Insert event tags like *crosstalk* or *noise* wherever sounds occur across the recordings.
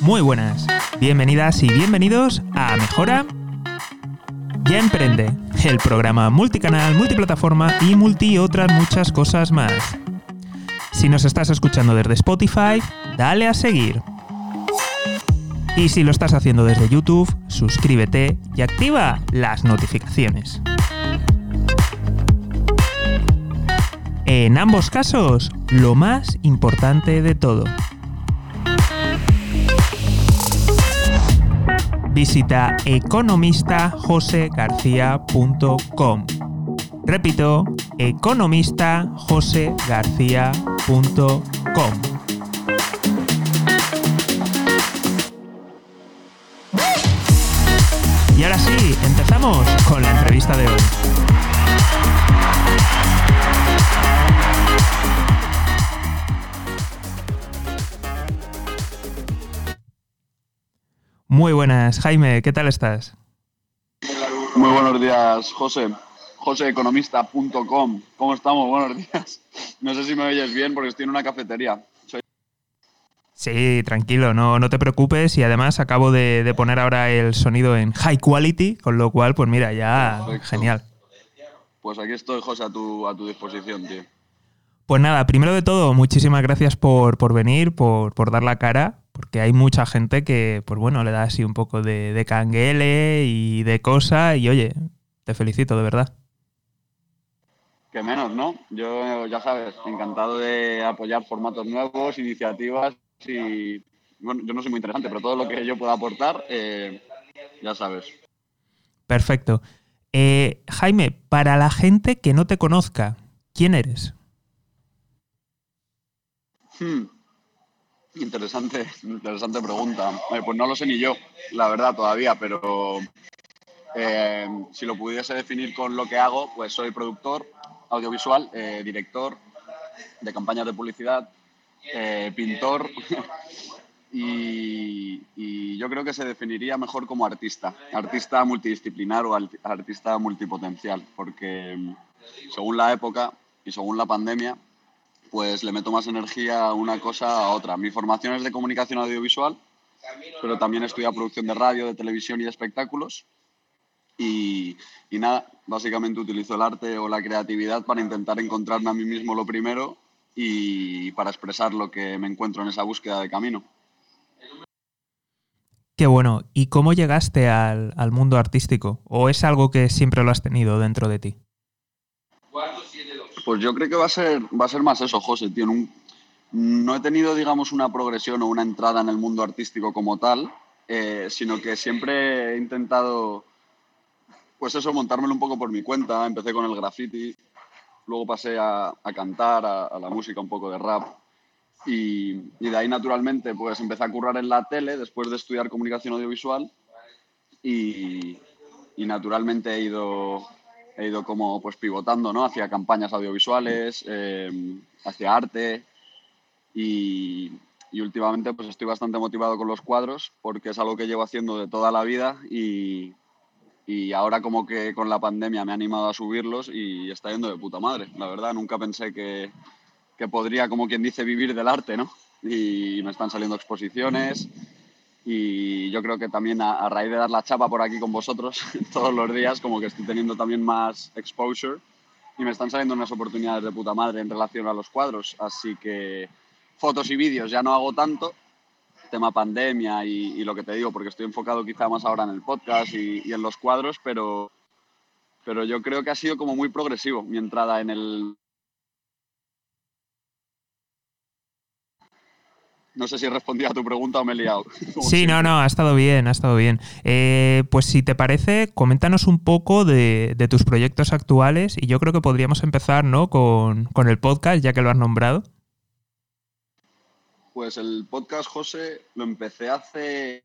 Muy buenas, bienvenidas y bienvenidos a Mejora Ya Emprende, el programa multicanal, multiplataforma y multi otras muchas cosas más. Si nos estás escuchando desde Spotify, dale a seguir. Y si lo estás haciendo desde YouTube, suscríbete y activa las notificaciones. En ambos casos, lo más importante de todo. Visita economistajosegarcía.com. Repito, economistajosegarcía.com. Y ahora sí, empezamos con la entrevista de hoy. Muy buenas, Jaime, ¿qué tal estás? Muy buenos días, José. joseeconomista.com. ¿Cómo estamos? Buenos días. No sé si me oyes bien porque estoy en una cafetería. Sí, tranquilo, no, no te preocupes y además acabo de, poner ahora el sonido en high quality, con lo cual, pues mira, ya genial. Pues aquí estoy, José, a tu, a tu disposición, tío. Pues nada, primero de todo, muchísimas gracias por, por venir, por, por dar la cara porque hay mucha gente que, pues bueno, le da así un poco de, de canguele y de cosa y oye, te felicito de verdad. Que menos, ¿no? Yo, ya sabes, encantado de apoyar formatos nuevos, iniciativas y, bueno, yo no soy muy interesante, pero todo lo que yo pueda aportar, eh, ya sabes. Perfecto. Eh, Jaime, para la gente que no te conozca, ¿quién eres? Hmm. Interesante, interesante pregunta. pues no lo sé ni yo, la verdad, todavía, pero eh, si lo pudiese definir con lo que hago, pues soy productor audiovisual, eh, director de campañas de publicidad, eh, pintor *laughs* y, y, yo creo que se definiría mejor como artista, artista multidisciplinar o artista multipotencial, porque según la época y según la pandemia, pues le meto más energía una cosa a otra. Mi formación es de comunicación audiovisual, pero también estudio producción de radio, de televisión y de espectáculos. Y, nada, básicamente utilizo el arte o la creatividad para intentar encontrarme a mí mismo lo primero y para expresar lo que me encuentro en esa búsqueda de camino. Qué bueno. ¿Y cómo llegaste al mundo artístico? ¿O es algo que siempre lo has tenido dentro de ti? Pues yo creo que va a ser, va a ser más eso, José. Tío. no he tenido, digamos, una progresión o una entrada en el mundo artístico como tal, eh, sino que siempre he intentado, pues eso, montármelo un poco por mi cuenta. Empecé con el graffiti, luego pasé a, cantar, a, la música, un poco de rap. Y, de ahí, naturalmente, pues empecé a currar en la tele después de estudiar comunicación audiovisual. Y, y naturalmente he ido he ido como pues pivotando ¿no? hacia campañas audiovisuales, em, hacia arte y, y, últimamente pues estoy bastante motivado con los cuadros porque es algo que llevo haciendo de toda la vida y, y ahora como que con la pandemia me ha animado a subirlos y está yendo de puta madre, la verdad, nunca pensé que, que podría como quien dice vivir del arte, ¿no? Y me están saliendo exposiciones, y yo creo que también a, raíz de dar la chapa por aquí con vosotros *laughs* todos los días, como que estoy teniendo también más exposure y me están saliendo unas oportunidades de puta madre en relación a los cuadros. Así que fotos y vídeos ya no hago tanto, tema pandemia y, lo que te digo, porque estoy enfocado quizá más ahora en el podcast y, y en los cuadros, pero, pero yo creo que ha sido como muy progresivo mi entrada en el, No sé si he respondido a tu pregunta o me he liado. *laughs* Sí, no, no, ha estado bien, ha estado bien. Eh, pues si te parece, coméntanos un poco de, tus proyectos actuales y yo creo que podríamos empezar ¿no? con, el podcast, ya que lo has nombrado. Pues el podcast, José, lo empecé hace...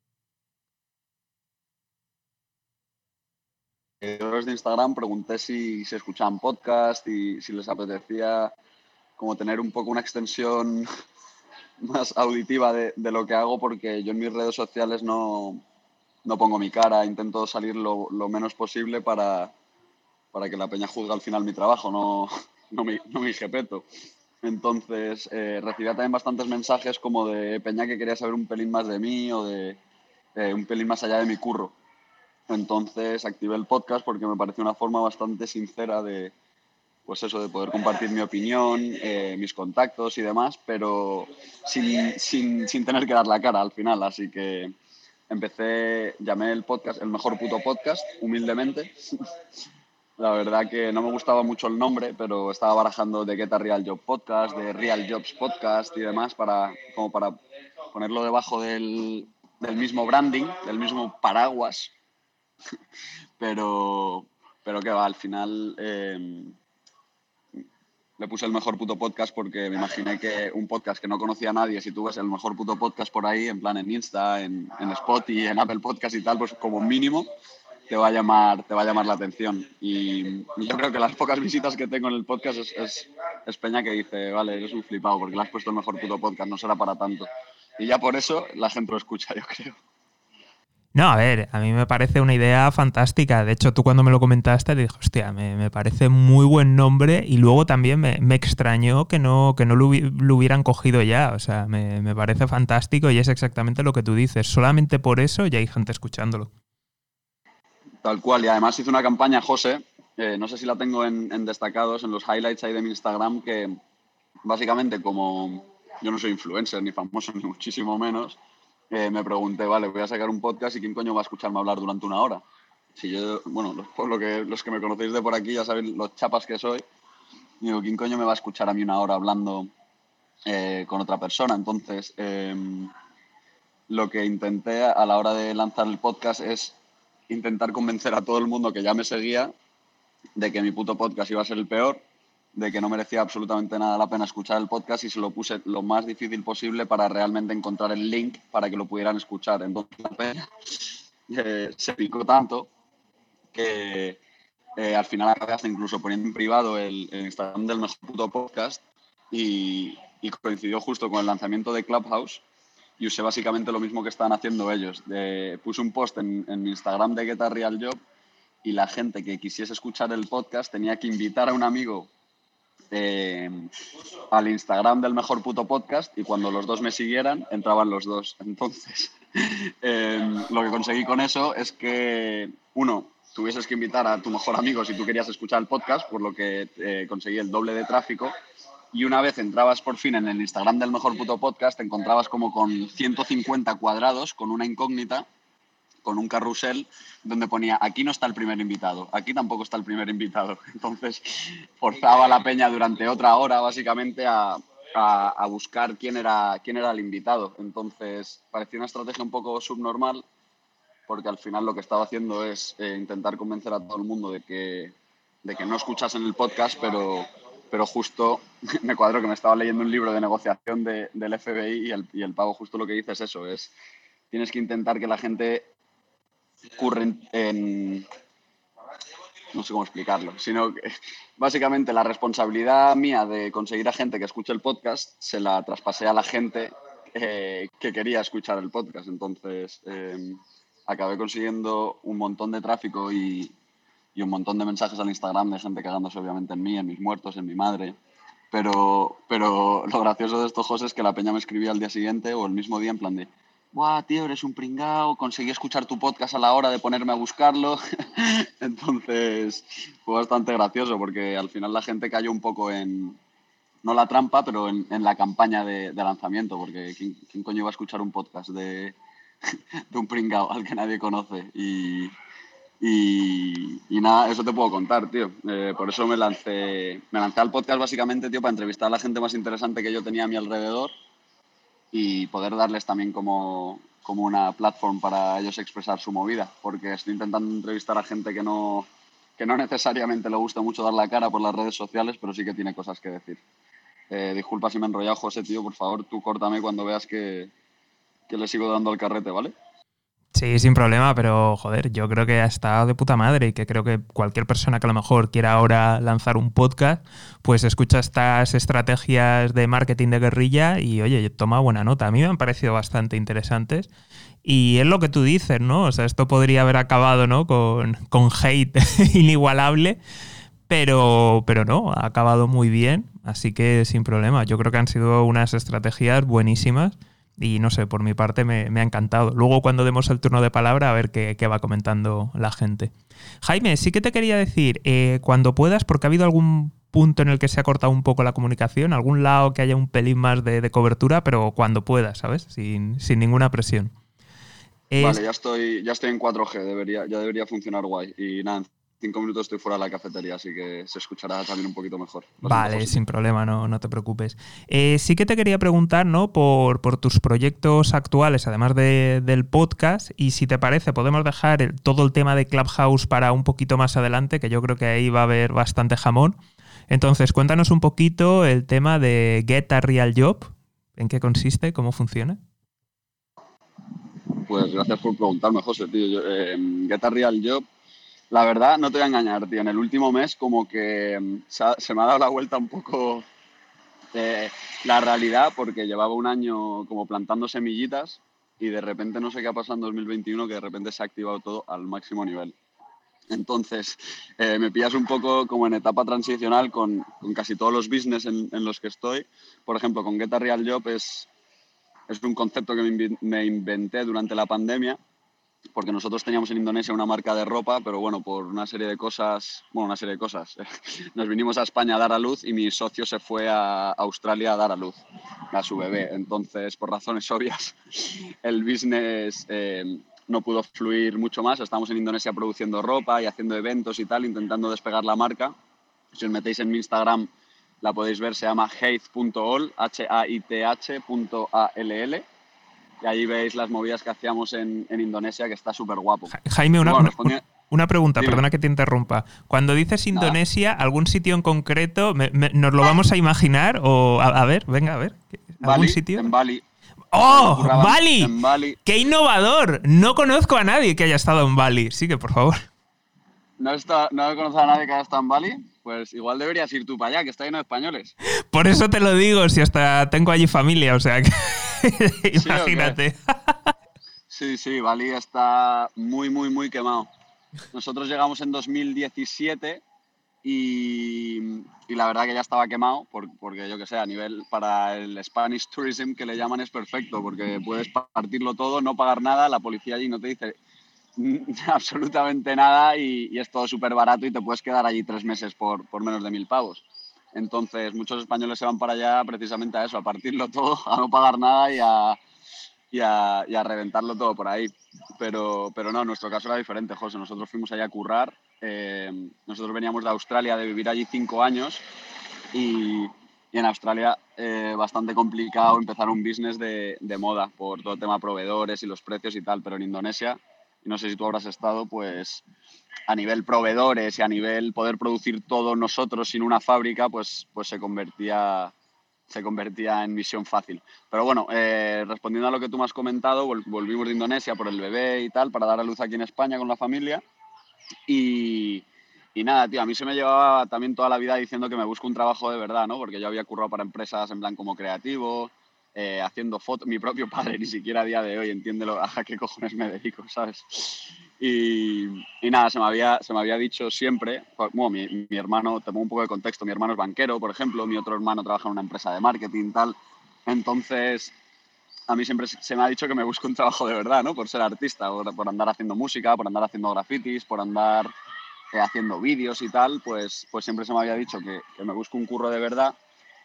través de Instagram pregunté si se escuchaban podcast y si les apetecía como tener un poco una extensión más auditiva de, de, lo que hago porque yo en mis redes sociales no, no pongo mi cara, intento salir lo, lo menos posible para, para, que la peña juzgue al final mi trabajo, no, *laughs* no, mi, no. Entonces eh, recibía también bastantes mensajes como de Peña que quería saber un pelín más de mí o de un pelín más allá de mi curro. Entonces activé el podcast porque me pareció una forma bastante sincera de, pues eso, de poder compartir mi opinión, eh, mis contactos y demás, pero sin, sin, sin, tener que dar la cara al final. Así que empecé, llamé el podcast el mejor puto podcast, humildemente. *laughs* La verdad que no me gustaba mucho el nombre, pero estaba barajando de Get a Real Job Podcast, de Real Jobs Podcast y demás, para, como para ponerlo debajo del, del mismo branding, del mismo paraguas *laughs* pero, pero que va, al final em, le puse el mejor puto podcast porque me imaginé que un podcast que no conocía a nadie, si tú el mejor puto podcast por ahí, en plan en Insta, en, en Spotify, en Apple Podcast y tal, pues como mínimo te va a llamar, te va a llamar la atención. Y yo creo que las pocas visitas que tengo en el podcast es, es, Peña que dice, vale, eres un flipado porque le has puesto el mejor puto podcast, no será para tanto. Y ya por eso la gente lo escucha, *laughs* yo creo. No, a ver, a mí me parece una idea fantástica. De hecho, tú cuando me lo comentaste, te dije, hostia, me, parece muy buen nombre y luego también me, extrañó que no, que no lo, hubieran cogido ya. O sea, me, parece fantástico y es exactamente lo que tú dices. Solamente por eso ya hay gente escuchándolo. Tal cual, y además hice una campaña, José, eh, no sé si la tengo en, en, destacados, en los highlights ahí de mi Instagram, que básicamente como yo no soy influencer ni famoso *laughs* ni muchísimo menos, me pregunté, vale, voy a sacar un podcast y ¿quién coño va a escucharme hablar durante una hora? Si yo, bueno, los, por lo que, los que me conocéis de por aquí ya sabéis los chapas que soy. Digo, ¿quién coño me va a escuchar a mí una hora hablando eh, con otra persona? Entonces, em, lo que intenté a la hora de lanzar el podcast es intentar convencer a todo el mundo que ya me seguía de que mi puto podcast iba a ser el peor de que no merecía absolutamente nada la pena escuchar el podcast y se lo puse lo más difícil posible para realmente encontrar el link para que lo pudieran escuchar. Entonces la pena eh, se picó tanto que eh, al final acabé hasta incluso poniendo en privado el, Instagram del mejor puto podcast y, coincidió justo con el lanzamiento de Clubhouse y usé básicamente lo mismo que estaban haciendo ellos. puse un post en, mi Instagram de Get a Real Job y la gente que quisiese escuchar el podcast tenía que invitar a un amigo eh, al Instagram del mejor puto podcast y cuando los dos me siguieran entraban los dos. *laughs* Entonces, eh, lo que conseguí con eso es que, uno, tuvieses que invitar a tu mejor amigo si tú querías escuchar el podcast, por lo que eh, conseguí el doble de tráfico. Y una vez entrabas por fin en el Instagram del mejor puto podcast, te encontrabas como con 150 cuadrados, con una incógnita, con un carrusel donde ponía aquí no está el primer invitado, aquí tampoco está el primer invitado. *laughs* Entonces forzaba la peña durante otra hora básicamente a, a, buscar quién era, quién era el invitado. Entonces parecía una estrategia un poco subnormal porque al final lo que estaba haciendo es eh, intentar convencer a todo el mundo de que, de que no escuchasen el podcast, pero, pero justo *laughs* me cuadro que me estaba leyendo un libro de negociación de, del FBI y el, y el pago justo lo que dice es eso, es tienes que intentar que la gente ocurren en... No sé cómo explicarlo, sino que básicamente la responsabilidad mía de conseguir a gente que escuche el podcast se la traspasé a la gente eh, que quería escuchar el podcast. Entonces em, acabé consiguiendo un montón de tráfico y, y, un montón de mensajes al Instagram de gente cagándose obviamente en mí, en mis muertos, en mi madre. Pero, pero lo gracioso de esto, José, es que la peña me escribía al día siguiente o el mismo día en plan de ¡Buah, tío, eres un pringao! Conseguí escuchar tu podcast a la hora de ponerme a buscarlo. *laughs* Entonces fue bastante gracioso porque al final la gente cayó un poco en, no la trampa, pero en, la campaña de, lanzamiento, porque ¿quién, coño iba a escuchar un podcast de, *laughs* de un pringao al que nadie conoce? Y, y, nada, eso te puedo contar, tío. Eh, por eso me lancé, me lancé al podcast básicamente, tío, para entrevistar a la gente más interesante que yo tenía a mi alrededor y poder darles también como, como una plataforma para ellos expresar su movida, porque estoy intentando entrevistar a gente que no, que no necesariamente le gusta mucho dar la cara por las redes sociales, pero sí que tiene cosas que decir. Eh, disculpa si me he enrollado, José, tío, por favor, tú córtame cuando veas que, que le sigo dando el carrete, ¿vale? Sí, sin problema, pero joder, yo creo que ha estado de puta madre y que creo que cualquier persona que a lo mejor quiera ahora lanzar un podcast, pues escucha estas estrategias de marketing de guerrilla y oye, toma buena nota. A mí me han parecido bastante interesantes y es lo que tú dices, ¿no? O sea, esto podría haber acabado, ¿no? Con, con hate *laughs* inigualable pero, pero no, ha acabado muy bien, así que sin problema. Yo creo que han sido unas estrategias buenísimas y no sé, por mi parte me, ha encantado. Luego cuando demos el turno de palabra a ver qué, va comentando la gente. Jaime, sí que te quería decir, eh, cuando puedas, porque ha habido algún punto en el que se ha cortado un poco la comunicación, algún lado que haya un pelín más de, cobertura, pero cuando puedas, ¿sabes? Sin, ninguna presión. Vale, ya estoy, ya estoy en 4G, debería, ya debería funcionar guay. Y nada, cinco minutos estoy fuera de la cafetería, así que se escuchará también un poquito mejor. vale, sin problema, no, no te preocupes. Eh, sí que te quería preguntar, ¿no? Por, tus proyectos actuales, además del podcast, y si te parece, podemos dejar todo el tema de Clubhouse para un poquito más adelante, que yo creo que ahí va a haber bastante jamón. Entonces, cuéntanos un poquito el tema de Get a Real Job, en qué consiste, cómo funciona. Pues gracias por preguntarme, José, tío. Eh, Get a Real Job la verdad, no te voy a engañar, tío. En el último mes, como que mm, se, me ha dado la vuelta un poco eh, la realidad, porque llevaba un año como plantando semillitas y de repente no sé qué ha pasado en 2021, que de repente se ha activado todo al máximo nivel. Entonces, eh, me pillas un poco como en etapa transicional con, casi todos los business en, los que estoy. Por ejemplo, con Get a Real Job es, es un concepto que me inventé durante la pandemia porque nosotros teníamos en Indonesia una marca de ropa, pero bueno, por una serie de cosas, bueno, una serie de cosas, *laughs* nos vinimos a España a dar a luz y mi socio se fue a Australia a dar a luz a su bebé. Entonces, por razones *laughs* obvias, el business eh, no pudo fluir mucho más. Estamos en Indonesia produciendo ropa y haciendo eventos y tal, intentando despegar la marca. Si os metéis en mi Instagram, la podéis ver, se llama haith.all, H-A-I-T-H.A-L-L y ahí veis las movidas que hacíamos en, Indonesia, que está súper guapo. Jaime, una, una, pregunta, perdona que te interrumpa. Cuando dices Indonesia, ¿algún sitio en concreto? ¿Nos lo vamos a imaginar? O a, ver, venga, a ver. ¿Algún sitio? En Bali. ¡Oh! Bali. En Bali. ¡Qué innovador! No conozco a nadie que haya estado en Bali. Sigue, por favor. ¿No, está, ¿No conozco a nadie que haya estado en Bali? Pues igual deberías ir tú para allá, que está lleno de españoles. Por eso te lo digo, si hasta tengo allí familia, o sea que *laughs* imagínate. Sí, sí, Bali está muy, muy, muy quemado. Nosotros llegamos en 2017 y, y la verdad que ya estaba quemado, porque yo que sé, a nivel para el Spanish Tourism que le llaman es perfecto, porque puedes partirlo todo, no pagar nada, la policía allí no te dice *laughs* absolutamente nada y, es todo súper barato y te puedes quedar allí tres meses por, por, menos de mil pavos. Entonces, muchos españoles se van para allá precisamente a eso, a partirlo todo, *laughs* a no pagar nada y a, y a, y a reventarlo todo por ahí. Pero, pero no, nuestro caso era diferente, José. Nosotros fuimos allá a currar. Eh, nosotros veníamos de Australia de vivir allí cinco años y, y en Australia eh, bastante complicado empezar un business de, de, moda por todo el tema proveedores y los precios y tal, pero en Indonesia no sé si tú habrás estado, pues a nivel proveedores y a nivel poder producir todo nosotros sin una fábrica, pues, pues se, convertía, se convertía en misión fácil. Pero bueno, eh, respondiendo a lo que tú me has comentado, volvimos de Indonesia por el bebé y tal, para dar a luz aquí en España con la familia. Y, y nada, tío, a mí se me llevaba también toda la vida diciendo que me busco un trabajo de verdad, ¿no? Porque yo había currado para empresas en plan como creativo, eh, haciendo fotos. Mi propio padre ni siquiera a día de hoy entiende lo, *laughs* a qué cojones me dedico, ¿sabes? Y, nada, se me, había, se me había dicho siempre, pues, bueno, mi, mi, hermano, te pongo un poco de contexto, mi hermano es banquero, por ejemplo, mi otro hermano trabaja en una empresa de marketing, tal. Entonces, a mí siempre se me ha dicho que me busco un trabajo de verdad, ¿no? Por ser artista, por, por andar haciendo música, por andar haciendo grafitis, por andar eh, haciendo vídeos y tal, pues, pues siempre se me había dicho que, que me busco un curro de verdad.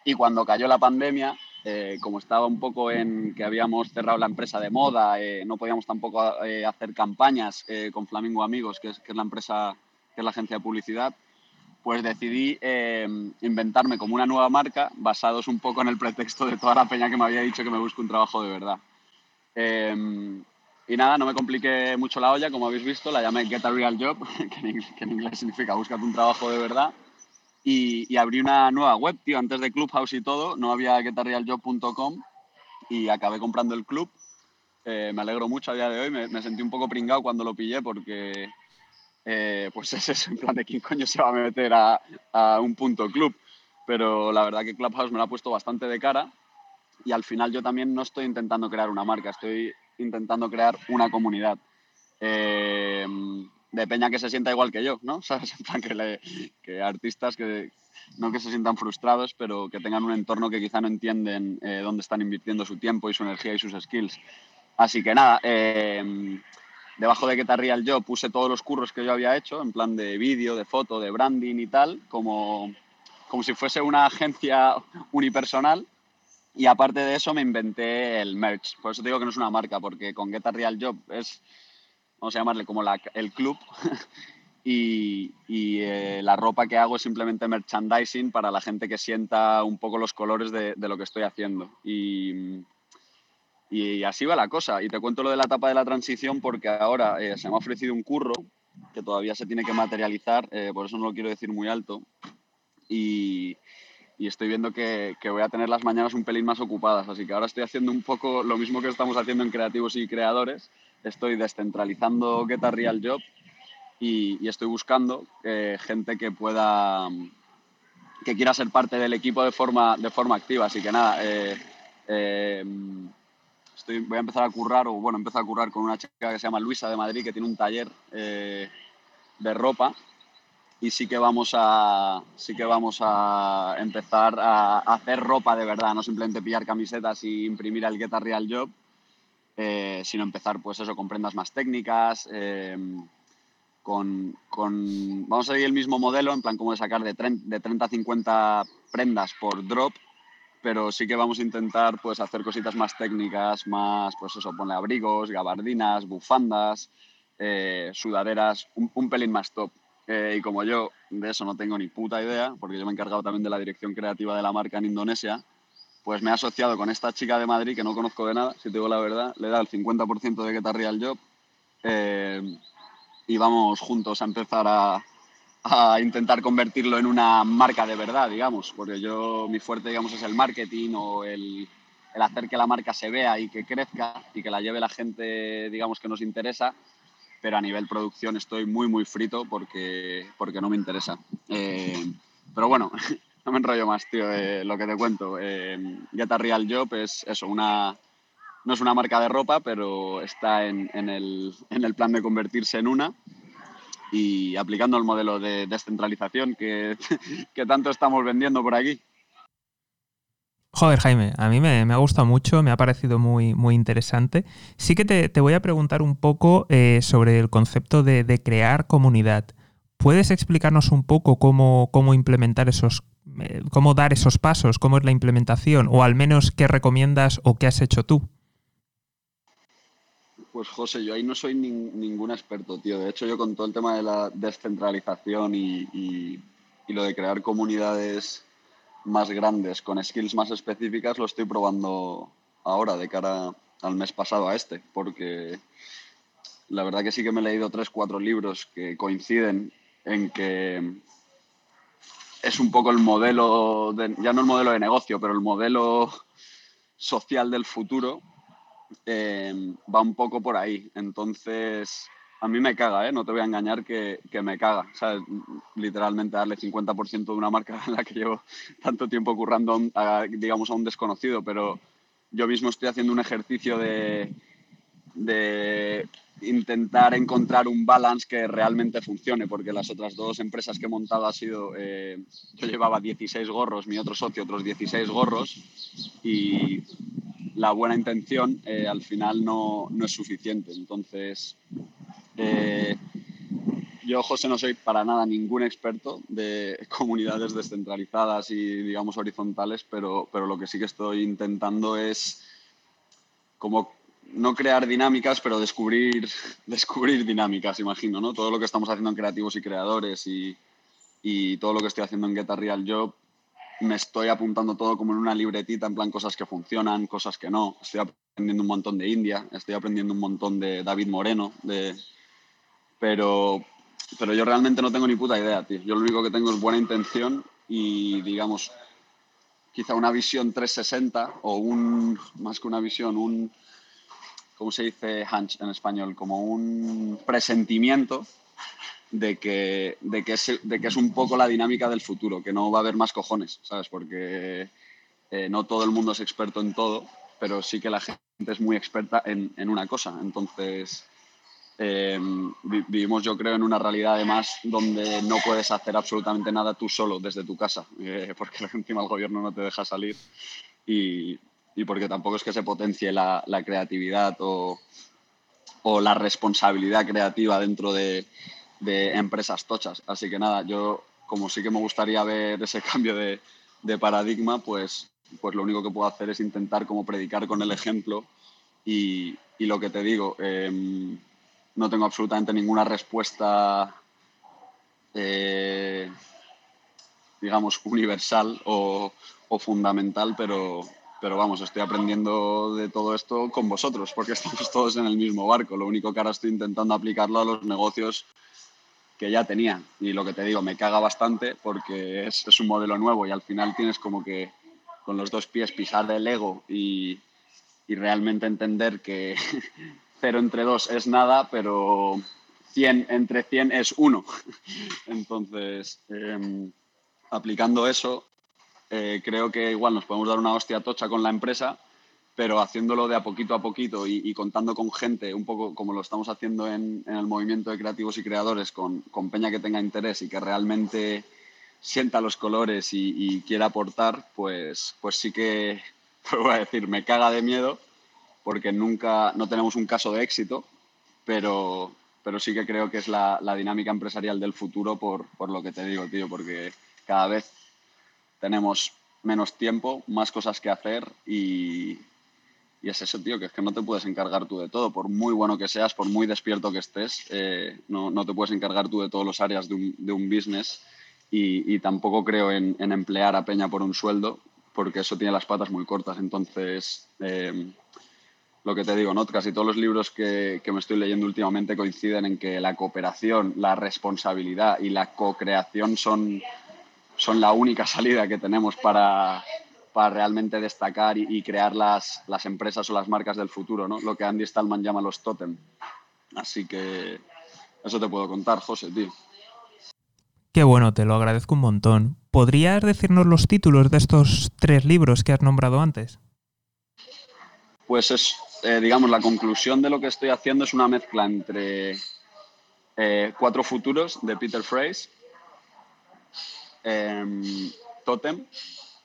Y cuando cayó la pandemia, eh, como estaba un poco en que habíamos cerrado la empresa de moda, eh, no podíamos tampoco eh, hacer campañas con Flamingo Amigos, que es, que es, la empresa, que es la agencia de publicidad, pues decidí inventarme como una nueva marca, basados un poco en el pretexto de toda la peña que me había dicho que me busque un trabajo de verdad. y nada, no me compliqué mucho la olla, como habéis visto, la llamé Get a Real Job, *laughs* que en inglés significa búscate un trabajo de verdad y, abrí una nueva web, tío, antes de Clubhouse y todo, no había guetarrealjob.com y acabé comprando el club. Eh, me alegro mucho a día de hoy, me, sentí un poco pringado cuando lo pillé porque, eh, pues *laughs* es eso, en plan de quién coño se va a meter a, a, un punto club. Pero la verdad que Clubhouse me lo ha puesto bastante de cara y al final yo también no estoy intentando crear una marca, estoy intentando crear una comunidad. Eh, de peña que se sienta igual que yo, ¿no? *laughs* ¿Sabes? En que, artistas que no que se sientan frustrados, pero que tengan un entorno que quizá no entienden eh, dónde están invirtiendo su tiempo y su energía y sus skills. Así que nada, eh, debajo de Guitar Real yo puse todos los curros que yo había hecho, en plan de vídeo, de foto, de branding y tal, como, como si fuese una agencia unipersonal. Y aparte de eso me inventé el merch. Por eso digo que no es una marca, porque con Guitar Real Job es vamos a llamarle como el club, *laughs* y, eh, la ropa que hago es simplemente merchandising para la gente que sienta un poco los colores de, lo que estoy haciendo. Y, y, así va la cosa. Y te cuento lo de la etapa de la transición porque ahora eh, se me ha ofrecido un curro que todavía se tiene que materializar, eh, por eso no lo quiero decir muy alto. Y, y estoy viendo que, que, voy a tener las mañanas un pelín más ocupadas. Así que ahora estoy haciendo un poco lo mismo que estamos haciendo en creativos y creadores, estoy descentralizando Get Real Job y, estoy buscando eh, gente que pueda, que quiera ser parte del equipo de forma, de forma activa. Así que nada, eh, eh, voy a empezar a currar, o bueno, empezar a currar con una chica que se llama Luisa de Madrid, que tiene un taller de ropa y sí que vamos a sí que vamos a empezar a, hacer ropa de verdad, no simplemente pillar camisetas y imprimir el Get a Real Job, eh, sino empezar pues eso con prendas más técnicas, eh, con, con, vamos a seguir el mismo modelo, en plan como de sacar de, de 30 a 50 prendas por drop, pero sí que vamos a intentar pues hacer cositas más técnicas, más pues eso, poner abrigos, gabardinas, bufandas, eh, sudaderas, un, un, pelín más top. y como yo de eso no tengo ni puta idea, porque yo me he encargado también de la dirección creativa de la marca en Indonesia, pues me he asociado con esta chica de Madrid que no conozco de nada, si te digo la verdad, le da el 50% de Guitar Real Job eh, y vamos juntos a empezar a, intentar convertirlo en una marca de verdad, digamos, porque yo mi fuerte, digamos, es el marketing o el, el hacer que la marca se vea y que crezca y que la lleve la gente, digamos, que nos interesa, pero a nivel producción estoy muy, muy frito porque, porque no me interesa. Eh, pero bueno, no me enrollo más, tío, lo que te cuento. Eh, Real Job es eso, una, no es una marca de ropa, pero está en, el, plan de convertirse en una y aplicando el modelo de descentralización que, *laughs* tanto estamos vendiendo por aquí. Joder, Jaime, a mí me, ha gustado mucho, me ha parecido muy, muy interesante. Sí que te, voy a preguntar un poco eh, sobre el concepto de, de, crear comunidad. ¿Puedes explicarnos un poco cómo, cómo implementar esos cómo dar esos pasos, cómo es la implementación, o al menos qué recomiendas o qué has hecho tú. Pues José, yo ahí no soy ningún experto, tío. De hecho, yo con todo el tema de la descentralización y, lo de crear comunidades más grandes, con skills más específicas, lo estoy probando ahora, de cara al mes pasado a este, porque la verdad que sí que me he leído tres, cuatro libros que coinciden en que es un poco el modelo, ya no el modelo de negocio, pero el modelo social del futuro eh, va un poco por ahí. Entonces, a mí me caga, ¿eh? no te voy a engañar que, me caga. Literalmente darle 50% de una marca en la que llevo tanto tiempo currando, a, digamos, a un desconocido, pero yo mismo estoy haciendo un ejercicio de, de intentar encontrar un balance que realmente funcione, porque las otras dos empresas que he montado ha sido, eh, yo llevaba 16 gorros, mi otro socio otros 16 gorros, y la buena intención eh, al final no, no, es suficiente. Entonces, eh, yo, José, no soy para nada ningún experto de *laughs* comunidades descentralizadas y, digamos, horizontales, pero, pero lo que sí que estoy intentando es como no crear dinámicas, pero descubrir, *laughs* descubrir dinámicas, imagino, ¿no? Todo lo que estamos haciendo en creativos y creadores y, y todo lo que estoy haciendo en Get a Real Job, me estoy apuntando todo como en una libretita, en plan cosas que funcionan, cosas que no. Estoy aprendiendo un montón de India, estoy aprendiendo un montón de David Moreno, de... pero, pero yo realmente no tengo ni puta idea, tío. Yo lo único que tengo es buena intención y, digamos, quizá una visión 360 o un, más que una visión, un, ¿cómo se dice hunch en español? Como un presentimiento de que, de, que es, de que es un poco la dinámica del futuro, que no va a haber más cojones, ¿sabes? Porque eh, no todo el mundo es experto en todo, pero sí que la gente es muy experta en, en una cosa. Entonces, em, vivimos, yo creo, en una realidad además donde no puedes hacer absolutamente nada tú solo desde tu casa, eh, porque *laughs* encima el gobierno no te deja salir y, y porque tampoco es que se potencie la, la creatividad o, o, la responsabilidad creativa dentro de, de, empresas tochas. Así que nada, yo como sí que me gustaría ver ese *laughs* cambio de, de paradigma, pues, pues lo único que puedo hacer es intentar como predicar con el ejemplo y, y lo que te digo, eh, no tengo absolutamente ninguna respuesta, eh, digamos, universal o, o fundamental, pero, pero vamos, estoy aprendiendo de todo esto con vosotros, porque *laughs* estamos todos en el mismo barco. Lo único que ahora estoy intentando aplicarlo a los negocios que ya tenía. Y lo que te digo, me caga bastante porque es, es un modelo nuevo y al final tienes como que con los dos pies pisar el ego y, y realmente entender que *laughs* 0 entre 2 es nada, pero 100 entre 100 es 1. *laughs* Entonces, eh, aplicando eso, eh, creo que igual nos podemos dar una hostia tocha con la empresa, pero haciéndolo de a poquito a poquito y, contando con gente, un poco como lo estamos haciendo en, el movimiento de creativos y creadores, con, peña que tenga interés y que realmente sienta los colores y, quiera aportar, pues, pues sí que *laughs* voy a decir, me caga de miedo porque nunca, no tenemos un caso de éxito, pero, pero sí que creo que es la, la dinámica empresarial del futuro por, por, lo que te digo, tío, porque cada vez tenemos menos tiempo, más cosas que hacer y, y es eso, tío, que es que no te puedes encargar tú de todo, por muy bueno que seas, por muy despierto que estés, eh, no, no, te puedes encargar tú de todas las áreas de un, de un business y, y, tampoco creo en, en, emplear a Peña por un sueldo, porque eso tiene las patas muy cortas. Entonces, eh, lo que te digo, ¿no? Casi todos los libros que, que, me estoy leyendo últimamente coinciden en que la cooperación, la responsabilidad y la co-creación son, son la única salida que tenemos para, para realmente destacar y, y, crear las, las empresas o las marcas del futuro, ¿no? Lo que Andy Stallman llama los totem. Así que eso te puedo contar, José, tío. Qué bueno, te lo agradezco un montón. ¿Podrías decirnos los títulos de estos tres libros que has nombrado antes? Pues es, eh, digamos, la conclusión de lo que estoy haciendo es una mezcla entre eh, Cuatro Futuros de Peter Phrase, eh, Totem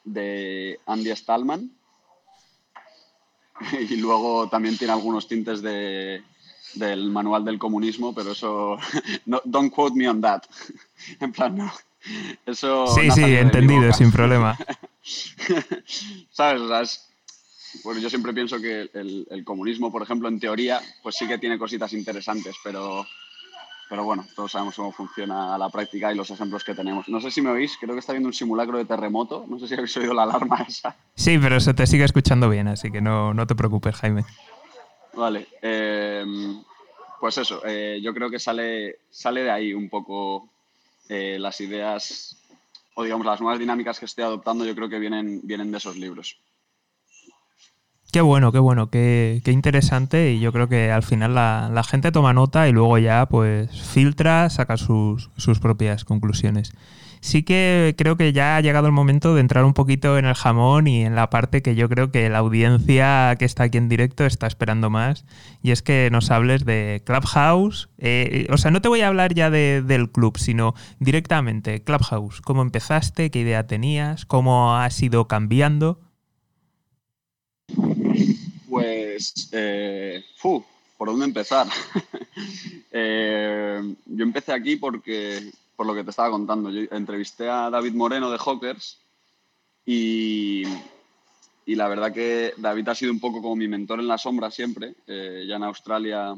de Andy Stallman *laughs* y luego también tiene algunos tintes de, del manual del comunismo, pero eso, *laughs* no, don't quote me on that. *laughs* en plan, no. Eso sí, sí, entendido, sin problema. ¿Sabes? O sea, es, bueno, yo siempre pienso que el, el, comunismo, por ejemplo, en teoría, pues sí que tiene cositas interesantes, pero, pero bueno, todos sabemos cómo funciona la práctica y los ejemplos que tenemos. No sé si me oís, creo que está viendo un simulacro de terremoto, no sé si habéis oído la alarma *laughs* esa. Sí, pero se te sigue escuchando bien, así que no, no te preocupes, Jaime. Vale, eh, pues eso, eh, yo creo que sale, sale de ahí un poco eh, las ideas o digamos las nuevas dinámicas que estoy adoptando, yo creo que vienen, vienen de esos libros. Qué bueno, qué bueno, qué, interesante y yo creo que al final la, gente toma nota y luego ya pues filtra, saca sus, propias conclusiones sí que creo que ya ha llegado el momento de entrar un poquito en el jamón y en la parte que yo creo que la audiencia que está aquí en directo está esperando más. Y es que nos hables de Clubhouse. Eh, o sea, no te voy a hablar ya de, del club, sino directamente Clubhouse. ¿Cómo empezaste? ¿Qué idea tenías? ¿Cómo has ido cambiando? Pues, eh, ¿por dónde empezar? *laughs* eh, yo empecé aquí porque por lo que te estaba contando. Yo entrevisté a David Moreno de Hawkers y, y, la verdad que David ha sido un poco como mi mentor en la sombra siempre. Eh, ya en Australia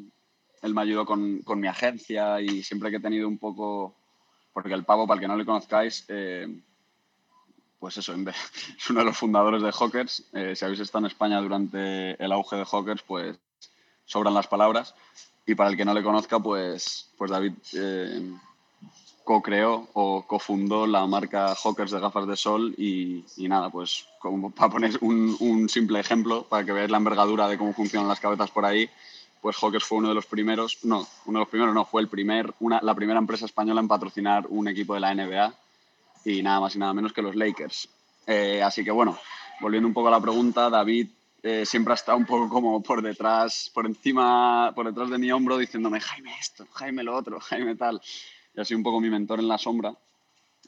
él me ayudó con, con, mi agencia y siempre que he tenido un poco, porque el pavo, para el que no le conozcáis, eh, pues eso, es *laughs* uno de los fundadores de Hawkers. Eh, si habéis estado en España durante el auge de Hawkers, pues sobran las palabras. Y para el que no le conozca, pues, pues David eh, co-creó o cofundó la marca Hawkers de gafas de sol y, nada, pues como *laughs* para poner un, un, simple ejemplo, para que veáis la envergadura de cómo funcionan las cabezas por ahí, pues Hawkers fue uno de los primeros, no, uno de los primeros no, fue el primer, una, la primera empresa española en patrocinar un equipo de la NBA y nada más y nada menos que los Lakers. Eh, así que bueno, volviendo un poco a la pregunta, David eh, siempre ha estado un poco como por detrás, por encima, por detrás de mi hombro diciéndome, Jaime esto, Jaime lo otro, *laughs* Jaime tal. Y ha sido un poco mi mentor en la sombra.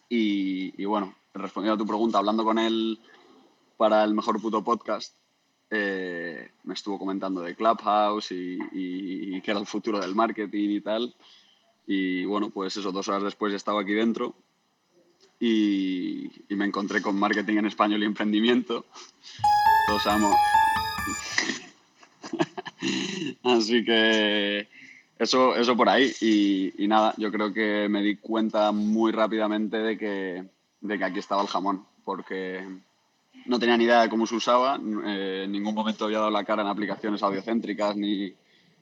Y, bueno, respondiendo a tu pregunta, hablando con él para el Mejor Puto Podcast, eh, me estuvo comentando de Clubhouse y, y, que era el futuro del marketing y tal. Y bueno, pues eso, dos horas después ya estaba aquí dentro y, y me encontré con marketing en español y emprendimiento. Todos amo. *laughs* Así que eso, eso por ahí. Y, nada, yo creo que me di cuenta muy rápidamente de que, de que aquí estaba el jamón, porque no tenía ni idea de cómo se usaba, eh, en ningún momento había dado la cara en aplicaciones audiocéntricas ni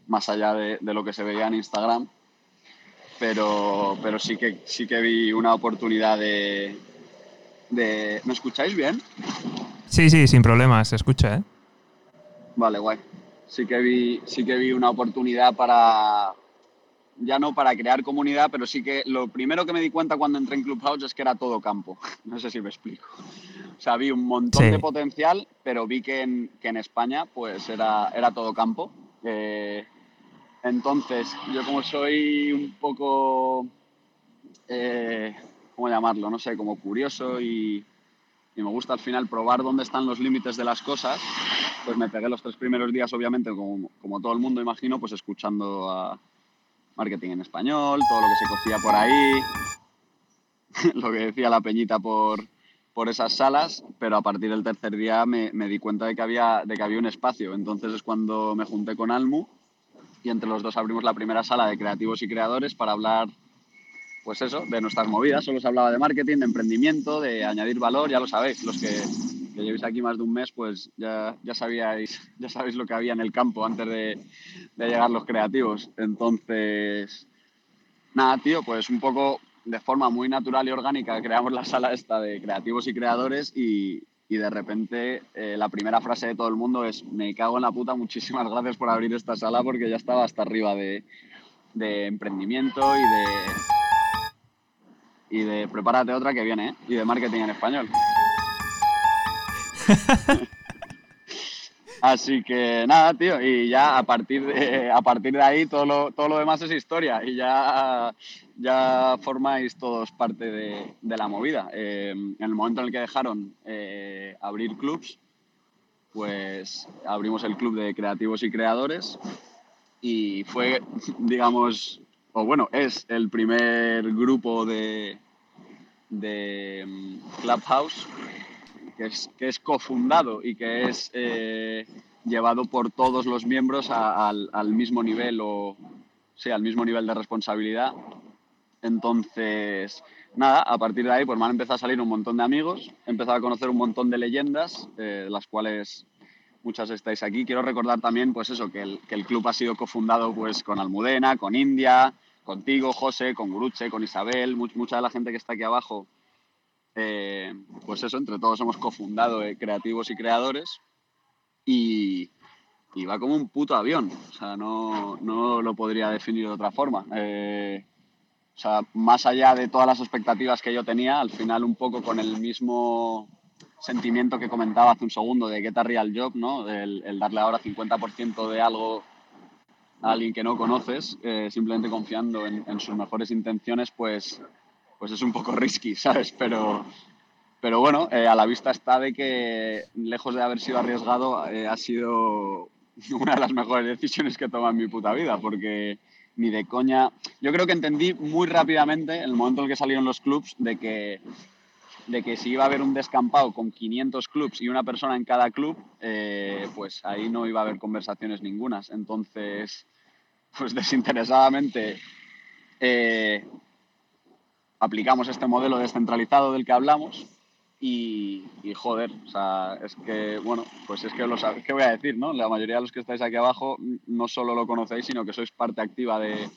más allá de, de lo que se veía en Instagram. Pero, pero sí, que, sí que vi una oportunidad de, de... ¿Me escucháis bien? Sí, sí, sin problemas, se escucha, ¿eh? Vale, guay sí que vi, sí que vi una oportunidad para, ya no para crear comunidad, pero sí que lo primero que me di cuenta cuando entré en Clubhouse es que era todo campo. *laughs* No sé si me explico. O sea, vi un montón de potencial, pero vi que en, que en, España pues era, era todo campo. Eh, entonces, yo como soy un poco, eh, ¿cómo llamarlo? No sé, como curioso y, me gusta al final probar dónde están los límites de las cosas, pues me pegué los tres primeros días, obviamente, como, como todo el mundo imagino, pues escuchando a marketing en español, todo lo que se cocía por ahí, *laughs* lo que decía la peñita por, por esas salas, pero a partir del tercer día me, me, di cuenta de que, había, de que había un espacio. Entonces es cuando me junté con Almu y entre los dos abrimos la primera sala de creativos y creadores para hablar pues eso, de nuestras movidas. Solo se hablaba de marketing, de emprendimiento, de añadir valor, ya lo sabéis. Los que, llevéis aquí más de un mes, pues ya, ya, sabíais, *laughs* ya sabéis lo que había en el campo antes de, de llegar los creativos. Entonces, nada, tío, pues un poco de forma muy natural y orgánica creamos la sala esta de creativos y creadores y, y de repente eh, la primera frase de todo el mundo es me cago en la puta, muchísimas gracias por abrir esta sala porque ya estaba hasta arriba de, de emprendimiento y de, y de prepárate otra que viene, ¿eh? y de marketing en español. *laughs* Así que nada, tío, y ya a partir de, *laughs* a partir de ahí todo lo, todo lo demás es historia y ya, ya formáis todos parte de, de la movida. Eh, en el momento en el que dejaron eh, abrir clubs, pues abrimos el club de creativos y creadores y fue, digamos, o bueno, es el primer grupo de, de mm, Clubhouse que es, que es cofundado y que es eh, llevado por todos los miembros al, mismo nivel o sí, al mismo nivel de responsabilidad. Entonces, nada, a partir de ahí pues me han empezado a salir un montón de amigos, he empezado a conocer un montón de leyendas, eh, las cuales muchas estáis aquí. Quiero recordar también, pues eso, que el, que el club ha sido cofundado pues con Almudena, con India, contigo, José, con Guruche, con Isabel, mucha de la gente que está aquí abajo. Eh, pues eso, entre todos hemos cofundado eh, Creativos y Creadores y, y, va como un puto avión. O sea, no, no lo podría definir de otra forma. Eh, o sea, más allá de todas las expectativas que yo tenía, al final un poco con el mismo sentimiento que comentaba hace un segundo de Get a Real Job, ¿no? El, darle ahora 50% de algo a alguien que no conoces, simplemente confiando en, sus mejores intenciones, pues, pues es un poco risky, *laughs* ¿sabes? Pero, pero bueno, eh, a la vista está de que, lejos de haber sido arriesgado, eh, ha sido *laughs* una de las mejores decisiones que he tomado en mi puta vida, porque ni de coña. Yo creo que entendí muy rápidamente, en el momento en que salieron los clubs, de que de que si iba a haber un descampado con 500 clubs y una persona en cada club, eh, pues ahí no iba a haber conversaciones ningunas. Entonces, pues desinteresadamente eh, aplicamos este modelo descentralizado del que hablamos y, joder, o sea, es que, bueno, pues es que lo sabéis, ¿qué voy a decir, no? La mayoría de los que estáis aquí abajo no solo lo conocéis, sino que sois parte activa de,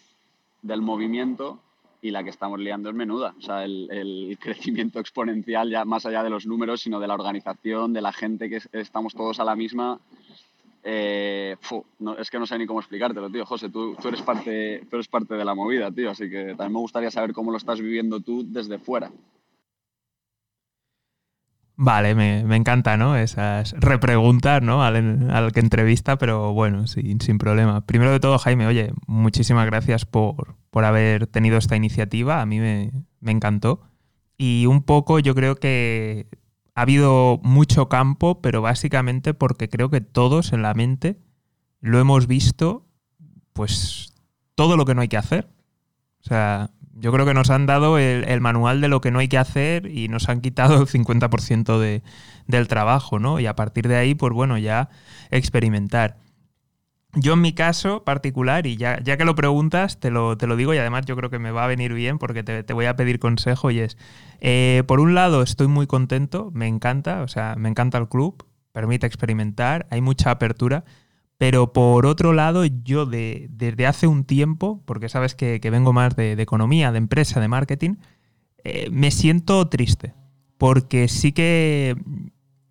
del movimiento y la que estamos liando es menuda. O sea, el, crecimiento exponencial, ya más allá de los números, sino de la organización, de la gente que estamos todos a la misma. Eh, es que no sé ni cómo explicártelo, tío. José, tú, eres parte, parte de la movida, tío. Así que también me gustaría saber cómo lo estás viviendo tú desde fuera. Vale, me, encanta, ¿no? Esas repreguntas, ¿no? Al, que entrevista, pero bueno, sin, sin, problema. Primero de todo, Jaime, oye, muchísimas gracias por, por haber tenido esta iniciativa. A mí me, me encantó. Y un poco yo creo que ha habido mucho campo, pero básicamente porque creo que todos en la mente lo hemos visto, pues todo lo que no hay que hacer. O sea, yo creo que nos han dado el, manual de lo que no hay que hacer y nos han quitado el 50% de, del trabajo, ¿no? Y a partir de ahí, pues bueno, ya experimentar. Yo en mi caso particular, y ya, ya que lo preguntas, te lo, te lo, digo y además yo creo que me va a venir bien porque te, voy a pedir consejo y es, eh, por un lado estoy muy contento, me encanta, o sea, me encanta el club, permite experimentar, hay mucha apertura, pero por otro lado, yo desde hace un tiempo, porque sabes que, vengo más de, economía, de empresa, de marketing, eh, me siento triste. Porque sí que,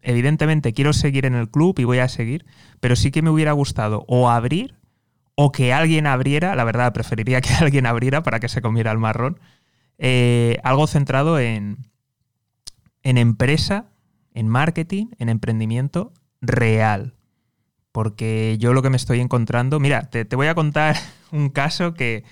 evidentemente, quiero seguir en el club y voy a seguir, pero sí que me hubiera gustado o abrir o que alguien abriera, la verdad, preferiría que *laughs* alguien abriera para que se comiera el marrón, eh, algo centrado en, en empresa, en marketing, en emprendimiento real porque yo lo que me estoy encontrando, mira, te, voy a contar *laughs* un caso que,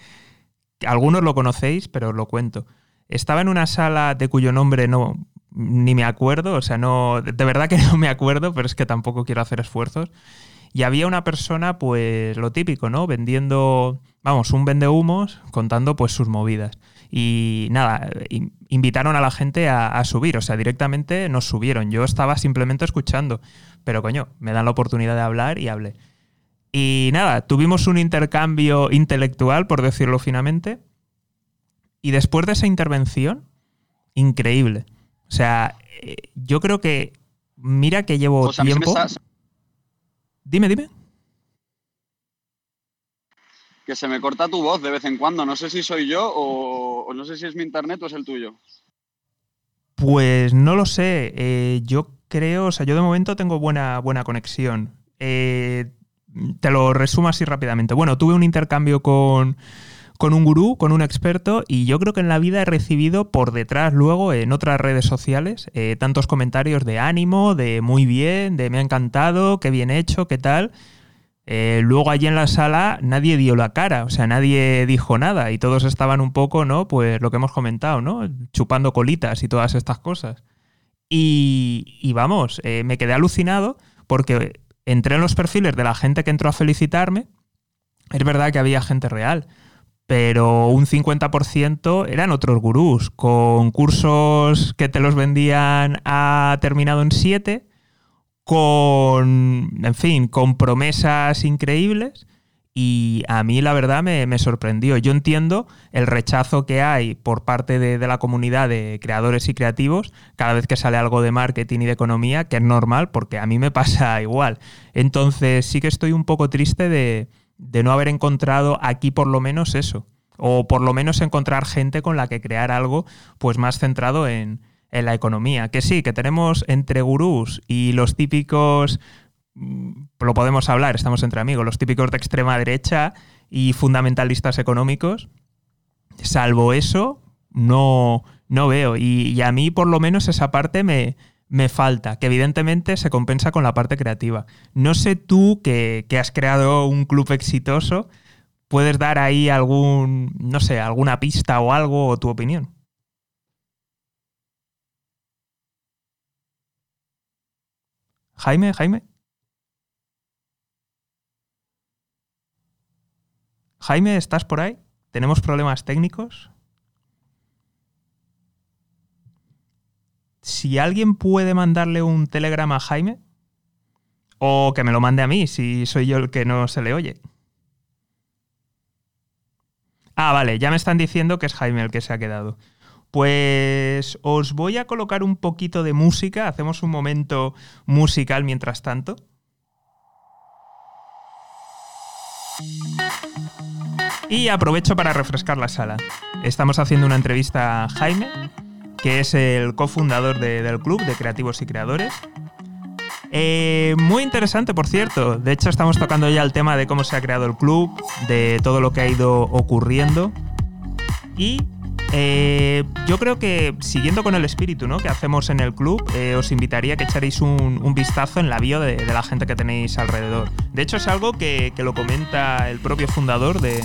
algunos lo conocéis, pero os lo cuento. Estaba en una sala de cuyo nombre no ni me acuerdo, o sea, no de verdad que *laughs* no me acuerdo, pero es que tampoco quiero hacer esfuerzos. Y había una persona, pues lo típico, ¿no? Vendiendo, vamos, un vende humos, contando pues sus movidas. Y nada, invitaron a la gente a, subir, o sea, directamente nos subieron. Yo estaba simplemente escuchando, pero coño, me dan la oportunidad de hablar y hablé. Y nada, tuvimos un intercambio intelectual, por decirlo finamente. Y después de esa intervención, increíble. O sea, eh, yo creo que, mira que llevo tiempo... Dime, dime que se me corta tu voz de vez en cuando. No sé si soy yo o, no sé si es mi internet o es el tuyo. Pues no lo sé. Eh, yo creo, o sea, yo de momento tengo buena, buena conexión. Eh, te lo resumo así rápidamente. Bueno, tuve un intercambio con, un gurú, con un experto, y yo creo que en la vida he recibido por detrás luego en otras redes sociales eh, tantos comentarios de ánimo, de muy bien, de me ha encantado, qué bien hecho, qué tal. Eh, luego allí en la sala nadie dio la cara, o sea, nadie dijo nada y todos estaban un poco, ¿no? Pues lo que hemos comentado, ¿no? Chupando colitas y todas estas cosas. Y, vamos, eh, me quedé alucinado porque entré en los perfiles de la gente que entró a felicitarme. Es verdad que había gente real, pero un 50% eran otros gurús, con cursos que te los vendían a terminado en 7 con, en fin, con promesas increíbles y a mí la verdad me, sorprendió. Yo entiendo el rechazo que hay por parte de, la comunidad de creadores y creativos cada vez que sale algo de marketing y de economía, que es normal porque a mí me *laughs* pasa igual. Entonces sí que estoy un poco triste de, de no haber encontrado aquí por lo menos eso. O por lo menos encontrar gente con la que crear algo pues más centrado en, en la economía. Que sí, que tenemos entre gurús y los típicos, mm, lo podemos hablar, estamos entre amigos, los típicos de extrema derecha y fundamentalistas económicos. Salvo eso, no, no veo. Y, a mí por lo menos esa parte me, me falta, que evidentemente se compensa con la parte creativa. No sé tú que, que, has creado un club exitoso, puedes dar ahí algún, no sé, alguna pista o algo o tu opinión. Jaime, Jaime. Jaime, ¿estás por ahí? ¿Tenemos problemas técnicos? Si alguien puede mandarle un telegrama a Jaime, o que me lo mande a mí, si soy yo el que no se le oye. Ah, vale, ya me están diciendo que es Jaime el que se ha quedado. Pues os voy a colocar un poquito de música, hacemos un momento musical mientras tanto. Y aprovecho para refrescar la sala. Estamos haciendo una entrevista a Jaime, que es el cofundador del club de creativos y creadores. Eh, muy interesante, por cierto. De hecho, estamos tocando ya el tema de cómo se ha creado el club, de todo lo que ha ido ocurriendo. Y Eh, yo creo que siguiendo con el espíritu ¿no? que hacemos en el club, eh, os invitaría a que echaréis un, vistazo en la bio de, la gente que tenéis alrededor. De hecho, es algo que, lo comenta el propio fundador de,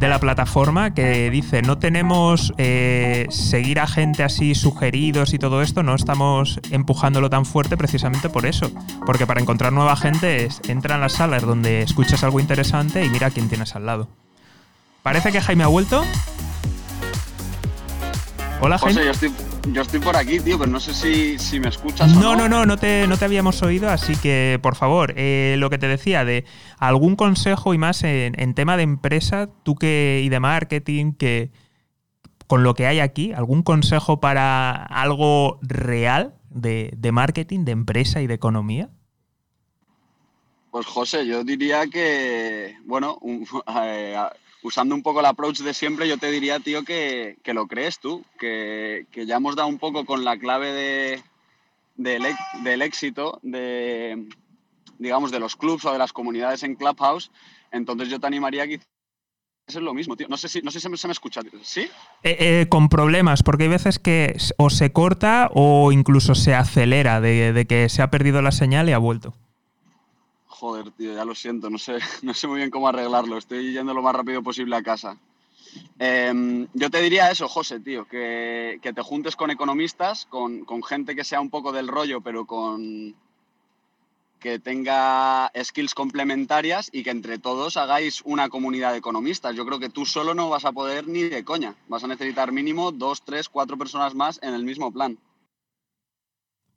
la plataforma que dice no tenemos eh, seguir a gente así sugeridos y todo esto, no estamos empujándolo tan fuerte precisamente por eso. Porque para encontrar nueva gente es entra en las salas donde escuchas algo interesante y mira a quién tienes al lado. Parece que Jaime ha vuelto. Hola, José, yo estoy, por aquí, tío, pero no sé si, me escuchas. No, o no, no, no, te, no te habíamos oído, así que, por favor, eh, lo que te decía, de algún consejo y más en, tema de empresa, tú que y de marketing, que con lo que hay aquí, algún consejo para algo real de, de marketing, de empresa y de economía. Pues José, yo diría que, bueno, *laughs* eh, usando un poco el approach de siempre, yo te diría, tío, que, lo crees tú, que, ya hemos dado un poco con la clave de, del, éxito de, digamos, de los clubs o de las comunidades en Clubhouse. Entonces yo te animaría a que es lo mismo, tío. No sé si, no sé si se, me, escucha. ¿Sí? Eh, eh, con problemas, porque hay veces que o se corta o incluso se acelera de que se ha perdido la señal y ha vuelto. Joder, tío, ya lo siento, no sé, *laughs* no sé muy bien cómo arreglarlo. Estoy yendo lo más rápido posible a casa. Em, yo te diría eso, José, tío, que, te juntes con economistas, con, gente que sea un poco del rollo, pero con que tenga skills complementarias y que entre todos hagáis una comunidad de economistas. Yo creo que tú solo no vas a poder ni de coña. Vas a necesitar mínimo dos, tres, cuatro personas más en el mismo plan.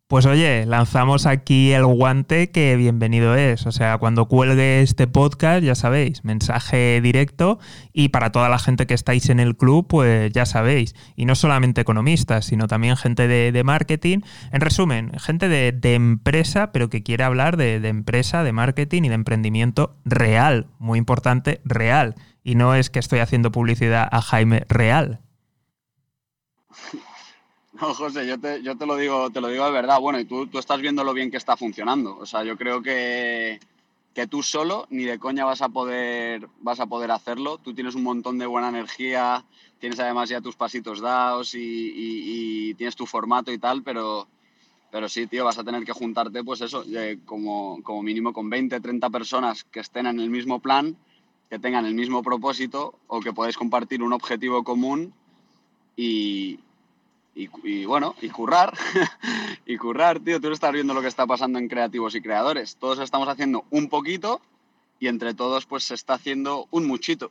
Pues oye, lanzamos aquí el guante que bienvenido es. O sea, cuando cuelgue este podcast, ya sabéis, mensaje directo y para toda la gente que estáis en el club, pues ya sabéis. Y no solamente economistas, sino también gente de, marketing. En resumen, gente de, empresa, pero que quiere hablar de, de empresa, de marketing y de emprendimiento real. Muy importante, real. Y no es que estoy haciendo publicidad a Jaime real. *laughs* *laughs* No, José, yo te, yo te lo digo, te lo digo de verdad. Bueno, y tú, tú estás viendo lo bien que está funcionando. O sea, yo creo que, que tú solo ni de coña vas a poder vas a poder hacerlo. Tú tienes un montón de buena energía, tienes además ya tus pasitos dados y, tienes tu formato y tal, pero, pero sí, tío, vas a tener que juntarte, pues eso, como, como mínimo con 20, 30 personas que estén en el mismo plan, que tengan el mismo propósito o que podáis compartir un objetivo común y, y, bueno, y currar, *laughs* y currar, tío, tú no estás viendo lo que está pasando en creativos y creadores. Todos estamos haciendo un poquito y entre todos pues se está haciendo un muchito.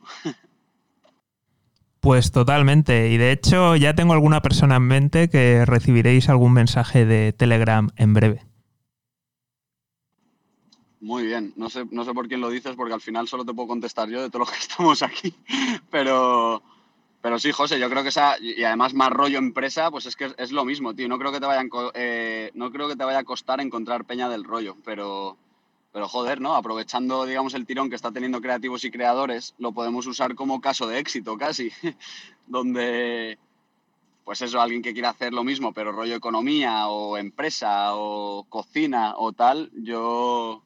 Pues totalmente. Y de hecho ya tengo alguna persona en mente que recibiréis algún mensaje de Telegram en breve. Muy bien. No sé, no sé por quién lo dices porque al final solo te puedo contestar yo de todos los que *laughs* estamos aquí. Pero, pero sí, José, yo creo que esa, y además más rollo empresa, pues es que es lo mismo, tío. No creo que te vayan, eh, no creo que te vaya a costar encontrar peña del rollo, pero, pero joder, ¿no? Aprovechando, digamos, el tirón que está teniendo creativos y creadores, lo podemos usar como caso de éxito casi, *laughs* donde, pues eso, alguien que quiera hacer lo mismo, pero rollo economía o empresa o cocina o tal, yo,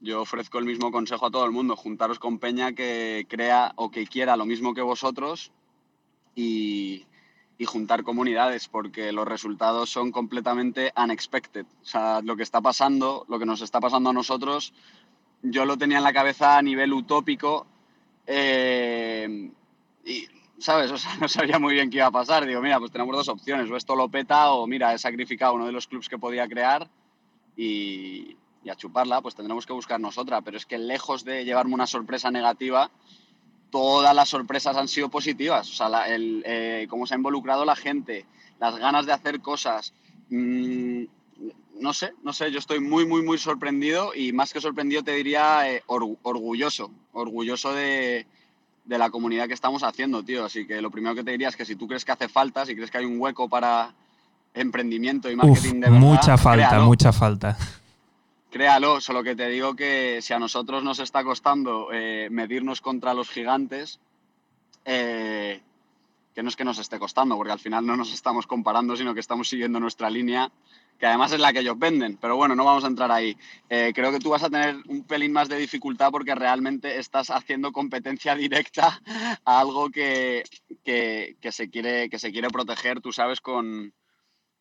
yo ofrezco el mismo consejo a todo el mundo, juntaros con Peña que crea o que quiera lo mismo que vosotros y, juntar comunidades, porque los resultados son completamente unexpected. O sea, lo que está pasando, lo que nos está pasando a nosotros, yo lo tenía en la cabeza a nivel utópico eh, y, ¿sabes? O sea, *laughs* no sabía muy bien qué iba a pasar. Digo, mira, pues tenemos dos opciones, o esto lo peta o mira, he sacrificado uno de los clubs que podía crear y, y a chuparla, pues tendremos que buscarnos otra. Pero es que lejos de llevarme una sorpresa negativa, todas las sorpresas han sido positivas. O sea, el, eh, cómo se ha involucrado la gente, las ganas de hacer cosas. Mm, no sé, no sé, yo estoy muy, muy, muy sorprendido y más que sorprendido te diría eh, orgulloso, orgulloso de, de, la comunidad que estamos haciendo, tío. Así que lo primero que te diría es que si tú crees que hace falta, si crees que hay un hueco para emprendimiento y marketing de verdad, mucha falta, mucha falta. Créalo, solo que te digo que si a nosotros nos está costando eh, medirnos contra los gigantes, eh, que no es que nos esté costando, porque al final no nos estamos comparando, sino que estamos siguiendo nuestra línea que además es la que ellos venden, pero bueno, no vamos a entrar ahí. Eh, creo que tú vas a tener un pelín más de dificultad porque realmente estás haciendo competencia *laughs* directa a algo que, se, quiere, que se quiere proteger, tú sabes, con,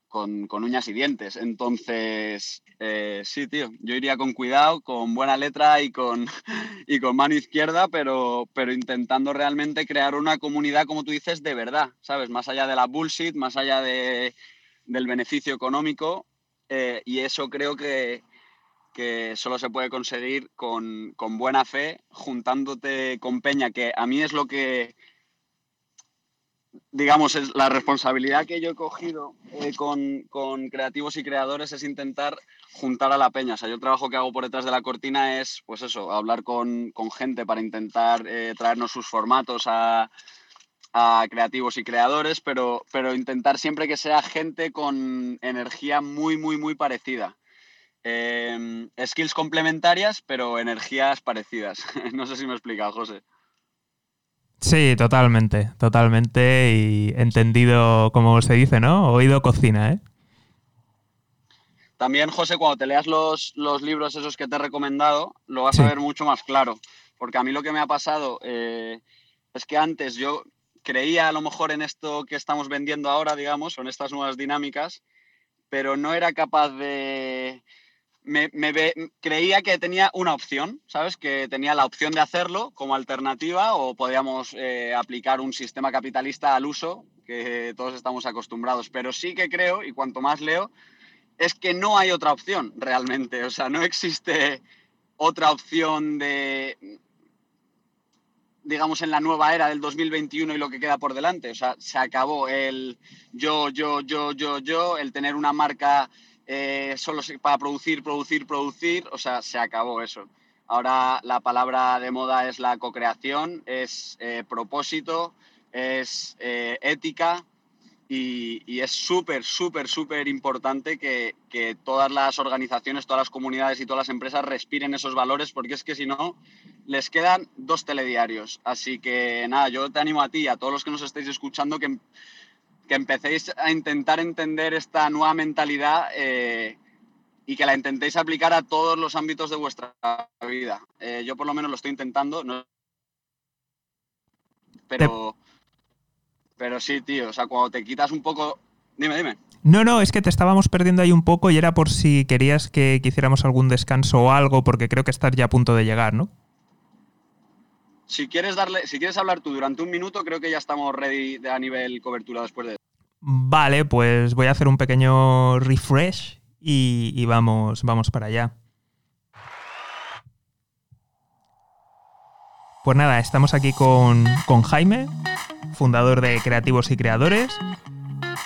con, uñas y dientes. Entonces, eh, sí, tío, yo iría con cuidado, con buena letra y con, *laughs* y con mano izquierda, pero, pero intentando realmente crear una comunidad, como tú dices, de verdad, ¿sabes? Más allá de la bullshit, más allá de, del beneficio económico. Eh, y eso creo que, que solo se puede conseguir con, con buena fe, juntándote con Peña, que a mí es lo que digamos, es la responsabilidad que yo he cogido eh, con, creativos y creadores es intentar juntar a la peña. O sea, yo el trabajo que hago por detrás de la cortina es, pues eso, hablar con, gente para intentar eh, traernos sus formatos a, creativos y creadores, pero, pero intentar siempre que sea gente con energía muy, muy, muy parecida. Em, skills complementarias, pero energías parecidas. *laughs* no sé si me he explicado, José. Sí, totalmente, totalmente. Y entendido, como se dice, ¿no? Oído cocina, ¿eh? También, José, cuando te leas los, libros esos que te he recomendado, lo vas a ver mucho más claro. Porque a mí lo que me ha pasado eh, es que antes yo creía a lo mejor en esto que estamos vendiendo ahora, digamos, o en estas nuevas dinámicas, pero no era capaz de, me, creía que tenía una opción, ¿sabes? Que tenía la opción de hacerlo como alternativa o podíamos eh, aplicar un sistema capitalista al uso que todos estamos acostumbrados. Pero sí que creo, y cuanto más leo, es que no hay otra opción realmente. O sea, no existe otra opción de, digamos, en la nueva era del 2021 y lo que queda por delante. O sea, se acabó el yo, yo, yo, yo, yo, el tener una marca eh, solo para producir, producir, producir, o sea, se acabó eso. Ahora la palabra de moda es la co-creación, es eh, propósito, es eh, ética y, es súper, súper, súper importante que, que, todas las organizaciones, todas las comunidades y todas las empresas respiren esos valores porque es que si no, les quedan dos telediarios. Así que nada, yo te animo a ti y a todos los que nos estéis escuchando que que empecéis a intentar entender esta nueva mentalidad eh, y que la intentéis aplicar a todos los ámbitos de vuestra vida. Eh, yo por lo menos lo estoy intentando, pero, pero sí, tío, o sea, cuando te quitas un poco... Dime, dime. No, no, es que te estábamos perdiendo ahí un poco y era por si querías que, que hiciéramos algún descanso o algo, porque creo que estás ya a punto de llegar, ¿no? Si quieres darle, si quieres hablar tú durante un minuto, creo que ya estamos ready a nivel cobertura después de. Vale, pues voy a hacer un pequeño refresh y, vamos, vamos para allá. Pues nada, estamos aquí con, con Jaime, fundador de Creativos y Creadores,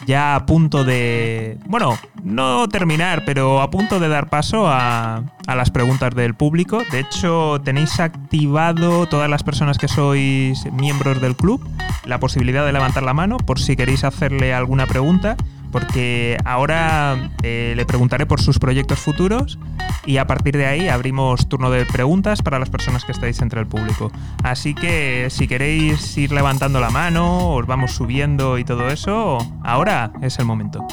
ya a punto de, bueno, no terminar, pero a punto de dar paso a, a, las preguntas del público. De hecho, tenéis activado todas las personas que sois miembros del club la posibilidad de levantar la mano por si queréis hacerle alguna pregunta porque ahora eh, le preguntaré por sus proyectos futuros y a partir de ahí abrimos turno de preguntas para las personas que estáis entre el público. Así que si queréis ir levantando la mano, os vamos subiendo y todo eso, ahora es el momento.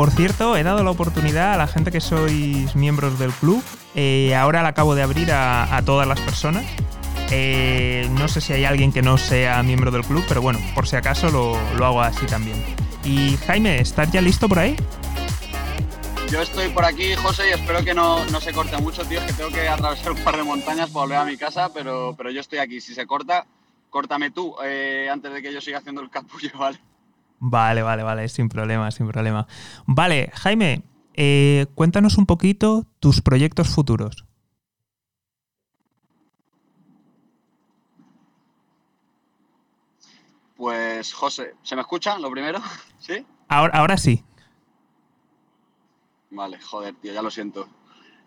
Por cierto, he dado la oportunidad a la gente que sois miembros del club. Eh, ahora la acabo de abrir a, todas las personas. Eh, no sé si hay alguien que no sea miembro del club, pero bueno, por si acaso lo, hago así también. Y Jaime, ¿estás ya listo por ahí? Yo estoy por aquí, José, y espero que no, se corte mucho, tío, que tengo que atravesar un par de montañas para volver a mi casa, pero, pero yo estoy aquí. Si se corta, córtame tú eh, antes de que yo siga haciendo el capullo, *laughs* ¿vale? Vale, vale, vale, sin problema, sin problema. Vale, Jaime, eh, cuéntanos un poquito tus proyectos futuros. Pues, José, ¿se me escucha lo primero? *laughs* ¿Sí? Ahora, ahora sí. Vale, joder, tío, ya lo siento.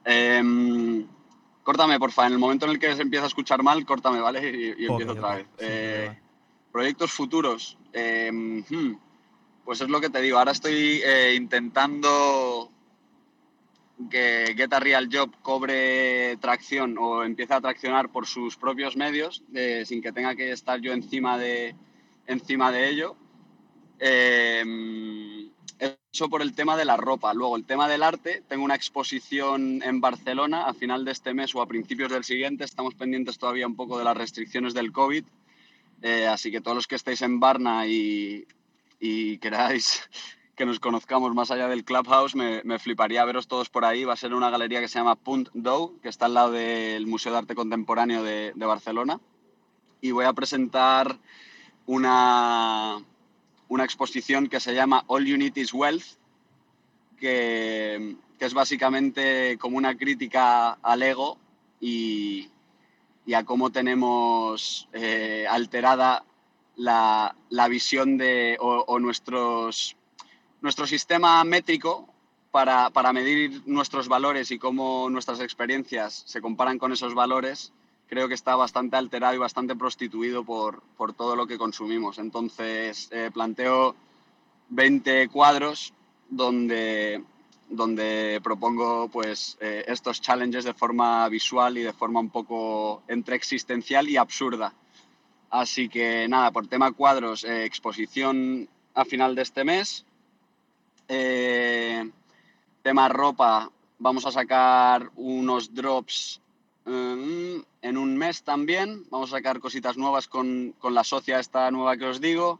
Em, Córtame, porfa. En el momento en el que se empieza a escuchar mal, córtame, ¿vale? Y, empiezo otra vez. Eh, proyectos futuros. Em, hmm, pues es lo que te digo. Ahora estoy eh, intentando que Get a Real Job cobre tracción o empiece a traccionar por sus propios medios, sin que tenga que estar yo encima de, encima de ello. Em, eso por el tema de la ropa. Luego, el tema del arte, tengo una exposición en Barcelona a final de este mes o a principios del siguiente. Estamos pendientes todavía un poco de las restricciones del COVID. Eh, así que todos los que estéis en Barna y, y queráis *laughs* que nos conozcamos más allá del Clubhouse, me, me, fliparía veros todos por ahí. Va a ser una galería que se llama Punt Dou, que está al lado del Museo de Arte Contemporáneo de, de Barcelona. Y voy a presentar una, una exposición que se llama All Unit is Wealth, que, que es básicamente como una crítica al ego y, y a cómo tenemos eh, alterada la, la, visión de, o, nuestros, nuestro sistema métrico para, para, medir nuestros valores y cómo nuestras experiencias se comparan con esos valores creo que está bastante alterado y bastante prostituido por, por todo lo que consumimos. Entonces, eh, planteo 20 cuadros donde, donde propongo pues, eh, estos challenges de forma visual y de forma un poco entre existencial y absurda. Así que nada, por tema cuadros, eh, exposición a final de este mes. tema ropa, vamos a sacar unos drops Em, en un mes también vamos a sacar cositas nuevas con, con la socia esta nueva que os digo.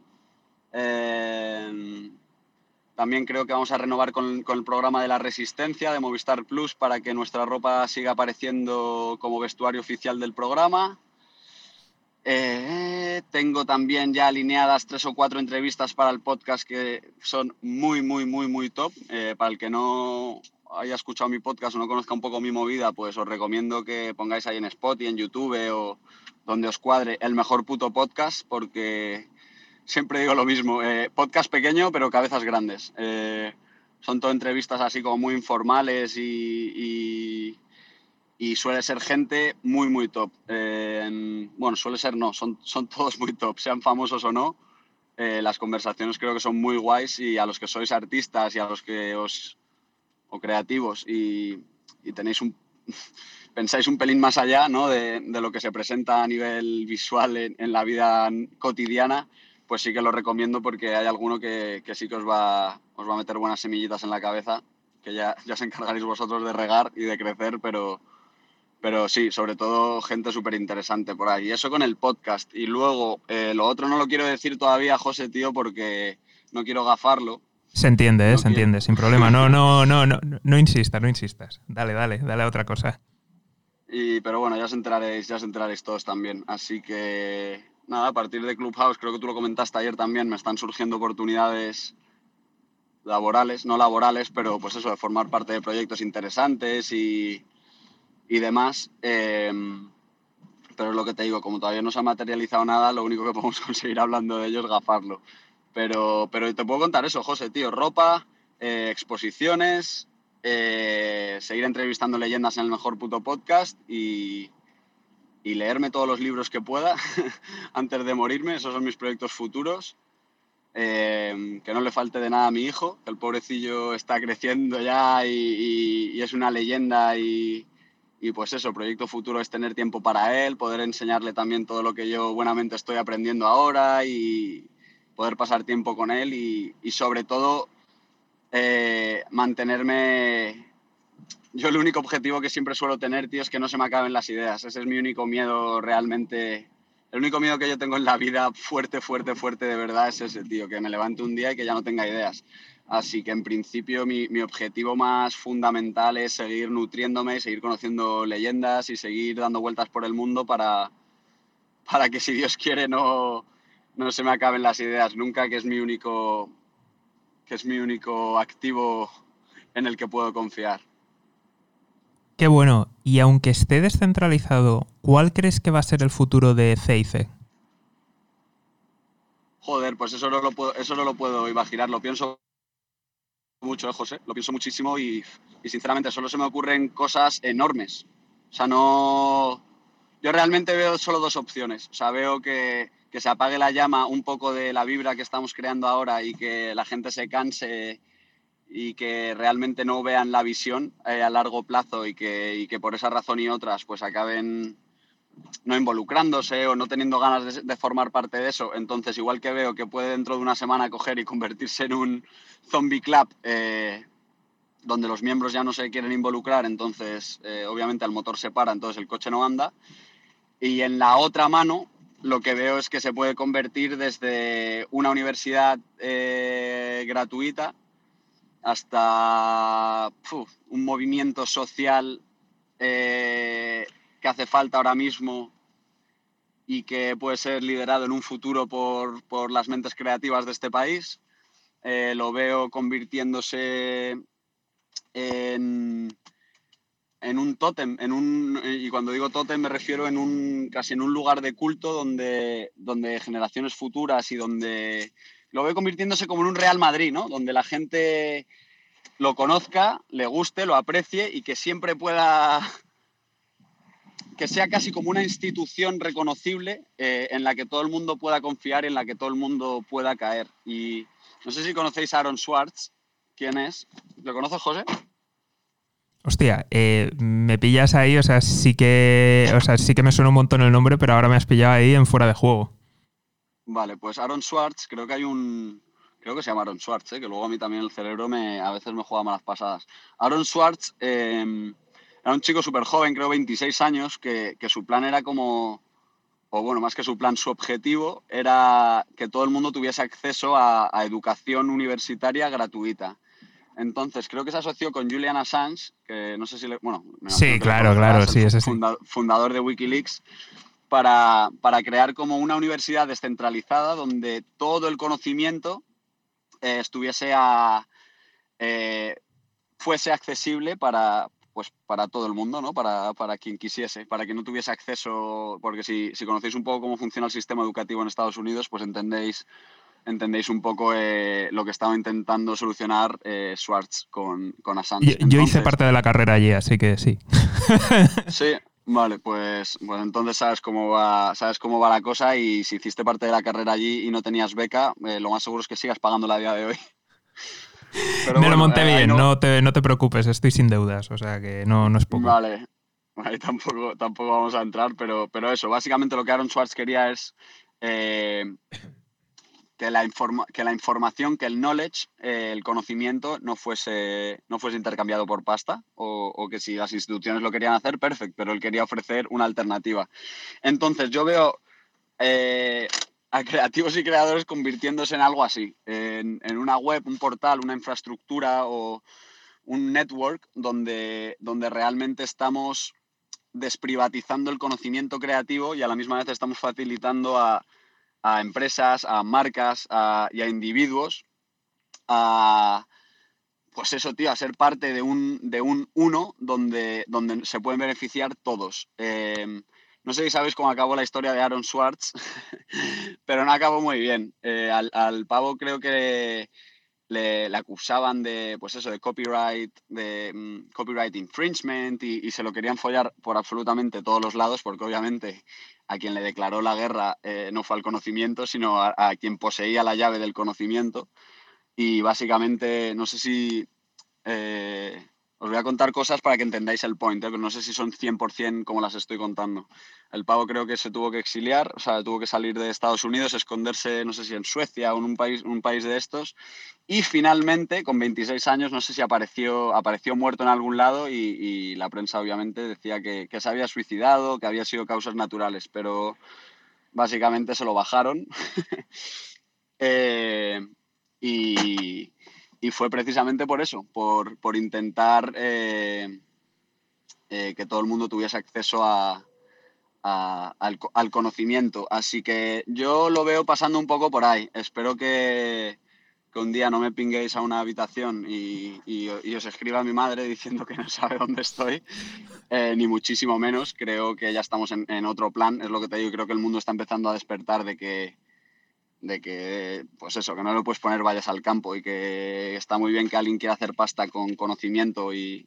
Eh, también creo que vamos a renovar con, con, el programa de la Resistencia de Movistar Plus para que nuestra ropa siga apareciendo como vestuario oficial del programa. Eh, tengo también ya alineadas tres o cuatro entrevistas para el podcast que son muy, muy, muy, muy top. Eh, para el que no haya escuchado mi podcast o no conozca un poco mi movida, pues os recomiendo que pongáis ahí en Spotify, en YouTube o donde os cuadre el mejor puto podcast, porque siempre digo lo mismo, eh, podcast pequeño pero cabezas grandes. Son todo entrevistas así como muy informales y, y, y suele ser gente muy, muy top. Eh, bueno, suele ser no, son, son *laughs* todos muy top, sean famosos o no. Eh, las conversaciones creo que son muy guays y a los que sois artistas y a los que os o creativos y, y tenéis un, *laughs* pensáis un pelín más allá ¿no? de, de, lo que se presenta a nivel visual en, en, la vida cotidiana, pues sí que lo recomiendo porque hay alguno que, que, sí que os va, os va a meter buenas semillitas en la cabeza, que ya, ya os encargaréis vosotros de regar y de crecer, pero, pero sí, sobre todo gente súper interesante por ahí. Y eso con el podcast. Y luego, eh, lo otro no lo quiero decir todavía, José, tío, porque no quiero gafarlo, se entiende, ¿eh? no se quiero. entiende, sin problema. No, no, no, no, no insistas, no insistas. Dale, dale, dale a otra cosa. Y, pero bueno, ya os enteraréis, ya os enteraréis todos también. Así que nada, a partir de Clubhouse, creo que tú lo comentaste ayer también, me están surgiendo oportunidades laborales, no laborales, pero pues eso, de formar parte de proyectos interesantes y, y demás. Eh, pero es lo que te digo, como todavía no se ha materializado nada, lo único que *laughs* podemos conseguir hablando de ello es gafarlo. Pero, pero te puedo contar eso, José, tío. Ropa, eh, exposiciones, eh, seguir entrevistando leyendas en el mejor puto podcast y, y leerme todos los libros que pueda *laughs* antes de morirme. Esos son mis proyectos futuros. Eh, que no le falte de nada a mi hijo, que el pobrecillo está creciendo ya y, y, y es una leyenda y, y pues eso, proyecto futuro es tener tiempo para él, poder enseñarle también todo lo que yo buenamente estoy aprendiendo ahora y, poder pasar tiempo con él y, sobre todo eh, mantenerme... Yo el único objetivo que siempre suelo tener, tío, es que no se me acaben las ideas. Ese es mi único miedo realmente. El único miedo que yo tengo en la vida fuerte, fuerte, fuerte de verdad es ese, tío, que me levante un día y que ya no tenga ideas. Así que en principio mi, mi objetivo más fundamental es seguir nutriéndome, seguir conociendo leyendas y seguir dando vueltas por el mundo para, para que si Dios quiere no, no se me acaben las ideas nunca, que es mi único, que es mi único activo en el que puedo confiar. Qué bueno. Y aunque esté descentralizado, ¿cuál crees que va a ser el futuro de CIC? Joder, pues eso no lo puedo, eso no lo puedo imaginar. Lo pienso mucho, ¿eh, José. Lo pienso muchísimo y, y sinceramente solo se me ocurren cosas enormes. O sea, no... Yo realmente veo solo dos opciones. O sea, veo que, que se apague la llama un poco de la vibra que estamos creando ahora y que la gente se canse y que realmente no vean la visión eh, a largo plazo y que, y que, por esa razón y otras pues acaben no involucrándose o no teniendo ganas de, formar parte de eso. Entonces, igual que veo que puede dentro de una semana coger y convertirse en un zombie club eh, donde los miembros ya no se quieren involucrar, entonces eh, obviamente el motor se para, entonces el coche no anda. Y en la otra mano, lo que veo es que se puede convertir desde una universidad gratuita hasta un movimiento social eh, que hace falta ahora mismo y que puede ser liderado en un futuro por, por las mentes creativas de este país. Eh, lo veo convirtiéndose en, en un tótem, en un, y cuando digo tótem me refiero en un, casi en un lugar de culto donde, donde generaciones futuras y donde lo veo convirtiéndose como en un Real Madrid, ¿no? Donde la gente lo conozca, le guste, lo aprecie y que siempre pueda, que sea casi como una institución reconocible eh, en la que todo el mundo pueda confiar y en la que todo el mundo pueda caer. Y no sé si conocéis a Aaron Swartz. ¿Quién es? ¿Lo conoces, José? Hostia, eh, me pillas ahí, o sea, sí que, o sea, sí que me suena un montón el nombre, pero ahora me has pillado ahí en fuera de juego. Vale, pues Aaron Swartz, creo que hay un, creo que se llama Aaron Swartz, ¿eh? que luego a mí también el cerebro me, a veces me juega malas pasadas. Aaron Swartz em, era un chico súper joven, creo 26 años, que, que, su plan era como, o bueno, más que su plan, su objetivo era que todo el mundo tuviese acceso a, educación universitaria gratuita. Entonces, creo que se asoció con Julian Assange, que no sé si le. Bueno, sí, claro, claro, sí, ese sí. Fundador de Wikileaks para, crear como una universidad descentralizada donde todo el conocimiento eh, estuviese a, eh, fuese accesible para, pues, para todo el mundo, ¿no? Para, quien quisiese, para que no tuviese acceso, porque si, conocéis un poco cómo funciona el sistema educativo en Estados Unidos, pues entendéis, entendéis un poco eh, lo que estaba intentando solucionar Schwartz con, con Assange. Yo, yo hice parte de la carrera allí, así que sí. *laughs* sí, Vale, pues, pues entonces sabes cómo va, sabes cómo va la cosa y si hiciste parte de la carrera allí y no tenías beca, eh, lo más seguro es que sigas pagándola a día de hoy. Me lo monté eh, bien, no... te, no te preocupes, estoy sin deudas, o sea que no, no es poco. Vale, ahí tampoco, tampoco vamos a entrar, pero, pero eso, básicamente lo que Aaron Schwartz quería es eh, que la, que la información, que el knowledge, eh, el conocimiento no fuese, no fuese intercambiado por pasta o, que si las instituciones lo querían hacer, perfecto, pero él quería ofrecer una alternativa. Entonces yo veo eh, a creativos y creadores convirtiéndose en algo así, en, una web, un portal, una infraestructura o un network donde, donde realmente estamos desprivatizando el conocimiento creativo y a la misma vez estamos facilitando a a empresas, a marcas y a individuos a, pues eso, tío, a ser parte de un, de un uno donde, donde se pueden beneficiar todos. Em, no sé si sabéis cómo acabó la historia de Aaron Swartz, *laughs* pero no acabó muy bien. Eh, al, pavo creo que le, acusaban de, pues eso, de copyright, de mm, copyright infringement y, y, se lo querían follar por absolutamente todos los lados, porque obviamente a quien le declaró la guerra eh, no fue al conocimiento, sino a, quien poseía la llave del conocimiento. Y básicamente, no sé si... Eh, os voy a contar cosas para que entendáis el point, eh, pero no sé si son 100% como las estoy contando. El pavo creo que se tuvo que exiliar, o sea, tuvo que salir de Estados Unidos, esconderse, no sé si en Suecia o en un país, un país de estos. Y finalmente, con 26 años, no sé si apareció, apareció muerto en algún lado y, la prensa obviamente decía que, que, se había suicidado, que había sido causas naturales, pero básicamente se lo bajaron. *laughs* eh, y, y fue precisamente por eso, por, por intentar eh, eh, que todo el mundo tuviese acceso a, al, conocimiento. Así que yo lo veo pasando un poco por ahí. Espero que, que un día no me pinguéis a una habitación y, y, os escriba mi madre *laughs* diciendo que no sabe dónde estoy, eh, ni muchísimo menos. Creo que ya estamos en, en, otro plan, es lo que te digo. Creo que el mundo está empezando a despertar de que de que, pues eso, que no le puedes poner vallas al campo y que está muy bien que alguien quiera hacer pasta con conocimiento y,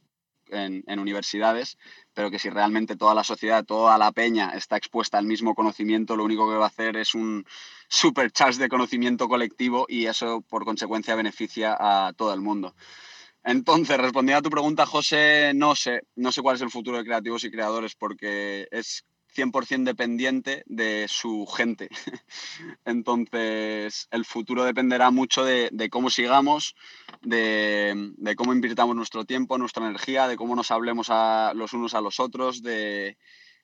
en, universidades, pero que si realmente toda la sociedad, toda la peña está expuesta al mismo conocimiento, lo único que va a hacer es un supercharge de conocimiento colectivo y eso por consecuencia beneficia a todo el mundo. Entonces, respondiendo a tu pregunta, José, no sé, no sé cuál es el futuro de creativos y creadores porque es 100% dependiente de su gente. *laughs* Entonces, el futuro dependerá mucho de, cómo sigamos, de, cómo invirtamos nuestro tiempo, nuestra energía, de cómo nos hablemos a los unos a los otros, de,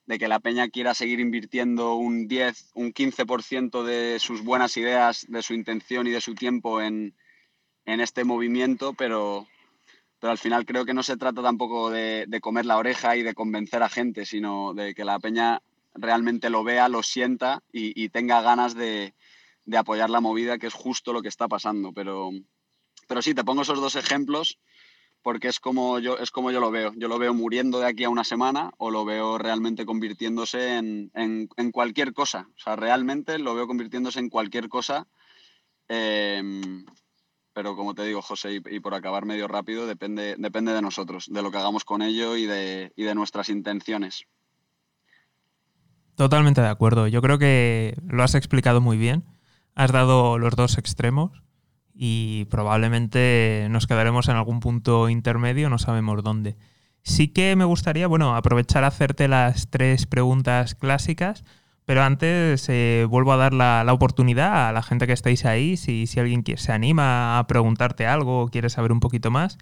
que la peña quiera seguir invirtiendo un 10, un 15% de sus buenas ideas, de su intención y de su tiempo en, en este movimiento, pero, pero al final creo que no se trata tampoco de, comer la oreja y de convencer a gente, sino de que la peña realmente lo vea, lo sienta y, tenga ganas de, apoyar la movida, que es justo lo que está pasando. Pero, pero sí, te pongo esos dos ejemplos porque es como, yo, es como yo lo veo. Yo lo veo muriendo de aquí a una semana o lo veo realmente convirtiéndose en, cualquier cosa. O sea, realmente lo veo convirtiéndose en cualquier cosa. Em, pero como te digo, José, y, por acabar medio rápido, depende, depende de nosotros, de lo que hagamos con ello y de, de nuestras intenciones. Totalmente de acuerdo. Yo creo que lo has explicado muy bien. Has dado los dos extremos y probablemente nos quedaremos en algún punto intermedio, no sabemos dónde. Sí que me gustaría, bueno, aprovechar a hacerte las tres preguntas clásicas pero antes eh, vuelvo a dar la, oportunidad a la gente que estáis ahí, si, si alguien se anima a preguntarte algo o quiere saber un poquito más,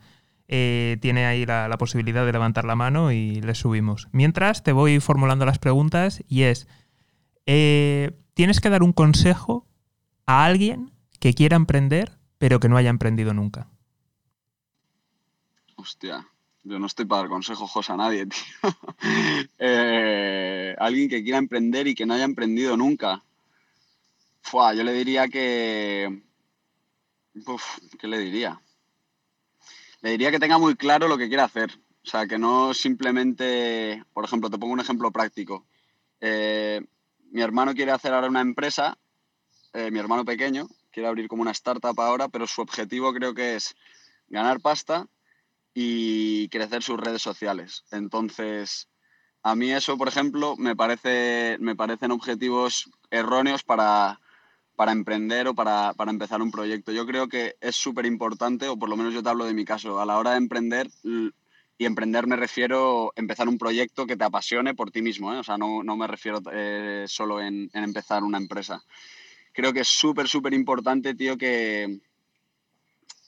eh, tiene ahí la, posibilidad de levantar la mano y le subimos. Mientras te voy formulando las preguntas y es, eh, tienes que dar un consejo a alguien que quiera emprender pero que no haya emprendido nunca. Hostia. Yo no estoy para dar consejos a nadie, *laughs* tío. Eh, alguien que quiera emprender y que no haya emprendido nunca. Fua, yo le diría que... ¿Qué le diría? Le diría que tenga muy claro lo que quiere hacer. O sea, que no simplemente... Por ejemplo, te pongo un ejemplo práctico. Eh, mi hermano quiere hacer ahora una empresa, eh, mi hermano pequeño, quiere abrir como una startup ahora, pero su objetivo creo que es ganar pasta y crecer sus redes sociales. Entonces, a mí eso, por ejemplo, me, parece, me parecen objetivos erróneos para, para emprender o para, para, empezar un proyecto. Yo creo que es súper importante, o por lo menos yo te hablo de mi caso, a la hora de emprender, y emprender me refiero a empezar un proyecto que te apasione por ti mismo, ¿eh? o sea, no, no me refiero eh, solo en, en empezar una empresa. Creo que es súper, súper importante, tío, que,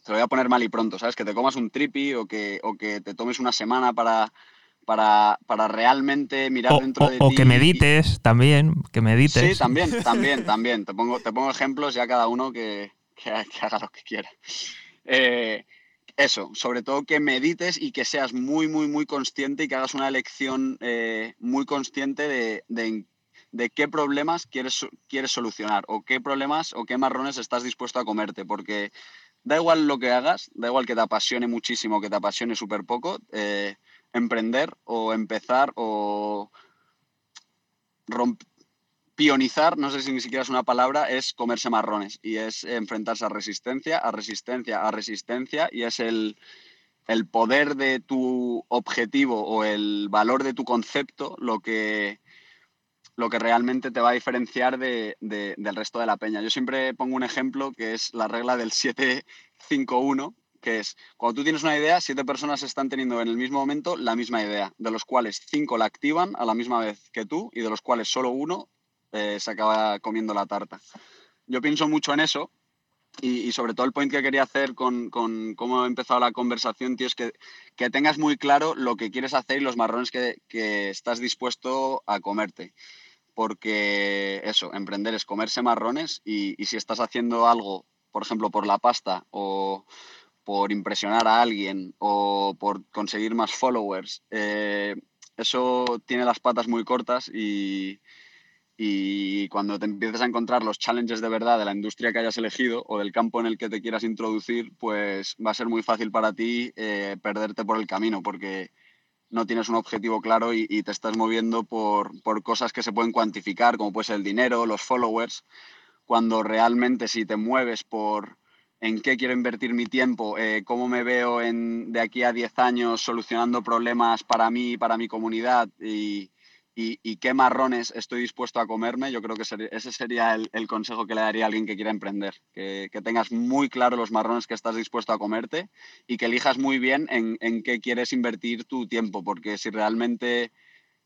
te lo voy a poner mal y pronto, ¿sabes? Que te comas un tripi o que, o que te tomes una semana para, para, para realmente mirar dentro de ti. O que medites también, que medites. Sí, también, también, también. Te pongo, te pongo ejemplos ya cada uno que, que, haga lo que quiera. Eh, eso, sobre todo que medites y que seas muy, muy, muy consciente y que hagas una elección eh, muy consciente de, de, de, qué problemas quieres, quieres solucionar o qué problemas o qué marrones estás dispuesto a comerte, porque da igual lo que hagas, da igual que te apasione muchísimo, que te apasione súper poco, eh, emprender o empezar o pionizar, no sé si ni siquiera es una palabra, es comerse marrones y es enfrentarse a resistencia, a resistencia, a resistencia y es el, el poder de tu objetivo o el valor de tu concepto lo que, lo que realmente te va a diferenciar de, del resto de la peña. Yo siempre pongo un ejemplo que es la regla del 751, que es cuando tú tienes una idea, siete personas están teniendo en el mismo momento la misma idea, de los cuales cinco la activan a la misma vez que tú y de los cuales solo uno eh, se acaba comiendo la tarta. Yo pienso mucho en eso y, sobre todo el point que quería hacer con, cómo he empezado la conversación, tío, es que, que, tengas muy claro lo que quieres hacer y los marrones que, que estás dispuesto a comerte porque eso, emprender es comerse marrones y, si estás haciendo algo, por ejemplo, por la pasta o por impresionar a alguien o por conseguir más followers, eh, eso tiene las patas muy cortas y, cuando te empieces a encontrar los challenges de verdad de la industria que hayas elegido o del campo en el que te quieras introducir, pues va a ser muy fácil para ti eh, perderte por el camino, porque no tienes un objetivo claro y, te estás moviendo por, cosas que se pueden cuantificar, como puede ser el dinero, los followers, cuando realmente si te mueves por en qué quiero invertir mi tiempo, eh, cómo me veo en, de aquí a 10 años solucionando problemas para mí, para mi comunidad y, y, qué marrones estoy dispuesto a comerme, yo creo que ese sería el, consejo que le daría a alguien que quiera emprender, que, tengas muy claro los marrones que estás dispuesto a comerte y que elijas muy bien en, en qué quieres invertir tu tiempo, porque si realmente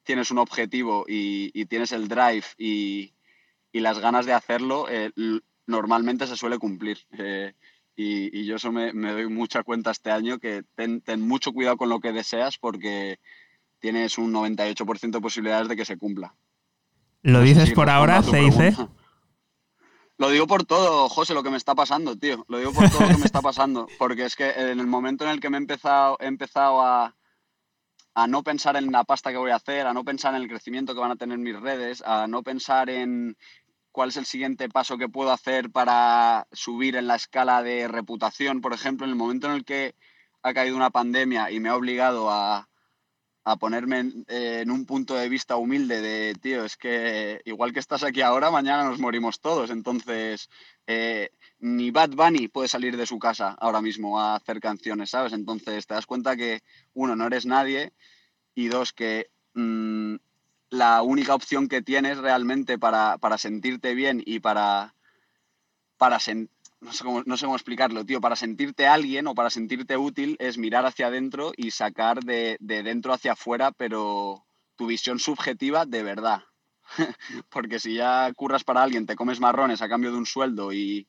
tienes un objetivo y, tienes el drive y, las ganas de hacerlo, eh, normalmente se suele cumplir. Eh, y, yo eso me, doy mucha cuenta este año, que ten, ten mucho cuidado con lo que deseas porque tienes un 98% de posibilidades de que se cumpla. ¿Lo dices por ahora, CIC? Lo digo por todo, José, lo que me está pasando, tío. Lo digo por todo lo que me está pasando. *laughs* Porque es que en el momento en el que me he empezado, he empezado a, a no pensar en la pasta que voy a hacer, a no pensar en el crecimiento que van a tener mis redes, a no pensar en cuál es el siguiente paso que puedo hacer para subir en la escala de reputación, por ejemplo, en el momento en el que ha caído una pandemia y me ha obligado a, a ponerme eh, en, un punto de vista humilde de, tío, es que igual que estás aquí ahora, mañana nos morimos todos. Entonces, eh, ni Bad Bunny puede salir de su casa ahora mismo a hacer canciones, ¿sabes? Entonces, te das cuenta que, uno, no eres nadie y dos, que mm, la única opción que tienes realmente para, para sentirte bien y para, para, no sé, cómo, no sé cómo explicarlo, tío, para sentirte alguien o para sentirte útil es mirar hacia adentro y sacar de, dentro hacia afuera, pero tu visión subjetiva de verdad. *laughs* Porque si ya curras para alguien, te comes marrones a cambio de un sueldo y,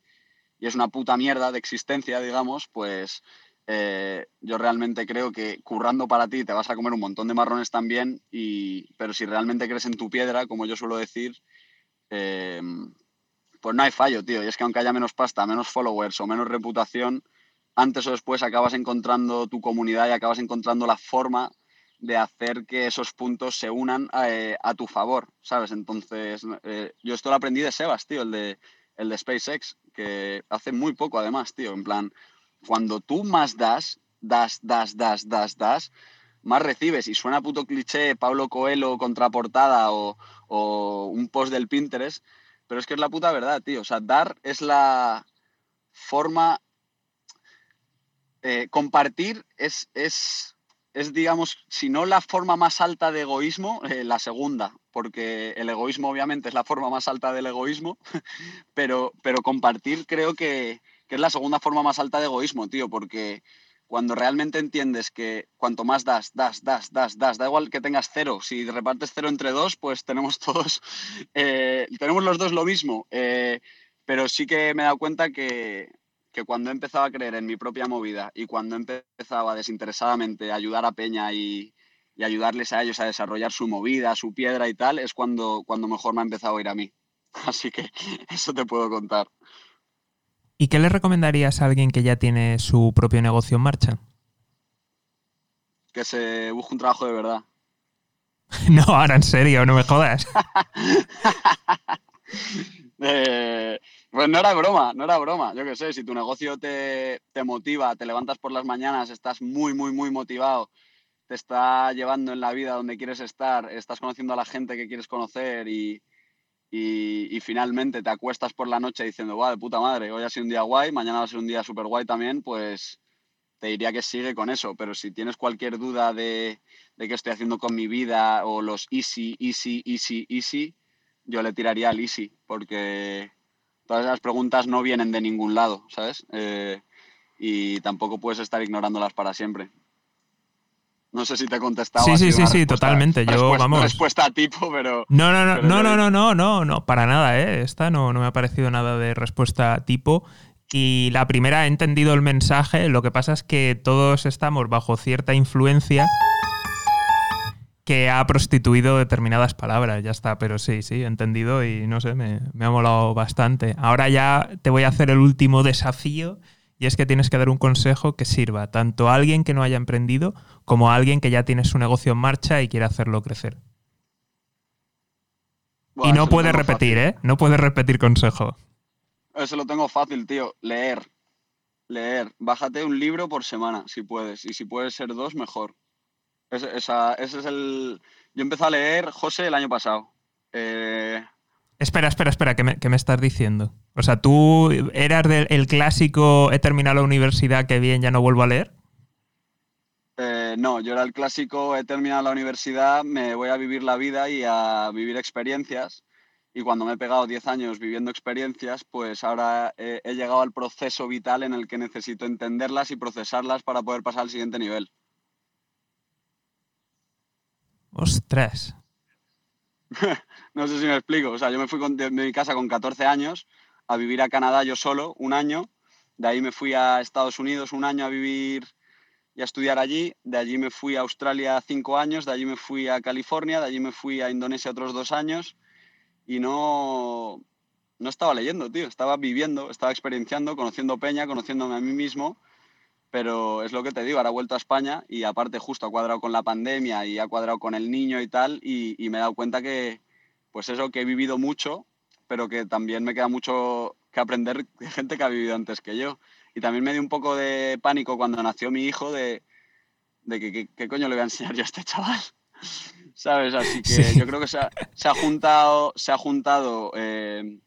es una puta mierda de existencia, digamos, pues eh, yo realmente creo que currando para ti te vas a comer un montón de marrones también, y, pero si realmente crees en tu piedra, como yo suelo decir, eh, pues no hay fallo, tío. Y es que aunque haya menos pasta, menos followers o menos reputación, antes o después acabas encontrando tu comunidad y acabas encontrando la forma de hacer que esos puntos se unan eh, a, tu favor, ¿sabes? Entonces, eh, yo esto lo aprendí de Sebas, tío, el de, el de SpaceX, que hace muy poco además, tío, en plan, cuando tú más das, das, das, das, das, das, más recibes. Y suena puto cliché Pablo Coelho contraportada o, o un post del Pinterest, pero es que es la puta verdad, tío. O sea, dar es la forma... Eh, compartir es, es, es, digamos, si no la forma más alta de egoísmo, eh, la segunda, porque el egoísmo obviamente es la forma más alta del egoísmo, *laughs* pero, pero compartir creo que, que es la segunda forma más alta de egoísmo, tío, porque cuando realmente entiendes que cuanto más das, das, das, das, das, da igual que tengas cero, si repartes cero entre dos, pues tenemos *laughs* todos, eh, tenemos los dos lo mismo, eh, pero sí que me he dado cuenta que, que cuando he empezado a creer en mi propia movida y cuando he empezado a desinteresadamente a ayudar a Peña y, y ayudarles a ellos a desarrollar su movida, su piedra y tal, es cuando, cuando mejor me ha empezado a ir a mí. *laughs* Así que eso te puedo contar. ¿Y qué le recomendarías a alguien que ya tiene su propio negocio en marcha? Que se busque un trabajo de verdad. *laughs* no, ahora en serio, no me jodas. *laughs* Eh, pues no era broma, no era broma. Yo qué sé, si tu negocio te, te motiva, te levantas por las mañanas, estás muy, muy, muy motivado, te está llevando en la vida donde quieres estar, estás conociendo a la gente que quieres conocer y, y, finalmente te acuestas por la noche diciendo, guau, de puta madre, hoy ha sido un día guay, mañana va a ser un día súper guay también, pues te diría que sigue con eso. Pero si tienes cualquier duda de, de qué estoy haciendo con mi vida o los easy, easy, easy, easy, yo le tiraría al easy, porque todas esas preguntas no vienen de ningún lado, ¿sabes? Eh, y tampoco puedes estar ignorándolas para siempre. No sé si te he contestado. Sí, sí, sí, sí, totalmente. Yo, respuesta, vamos. Respuesta a tipo, pero. No, no, no, no, no, no, no, no, no, para nada, ¿eh? Esta no, no me ha parecido nada de respuesta a tipo. Y la primera, he entendido el mensaje. Lo que pasa es que todos estamos bajo cierta influencia que ha prostituido determinadas palabras, ya está, pero sí, sí, he entendido y no sé, me, me ha molado bastante. Ahora ya te voy a hacer el último desafío, y es que tienes que dar un consejo que sirva tanto a alguien que no haya emprendido como a alguien que ya tiene su negocio en marcha y quiere hacerlo crecer. y no puedes repetir, ¿eh? No puedes repetir consejo. Eso lo tengo fácil, tío. Leer. Leer. Bájate un libro por semana, si puedes. Y si puedes ser dos, mejor. Ese, es el... Yo empecé a leer, José, el año pasado. Eh, Espera, espera, espera, ¿qué me, estás diciendo? O sea, ¿tú eras del el clásico he terminado la universidad, que bien, ya no vuelvo a leer? Eh, no, yo era el clásico, he terminado la universidad, me voy a vivir la vida y a vivir experiencias. Y cuando me he pegado 10 años viviendo experiencias, pues ahora he, llegado al proceso vital en el que necesito entenderlas y procesarlas para poder pasar al siguiente nivel. Ostras. *laughs* no sé si me explico. O sea, yo me fui de mi casa con 14 años a vivir a Canadá yo solo, un año. De ahí me fui a Estados Unidos un año a vivir y a estudiar allí. De allí me fui a Australia cinco años, de allí me fui a California, de allí me fui a Indonesia otros dos años y no, no estaba leyendo, tío, estaba viviendo, estaba experienciando, conociendo Peña, conociéndome a mí mismo, pero es lo que te digo, ahora he vuelto a España y aparte justo ha cuadrado con la pandemia y ha cuadrado con el niño y tal y, y me he dado cuenta que, pues eso, que he vivido mucho, pero que también me queda mucho que aprender de gente que ha vivido antes que yo. Y también me dio un poco de pánico cuando nació mi hijo de, que qué coño le voy a enseñar yo a este chaval. *laughs* ¿Sabes? Así que yo creo que se ha, juntado, se ha juntado eh,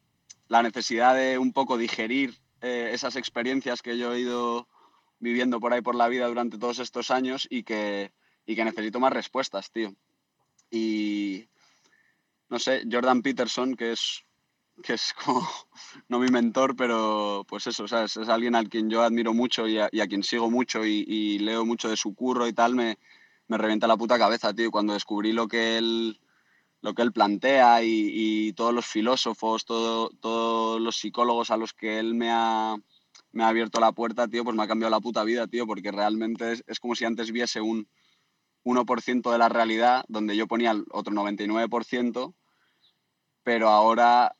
la necesidad de un poco digerir eh, esas experiencias que yo he ido viviendo por ahí por la vida durante todos estos años y que, y que necesito más respuestas, tío. Y no sé, Jordan Peterson, que es que es como, *laughs* no mi mentor, pero pues eso, Es alguien al quien yo admiro mucho y a, quien sigo mucho y, leo mucho de su curro y tal, me, me revienta la puta cabeza, tío. Cuando descubrí lo que él, lo que él plantea y, todos los filósofos, todo, todos los psicólogos a los que él me ha, me ha abierto la puerta, tío, pues me ha cambiado la puta vida, tío, porque realmente es, es como si antes viese un 1% de la realidad donde yo ponía el otro 99%, pero ahora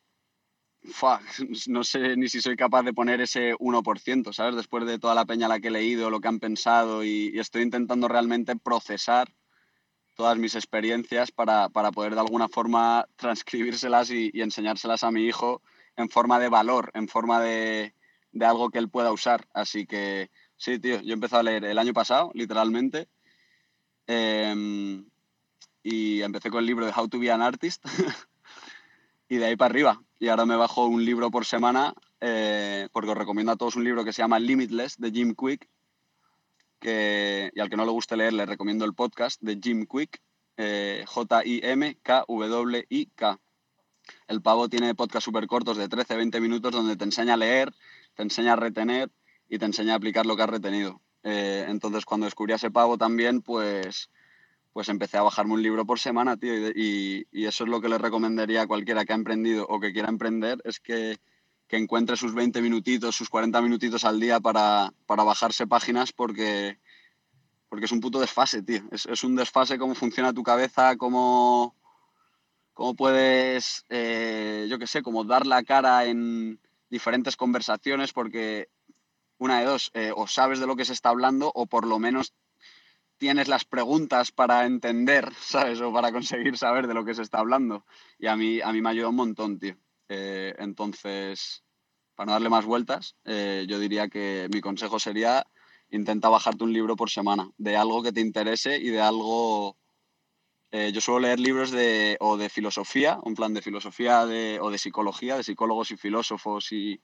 *laughs* no sé ni si soy capaz de poner ese 1%, ¿sabes? Después de toda la peña a la que he leído, lo que han pensado y, estoy intentando realmente procesar todas mis experiencias para, poder de alguna forma transcribírselas y, enseñárselas a mi hijo en forma de valor, en forma de, algo que él pueda usar. Así que sí, tío, yo empezado a leer el año pasado, literalmente, em, y empecé con el libro de How to be an Artist. *laughs* y de ahí para arriba. Y ahora me bajo un libro por semana, eh, porque os recomiendo a todos un libro que se llama Limitless, de Jim Quick, y al que no le guste leer, le recomiendo el podcast de Jim Quick, eh, J-I-M-K-W-I-K. El pavo tiene podcast súper cortos de 13-20 minutos donde te enseña a leer, te enseña a retener y te enseña a aplicar lo que has retenido. Eh, entonces, cuando descubrí ese pavo también, pues pues empecé a bajarme un libro por semana, tío, y, eso es lo que le recomendaría a cualquiera que ha emprendido o que quiera emprender, es que, encuentre sus 20 minutitos, sus 40 minutitos al día para, bajarse páginas porque, porque es un puto desfase, tío. Es, un desfase cómo funciona tu cabeza, cómo, cómo puedes, eh, yo qué sé, como dar la cara en diferentes conversaciones porque una de dos, eh, o sabes de lo que se está hablando o por lo menos tienes las preguntas para entender, *laughs* ¿sabes? O para conseguir saber de lo que se está hablando. Y a mí, a mí me ayuda un montón, tío. Eh, entonces, para no darle más vueltas, eh, yo diría que mi consejo sería intenta bajarte un libro por semana, de algo que te interese y de algo... Eh, yo suelo leer libros de, o de filosofía, un plan de filosofía de, o de psicología, de psicólogos y filósofos y,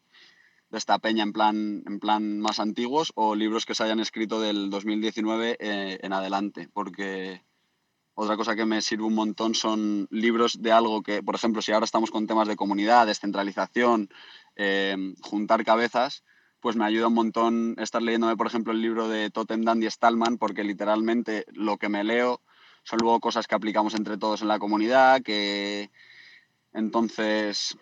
de esta peña en plan, en plan más antiguos o libros que se hayan escrito del 2019 eh, en adelante, porque otra cosa que me sirve un montón son libros de algo que, por ejemplo, si ahora estamos con temas de comunidad, descentralización, eh, juntar cabezas, pues me ayuda un montón estar leyéndome, por ejemplo, el libro de Totem Dandy Stallman, porque literalmente lo que me leo son luego cosas que aplicamos entre todos en la comunidad, que entonces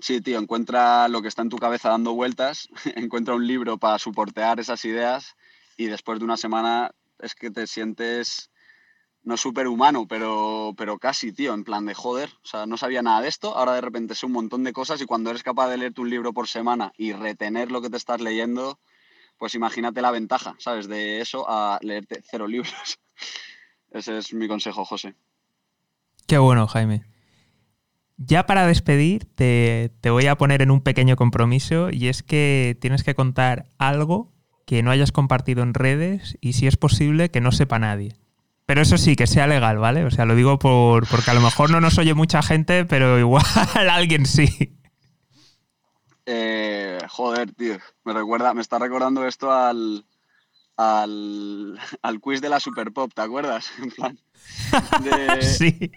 Sí, tío, encuentra lo que está en tu cabeza dando vueltas, *laughs* encuentra un libro para soportear esas ideas y después de una semana es que te sientes no superhumano, pero, pero casi, tío, en plan de joder, o sea, no sabía nada de esto, ahora de repente sé un montón de cosas y cuando eres capaz de leerte un libro por semana y retener lo que te estás leyendo, pues imagínate la ventaja, ¿sabes? De eso a leerte cero libros. *laughs* Ese es mi consejo, José. Qué bueno, Jaime. Ya para despedir, te, voy a poner en un pequeño compromiso y es que tienes que contar algo que no hayas compartido en redes y si es posible que no sepa nadie. Pero eso sí, que sea legal, ¿vale? O sea, lo digo por, porque a lo mejor no nos oye mucha gente, pero *laughs* igual alguien sí. Eh, joder, tío. Me recuerda, me está recordando esto al, *laughs* al, quiz de la Super Pop, ¿te acuerdas? *laughs* En plan. *laughs* sí.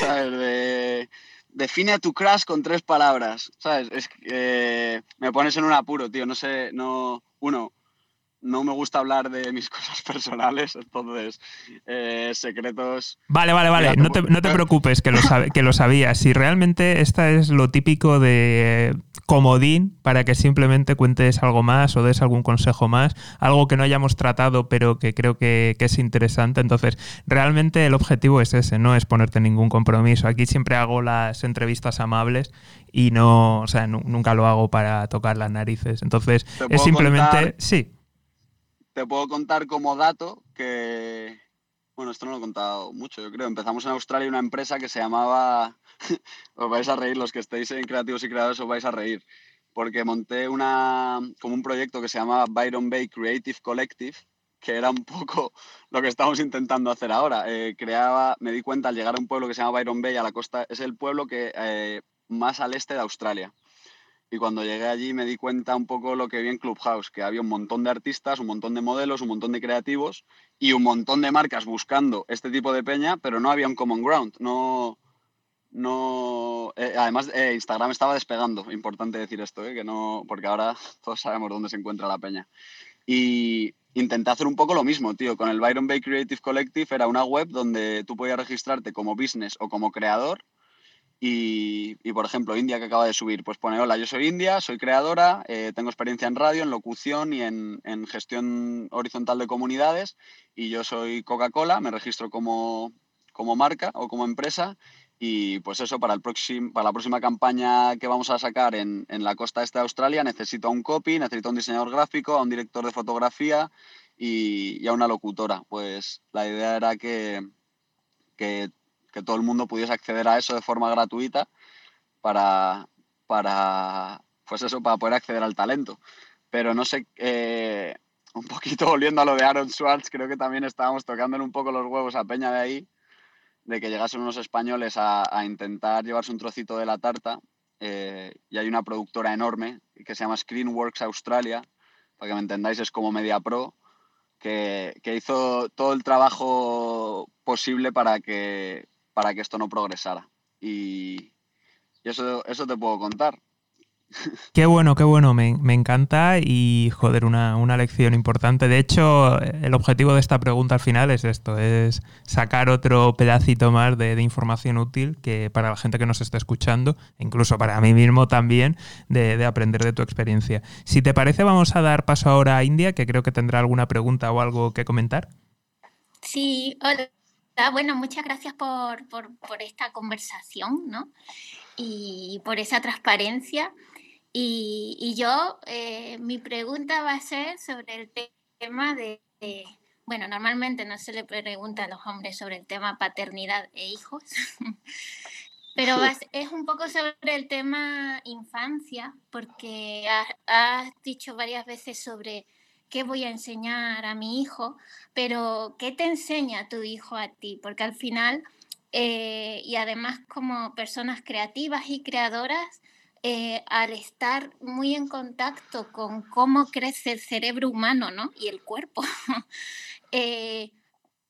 ¿Sabes? De, define a tu crush con tres palabras. ¿Sabes? Es que eh, me pones en un apuro, tío. No sé, no. Uno, no me gusta hablar de mis *laughs* cosas personales, entonces, eh, secretos... Vale, vale, vale, no te, no te, preocupes que lo, *laughs* que lo sabías. Si realmente esta es lo típico de comodín para que simplemente cuentes algo más o des algún consejo más, algo que no hayamos tratado pero que creo que, es interesante. Entonces, realmente el objetivo es ese, no es ponerte ningún compromiso. Aquí siempre hago las entrevistas amables y no, o sea, nunca lo hago para tocar las narices. Entonces, es simplemente, sí. Te puedo contar como dato que, bueno, esto no lo he contado mucho, yo creo. Empezamos en Australia una empresa que se llamaba, *laughs* os vais a reír, los que estéis en Creativos y Creadores os vais a reír, porque monté una, como un proyecto que se llamaba Byron Bay Creative Collective, que era un poco *laughs* lo que estamos intentando hacer ahora. Eh, creaba, me di cuenta al llegar a un pueblo que se llama Byron Bay, a la costa, es el pueblo que eh, más al este de Australia. Y cuando llegué allí me di cuenta un poco lo que vi en Clubhouse, que había un montón de artistas, un montón de modelos, un montón de creativos y un montón de marcas buscando este tipo de peña, pero no había un common ground. No, no, eh, además, eh, Instagram estaba despegando, importante decir esto, eh, que no, porque ahora *laughs* todos sabemos dónde se encuentra la peña. Y intenté hacer un poco lo mismo, tío. Con el Byron Bay Creative Collective era una web donde tú podías registrarte como business o como creador y, por ejemplo, India que acaba de subir, pues pone, hola, yo soy India, soy creadora, eh, tengo experiencia en radio, en locución y en, gestión horizontal de comunidades y yo soy Coca-Cola, me registro como, marca o como empresa y pues eso, para, el para la próxima campaña que vamos a sacar en, la costa este de Australia necesito un copy, necesito un diseñador gráfico, a un director de fotografía y, y a una locutora. Pues la idea era que, que que todo el mundo pudiese acceder a eso de forma gratuita para, para pues eso, para poder acceder al talento. Pero no sé, eh, un poquito *laughs* volviendo a lo de Aaron Swartz, creo que también estábamos tocándole un poco los huevos a Peña de ahí, de que llegasen unos españoles a, intentar llevarse un trocito de la tarta. Eh, y hay una productora enorme que se llama Screenworks Australia, para que me entendáis, es como Media Pro, que, que hizo todo el trabajo posible para que, para que esto no progresara. Y, eso, eso te puedo contar. Qué bueno, qué bueno, me, encanta y joder, una, lección importante. De hecho, el objetivo de esta pregunta al final es esto, es sacar otro pedacito más de, información útil que para la gente que nos está escuchando, incluso para mí mismo también, de, de, aprender de tu experiencia. Si te parece, vamos a dar paso ahora a India, que creo que tendrá alguna pregunta o algo que comentar. Sí, hola. Ah, bueno, muchas gracias por, esta conversación, ¿no? Y por esa transparencia. Y, yo, eh, mi pregunta va a ser sobre el tema de, bueno, normalmente no se le pregunta a los hombres sobre el tema paternidad e hijos, *laughs* pero es un poco sobre el tema infancia, porque has dicho varias veces sobre qué voy a enseñar a mi hijo, pero ¿qué te enseña tu hijo a ti? Porque al final, eh, y además como personas creativas y creadoras, eh, al estar muy en contacto con cómo crece el cerebro humano ¿no? y el cuerpo, *laughs* eh,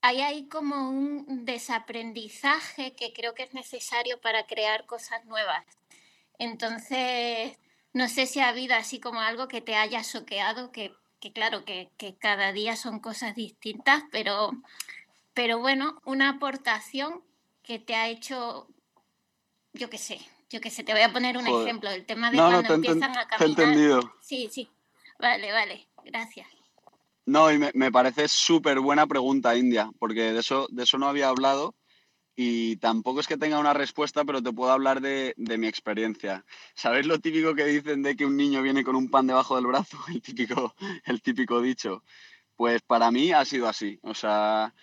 hay ahí como un desaprendizaje que creo que es necesario para crear cosas nuevas. Entonces, no sé si ha habido así como algo que te haya soqueado, que que claro, que, cada día son cosas distintas, pero, pero bueno, una aportación que te ha hecho, yo qué sé, yo qué sé, te voy a poner un ejemplo, el tema de cuando empiezan a caminar. entendido. Sí, sí, vale, vale, gracias. No, y me, me parece súper buena pregunta, India, porque de eso, de eso no había hablado y tampoco es que tenga una respuesta, pero te puedo hablar de, mi experiencia. ¿Sabéis lo típico que dicen de que un niño viene con un pan debajo del brazo? *laughs* El típico, el típico dicho. Pues para mí ha sido así. O sea,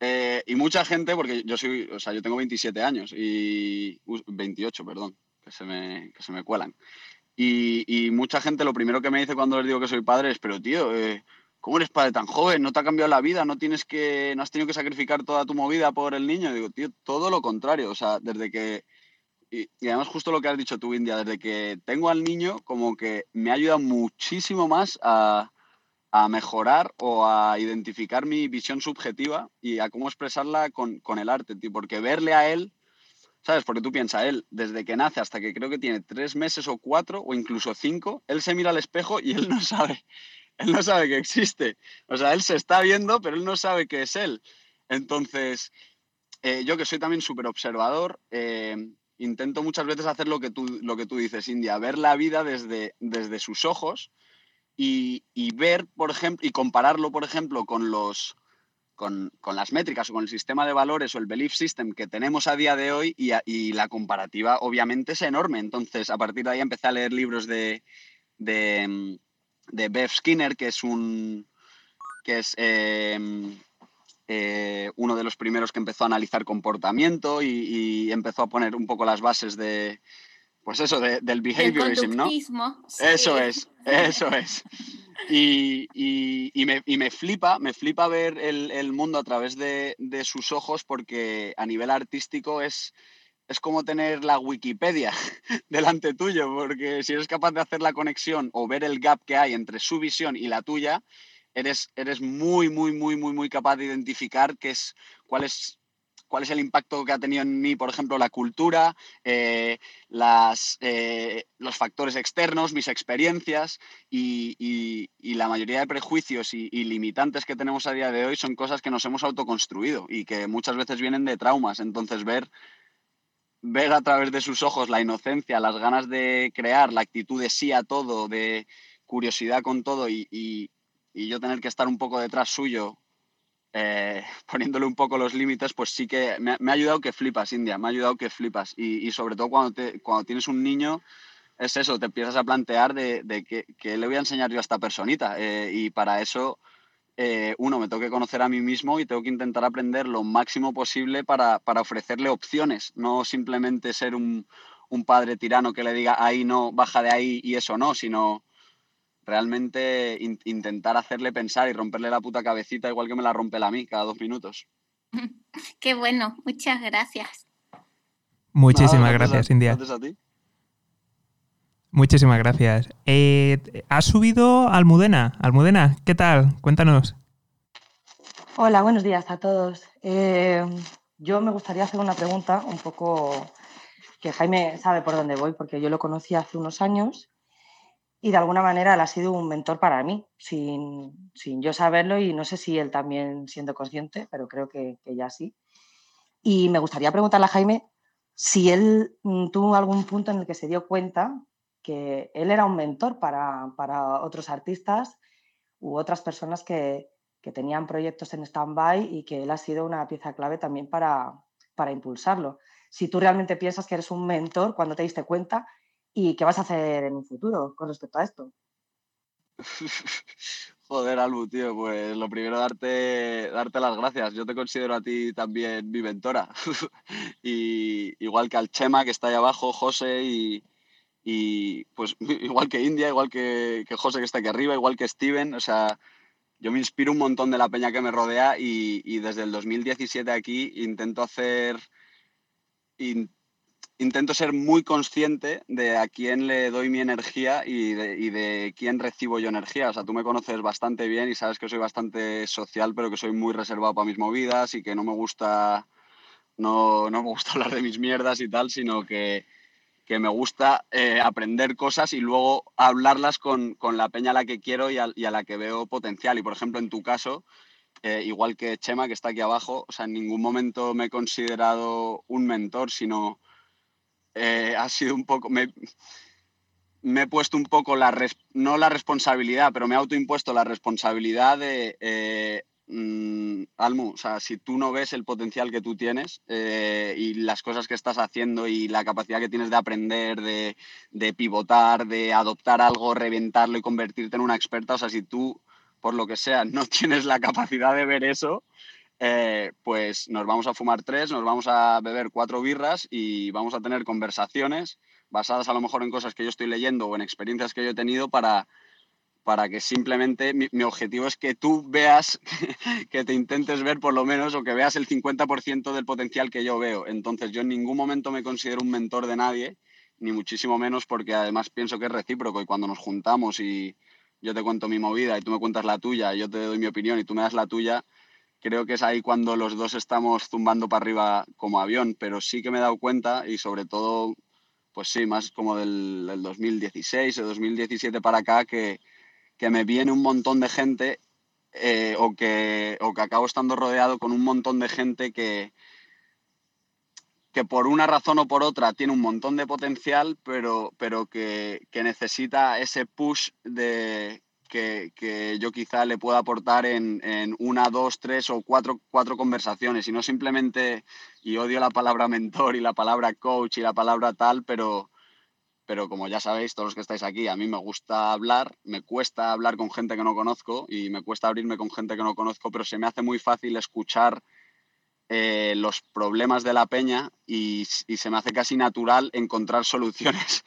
eh, y mucha gente, porque yo soy, o sea, yo tengo 27 años y 28, perdón, que se me, que se me cuelan. Y, mucha gente lo primero que me dice cuando les digo que soy padre es, pero tío, eh, ¿cómo eres padre tan joven? ¿No te ha cambiado la vida? ¿No, tienes que, ¿No has tenido que sacrificar toda tu movida por el niño? digo, tío, todo lo contrario. O sea, desde que... Y, además justo lo que has dicho tú, India, desde que tengo al niño, como que me ha ayudado muchísimo más a, a mejorar o a identificar mi visión subjetiva y a cómo expresarla con, con el arte, tío. Porque verle a él... ¿Sabes? Porque tú piensas, él, desde que nace hasta que creo que tiene tres meses o cuatro o incluso cinco, él se mira al espejo y él no sabe él no sabe que existe. O sea, él se está viendo, pero él no sabe que es él. Entonces, eh, yo que soy también súper observador, eh, intento muchas veces hacer lo que tú, lo que tú dices, India, ver la vida desde, desde sus ojos y, ver, por ejemplo, y compararlo, por ejemplo, con los... Con, las métricas o con el sistema de valores o el belief system que tenemos a día de hoy y, la comparativa obviamente es enorme. Entonces, a partir de ahí empecé a leer libros de de Bev Skinner, que es un que es em, eh, uno de los primeros que empezó a analizar comportamiento y, empezó a poner un poco las bases de, pues eso, del behaviorism, ¿no? Eso es, eso es. Y, me, flipa, me flipa ver el, mundo a través de, sus ojos porque a nivel artístico es, es como tener la Wikipedia *laughs* delante tuyo, porque si eres capaz de hacer la conexión o ver el gap que hay entre su visión y la tuya, eres, eres muy, muy, muy, muy, muy capaz de identificar qué es, cuál es cuál es el impacto que ha tenido en mí, por ejemplo, la cultura, eh, las, eh, los factores externos, mis experiencias y, la mayoría de prejuicios y, limitantes que tenemos a día de hoy son cosas que nos hemos autoconstruido y que muchas veces vienen de traumas. Entonces, ver ver a través de sus ojos la inocencia, las ganas de crear, la actitud de sí a todo, de curiosidad con todo y, yo tener que estar un poco detrás suyo, eh, *laughs* poniéndole un poco los límites, pues sí que me, ha ayudado que flipas, India, me ha ayudado que flipas. Y, sobre todo cuando, te, cuando tienes un niño, es eso, te empiezas a plantear de, de qué, le voy a enseñar yo a esta personita. Eh, y para eso eh, uno, me tengo que conocer a mí mismo y tengo que intentar aprender lo máximo posible para, ofrecerle opciones, no simplemente ser un, padre tirano que le diga ahí no, baja de ahí y eso no, sino realmente intentar hacerle pensar y romperle la puta cabecita igual que me la rompe la a mí cada dos minutos. *laughs* Qué bueno, muchas gracias. Muchísimas gracias, India. a ti. Muchísimas gracias. Eh, ¿Has subido Almudena? Almudena, ¿qué tal? Cuéntanos. Hola, buenos días a todos. Eh, yo me gustaría hacer una pregunta un poco que Jaime sabe por dónde voy, porque yo lo conocí hace unos años y de alguna manera él ha sido un mentor para mí, sin, yo saberlo y no sé si él también siendo consciente, pero creo que, que ya sí. Y me gustaría preguntarle a Jaime si él mm, tuvo algún punto en el que se dio cuenta que él era un mentor para, otros artistas u otras personas que, tenían proyectos en stand-by y que él ha sido una pieza clave también para, impulsarlo. Si tú realmente piensas que eres un mentor, cuando te diste cuenta y qué vas a hacer en un futuro con respecto a esto. *laughs* Joder, Albu, tío, pues lo primero darte, darte las gracias. Yo te considero a ti también mi mentora. *laughs* y igual que al Chema que está ahí abajo, José y, y pues *laughs* igual que India, igual que, que, José que está aquí arriba, igual que Steven, o sea, yo me inspiro un montón de la peña que me rodea y, y desde el 2017 aquí intento hacer, intento ser muy consciente de a quién le doy mi energía y de, y de, quién recibo yo energía. O sea, tú me conoces bastante bien y sabes que soy bastante social, pero que soy muy reservado para mis movidas y que no me gusta, no, no me gusta *laughs* hablar de mis mierdas y tal, sino que que me gusta eh, aprender cosas y luego hablarlas con, la peña a la que quiero y a, la que veo potencial. Y por ejemplo, en tu caso, eh, igual que Chema, que está aquí abajo, o sea, en ningún momento me he considerado un mentor, sino eh, ha sido un poco... Me, me he puesto un poco la, no la responsabilidad, pero me he autoimpuesto la responsabilidad de Mm, Almu, o sea, si tú no ves el potencial que tú tienes eh, y las cosas que estás haciendo y la capacidad que tienes de aprender, de, pivotar, de adoptar algo, reventarlo y convertirte en una experta, o sea, si tú, por lo que sea, *laughs* no tienes la capacidad de ver eso, eh, pues nos vamos a fumar tres, nos vamos a beber cuatro birras y vamos a tener conversaciones basadas a lo mejor en cosas que yo estoy leyendo o en experiencias que yo he tenido para para que simplemente mi, objetivo es que tú veas, *laughs* que te intentes ver por lo menos o que veas el 50% del potencial que yo veo. Entonces yo en ningún momento me considero un mentor de nadie, ni muchísimo menos porque además pienso que es recíproco y cuando nos juntamos y yo te cuento mi movida y tú me cuentas la tuya, yo te doy mi opinión y tú me das la tuya, creo que es ahí cuando los dos estamos zumbando para arriba como avión, pero sí que me he dado cuenta y sobre todo, pues sí, más como del, del 2016 o 2017 para acá, que que me viene un montón de gente eh, o, que, o que acabo estando rodeado con un montón de gente que, que por una razón o por otra tiene un montón de potencial, pero, pero que, necesita ese push de, que, yo quizá le pueda aportar en, en, una, dos, tres o cuatro, cuatro conversaciones. Y no simplemente, y odio la palabra *laughs* mentor y la palabra coach y la palabra tal, pero, pero como ya sabéis, todos los que estáis aquí, a mí me gusta hablar, me cuesta hablar con gente que no conozco y me cuesta abrirme con gente que no conozco, pero se me hace muy fácil escuchar eh, los problemas de la peña y, se me hace casi natural encontrar *laughs* soluciones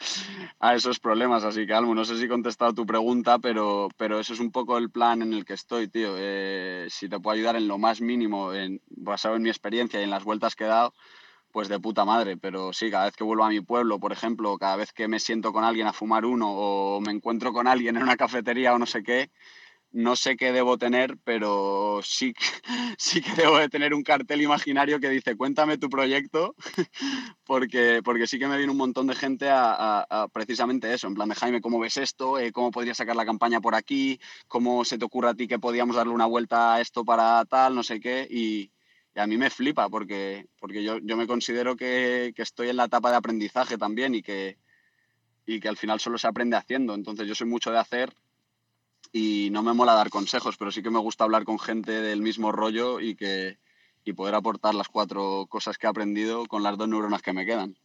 a esos problemas. Así que, Almo, no sé si he contestado tu pregunta, pero, pero eso es un poco el plan en el que estoy, tío. Eh, si te puedo ayudar en lo más mínimo, basado en mi experiencia y en las vueltas que he dado, pues de puta madre, pero sí, cada vez que vuelvo a mi pueblo, por ejemplo, cada vez que me siento con alguien a fumar uno o me encuentro con alguien en una cafetería o no sé qué, no sé qué debo tener, pero sí, *laughs* sí que debo de tener un cartel imaginario que dice, cuéntame tu proyecto, *laughs* porque, porque sí que me viene un montón de gente a, precisamente eso, en plan de Jaime, ¿cómo ves esto? Eh, ¿Cómo podrías sacar la campaña por aquí? ¿Cómo se te ocurre a ti que podíamos darle una vuelta a esto para tal? No sé qué. Y, y a mí me flipa porque, porque yo, yo me considero que, que, estoy en la etapa de aprendizaje también y que, y que al final solo se aprende haciendo. Entonces yo soy mucho de hacer y no me mola dar consejos, pero sí que me gusta hablar con gente del mismo rollo y, que, y poder aportar las cuatro cosas que he aprendido con las dos neuronas que me quedan.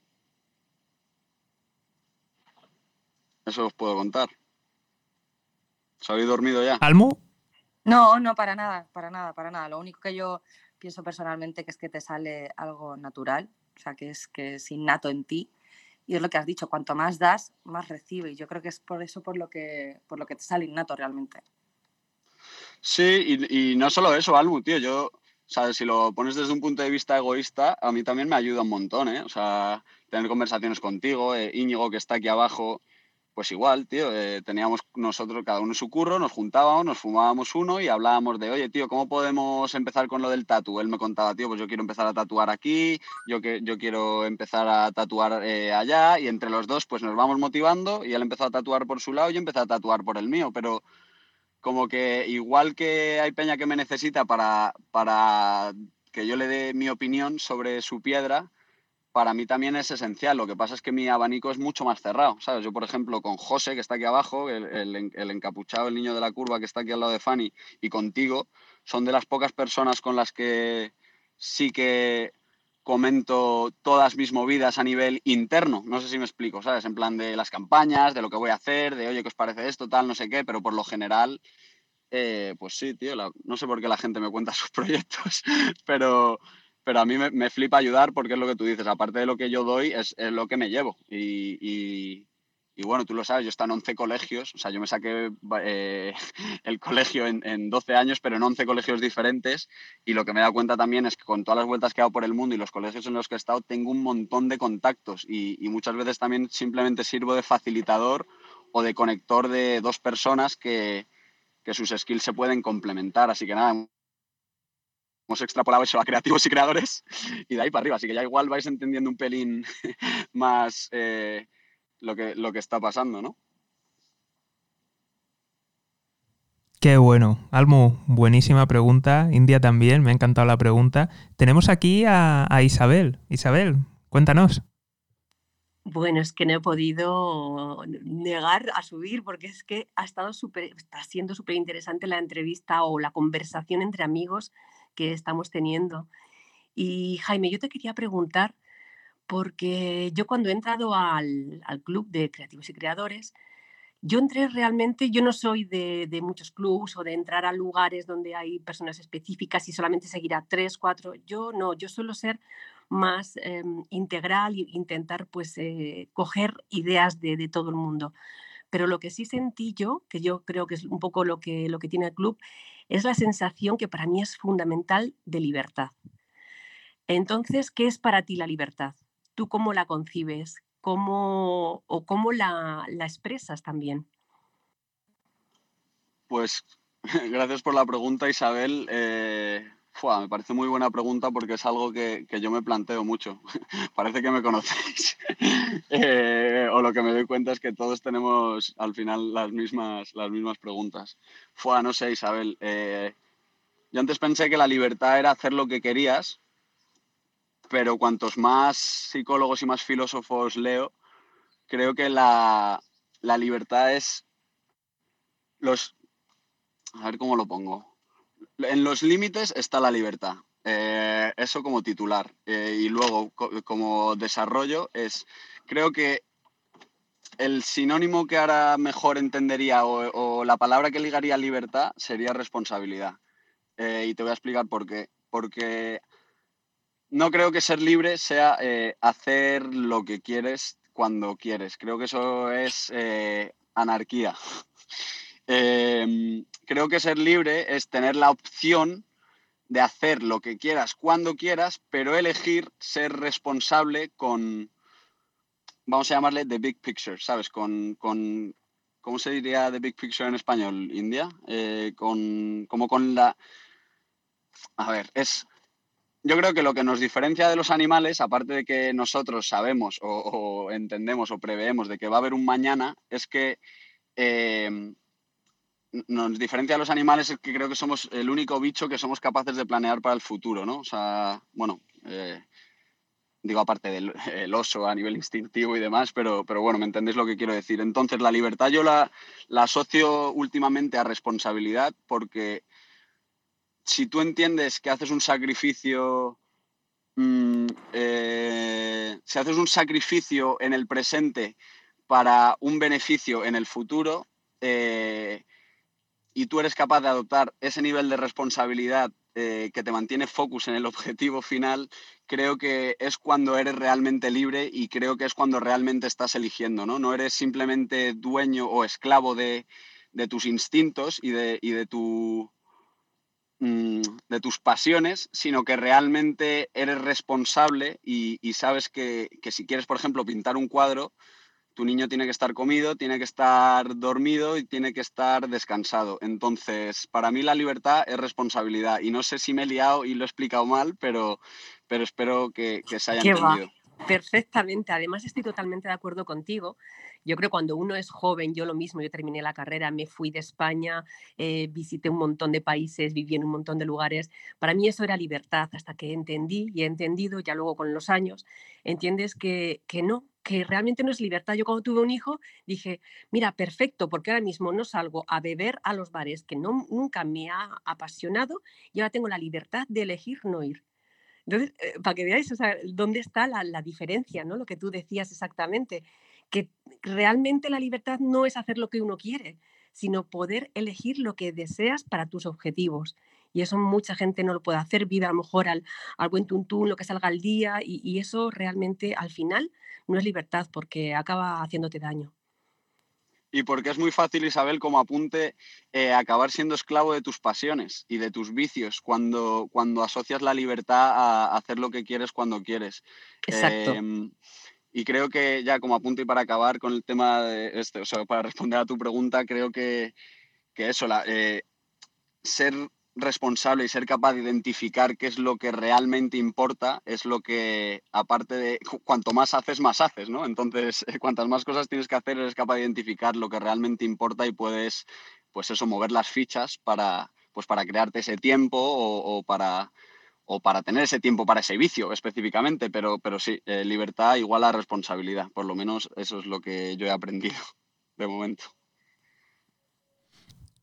Eso os puedo contar. ¿Os habéis dormido ya? ¿Almu? No, no, para nada, para nada, para nada. Lo único que yo pienso personalmente que es que te sale algo natural, o sea, que es, que es innato en ti. Y es lo que has dicho, cuanto más das, más recibes. Y yo creo que es por eso por lo que, por lo que te sale innato realmente. Sí, y, no solo eso, Almu, tío, yo, ¿sabes? Si lo pones desde un punto de vista egoísta, a mí también me ayuda un montón, ¿eh? O sea, tener conversaciones contigo, eh, Íñigo, que está aquí abajo, pues igual, tío, eh, teníamos nosotros cada uno su curro, nos juntábamos, nos fumábamos uno y hablábamos de, oye, tío, ¿cómo podemos empezar con lo del tatu? Él me contaba, tío, pues yo quiero empezar a tatuar aquí, yo, que, yo quiero empezar a tatuar eh, allá y entre los dos pues nos vamos motivando y él empezó a tatuar por su lado y yo empecé a tatuar por el mío, pero como que igual que hay peña que me necesita para, para que yo le dé mi opinión sobre su piedra, para mí también es esencial. Lo que pasa es que mi abanico es mucho más cerrado, ¿sabes? Yo, por ejemplo, con José, que está aquí abajo, el, encapuchado, el niño de la curva que está aquí al lado de Fanny, y contigo, son de las pocas personas con las que sí que comento todas mis movidas a nivel interno. No sé si me explico, ¿sabes? En plan de las campañas, de lo que voy a hacer, de, oye, ¿qué os parece esto, tal, no sé qué? Pero por lo general... Eh, pues sí, tío, no sé por qué la gente me cuenta *laughs* sus proyectos, pero, pero a mí me, flipa ayudar porque es lo que tú dices, aparte de lo que yo doy, es, lo que me llevo. Y, bueno, tú lo sabes, yo estoy en 11 colegios, o sea, yo me saqué eh, *laughs* el colegio en, 12 años, pero en 11 colegios diferentes. Y lo que me he dado cuenta también es que con todas las vueltas que he dado por el mundo y los colegios en los que he estado, tengo un montón de contactos y, muchas veces también simplemente sirvo de facilitador o de conector de dos personas que, que sus skills se pueden complementar. Así que nada, hemos extrapolado eso a creativos y creadores y de ahí para arriba. Así que ya igual vais entendiendo un pelín *laughs* más eh, lo, que, lo que está pasando, ¿no? Qué bueno. Almu, buenísima pregunta. India también, me ha encantado la pregunta. Tenemos aquí a, Isabel. Isabel, cuéntanos. Bueno, es que no he podido negar a subir porque es que ha estado súper, está siendo súper interesante la entrevista o la conversación entre amigos que estamos teniendo. Y Jaime, yo te quería preguntar, porque yo cuando he entrado al, club de creativos y creadores, yo entré realmente, yo no soy de, muchos clubs o de entrar a lugares donde hay personas específicas y solamente seguir a tres, cuatro. Yo no, yo suelo ser más em, integral e intentar pues eh, coger ideas de, de, todo el mundo. pero lo que sí sentí yo, que yo creo que es un poco lo que, lo que tiene el club, es la sensación que para mí es fundamental de libertad. Entonces, ¿qué es para ti la libertad? ¿Tú cómo la concibes? ¿Cómo, ¿O cómo la, la expresas también? Pues *laughs* gracias por la pregunta, Isabel. Eh, me parece muy buena pregunta porque es algo que, yo me planteo mucho. *laughs* Parece que me conocéis. *laughs* Eh, o lo que me doy cuenta es que todos tenemos al final las mismas, las mismas preguntas. Fua, no sé, Isabel. Eh, yo antes pensé que la libertad era hacer lo que querías, pero cuantos más psicólogos y más filósofos leo, creo que la, la libertad es los... A ver cómo lo pongo en los límites está la libertad. Eh, eso como titular. Eh, y luego, como desarrollo, es, creo que el sinónimo que ahora mejor entendería o, la palabra que ligaría libertad sería responsabilidad. Eh, y te voy a explicar por qué. Porque no creo que ser libre sea hacer lo que quieres cuando quieres. Creo que eso es anarquía. *laughs* Em, creo que ser libre es tener la opción de hacer lo que quieras cuando quieras, pero elegir ser responsable con, vamos a llamarle the big picture, ¿sabes? Con, con ¿cómo se diría the big picture en español? India, eh, con, como con la... A ver, es... Yo creo que lo que nos diferencia de los animales, aparte de que nosotros sabemos o, entendemos o preveemos de que va a haber un mañana, es que em, nos diferencia a los animales es que creo que somos el único bicho que somos capaces de planear para el futuro, ¿no? O sea, bueno, eh, digo aparte del oso a nivel instintivo y demás, pero, pero bueno, me entendéis lo que quiero decir. Entonces, la libertad yo la, asocio últimamente a responsabilidad porque si tú entiendes que haces un sacrificio, mm, eh, si haces un sacrificio en el presente para un beneficio en el futuro, eh, y tú eres capaz de adoptar ese nivel de responsabilidad eh, que te mantiene focus en el objetivo final, creo que es cuando eres realmente libre y creo que es cuando realmente estás eligiendo, ¿no? No eres simplemente dueño o esclavo de, tus instintos y de, de, tu, mm, de tus pasiones, sino que realmente eres responsable y, sabes que, que si quieres, por ejemplo, pintar un cuadro, tu niño tiene que estar comido, tiene que estar dormido y tiene que estar descansado. Entonces, para mí la libertad es responsabilidad. Y no sé si me he liado y lo he explicado mal, pero, pero espero que, se haya entendido. Perfectamente. Además, estoy totalmente de acuerdo contigo. Yo creo que cuando uno es joven, yo lo mismo, yo terminé la carrera, me fui de España, eh, visité un montón de países, viví en un montón de lugares. Para mí eso era libertad, hasta que entendí y he entendido, ya luego con los años, entiendes que, que no, que realmente no es libertad. Yo cuando tuve un hijo dije, mira, perfecto, porque ahora mismo no salgo a beber a los bares, que no, nunca me ha apasionado, y ahora tengo la libertad de elegir no ir. Entonces, eh, para que veáis dónde está la, la, diferencia, ¿no? lo que tú decías exactamente, que realmente la libertad no es hacer lo que uno quiere, sino poder elegir lo que deseas para tus objetivos. Y eso mucha gente no lo puede hacer, vive a lo mejor al, al buen tuntún, lo que salga al día, y, y eso realmente al final no es libertad porque acaba haciéndote daño. Y porque es muy fácil, Isabel, como apunte, eh, acabar siendo esclavo de tus pasiones y de tus vicios cuando, cuando asocias la libertad a hacer lo que quieres cuando quieres. Exacto. Em, y creo que ya como apunte y para acabar con el tema de este, o sea, para responder a tu pregunta, creo que, eso, la, eh, ser responsable y ser capaz de identificar qué es lo que realmente importa es lo que, aparte de, cuanto más haces, más haces, ¿no? Entonces, *laughs* cuantas más cosas tienes que hacer, eres capaz de identificar lo que realmente importa y puedes, pues eso, mover las fichas para, pues para crearte ese tiempo o, para, o para tener ese tiempo para ese vicio específicamente, pero, pero sí, eh, libertad igual a responsabilidad, por lo menos eso es lo que yo he aprendido *laughs* de momento.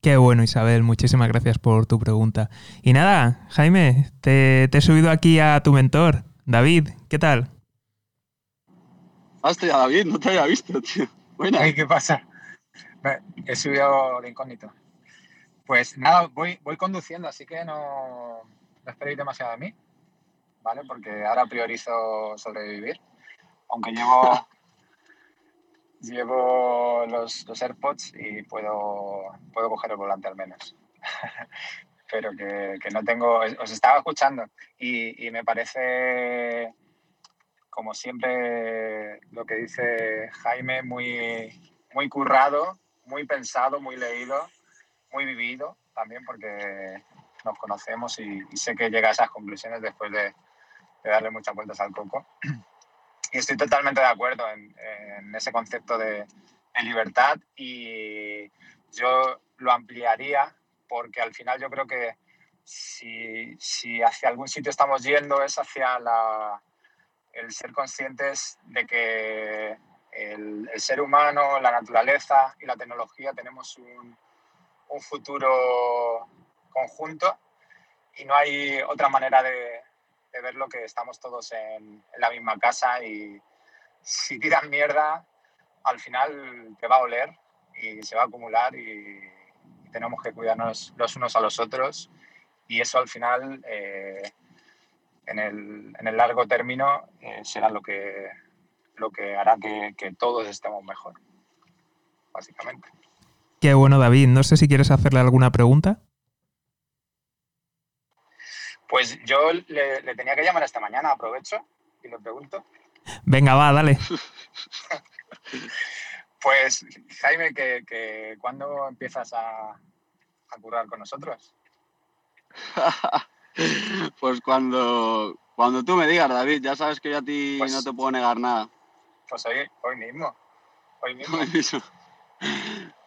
Qué bueno, Isabel. Muchísimas gracias por tu pregunta. Y nada, Jaime, te, he subido aquí a tu mentor, David. ¿Qué tal? Hostia, David, no te había visto, tío. Bueno. ¿Qué pasa? He subido de incógnito. Pues nada, voy, voy conduciendo, así que no, no esperéis demasiado a mí, ¿vale? Porque ahora priorizo sobrevivir. Aunque llevo, llevo los, AirPods y puedo, puedo coger el volante al menos. *laughs* Pero que, que, no tengo, os estaba escuchando y, y, me parece, como siempre, lo que dice Jaime, muy, muy currado, muy pensado, muy leído, muy vivido también, porque nos conocemos y, sé que llega a esas conclusiones después de, de darle muchas vueltas al coco. Y estoy totalmente de acuerdo en, ese concepto de, libertad y yo lo ampliaría porque al final yo creo que si, si hacia algún sitio estamos yendo es hacia la, el ser conscientes de que el, el, ser humano, la naturaleza y la tecnología tenemos un, un futuro conjunto y no hay otra manera de, de verlo que estamos todos en, la misma casa y si tiran mierda, al final te va a oler y se va a acumular y, tenemos que cuidarnos los unos a los otros y eso al final eh, en, el, en, el, largo término eh, será lo que, lo que hará que, que todos estemos mejor, básicamente. Qué bueno, David. No sé si quieres hacerle alguna pregunta. Pues yo le, tenía que llamar esta mañana, aprovecho y le pregunto. Venga, va, dale. *laughs* pues, Jaime, que, ¿cuándo empiezas a, a currar con nosotros? *laughs* pues cuando, cuando tú me digas, David, ya sabes que yo a ti pues no te puedo negar nada. Pues hoy, hoy mismo. Hoy mismo. *laughs*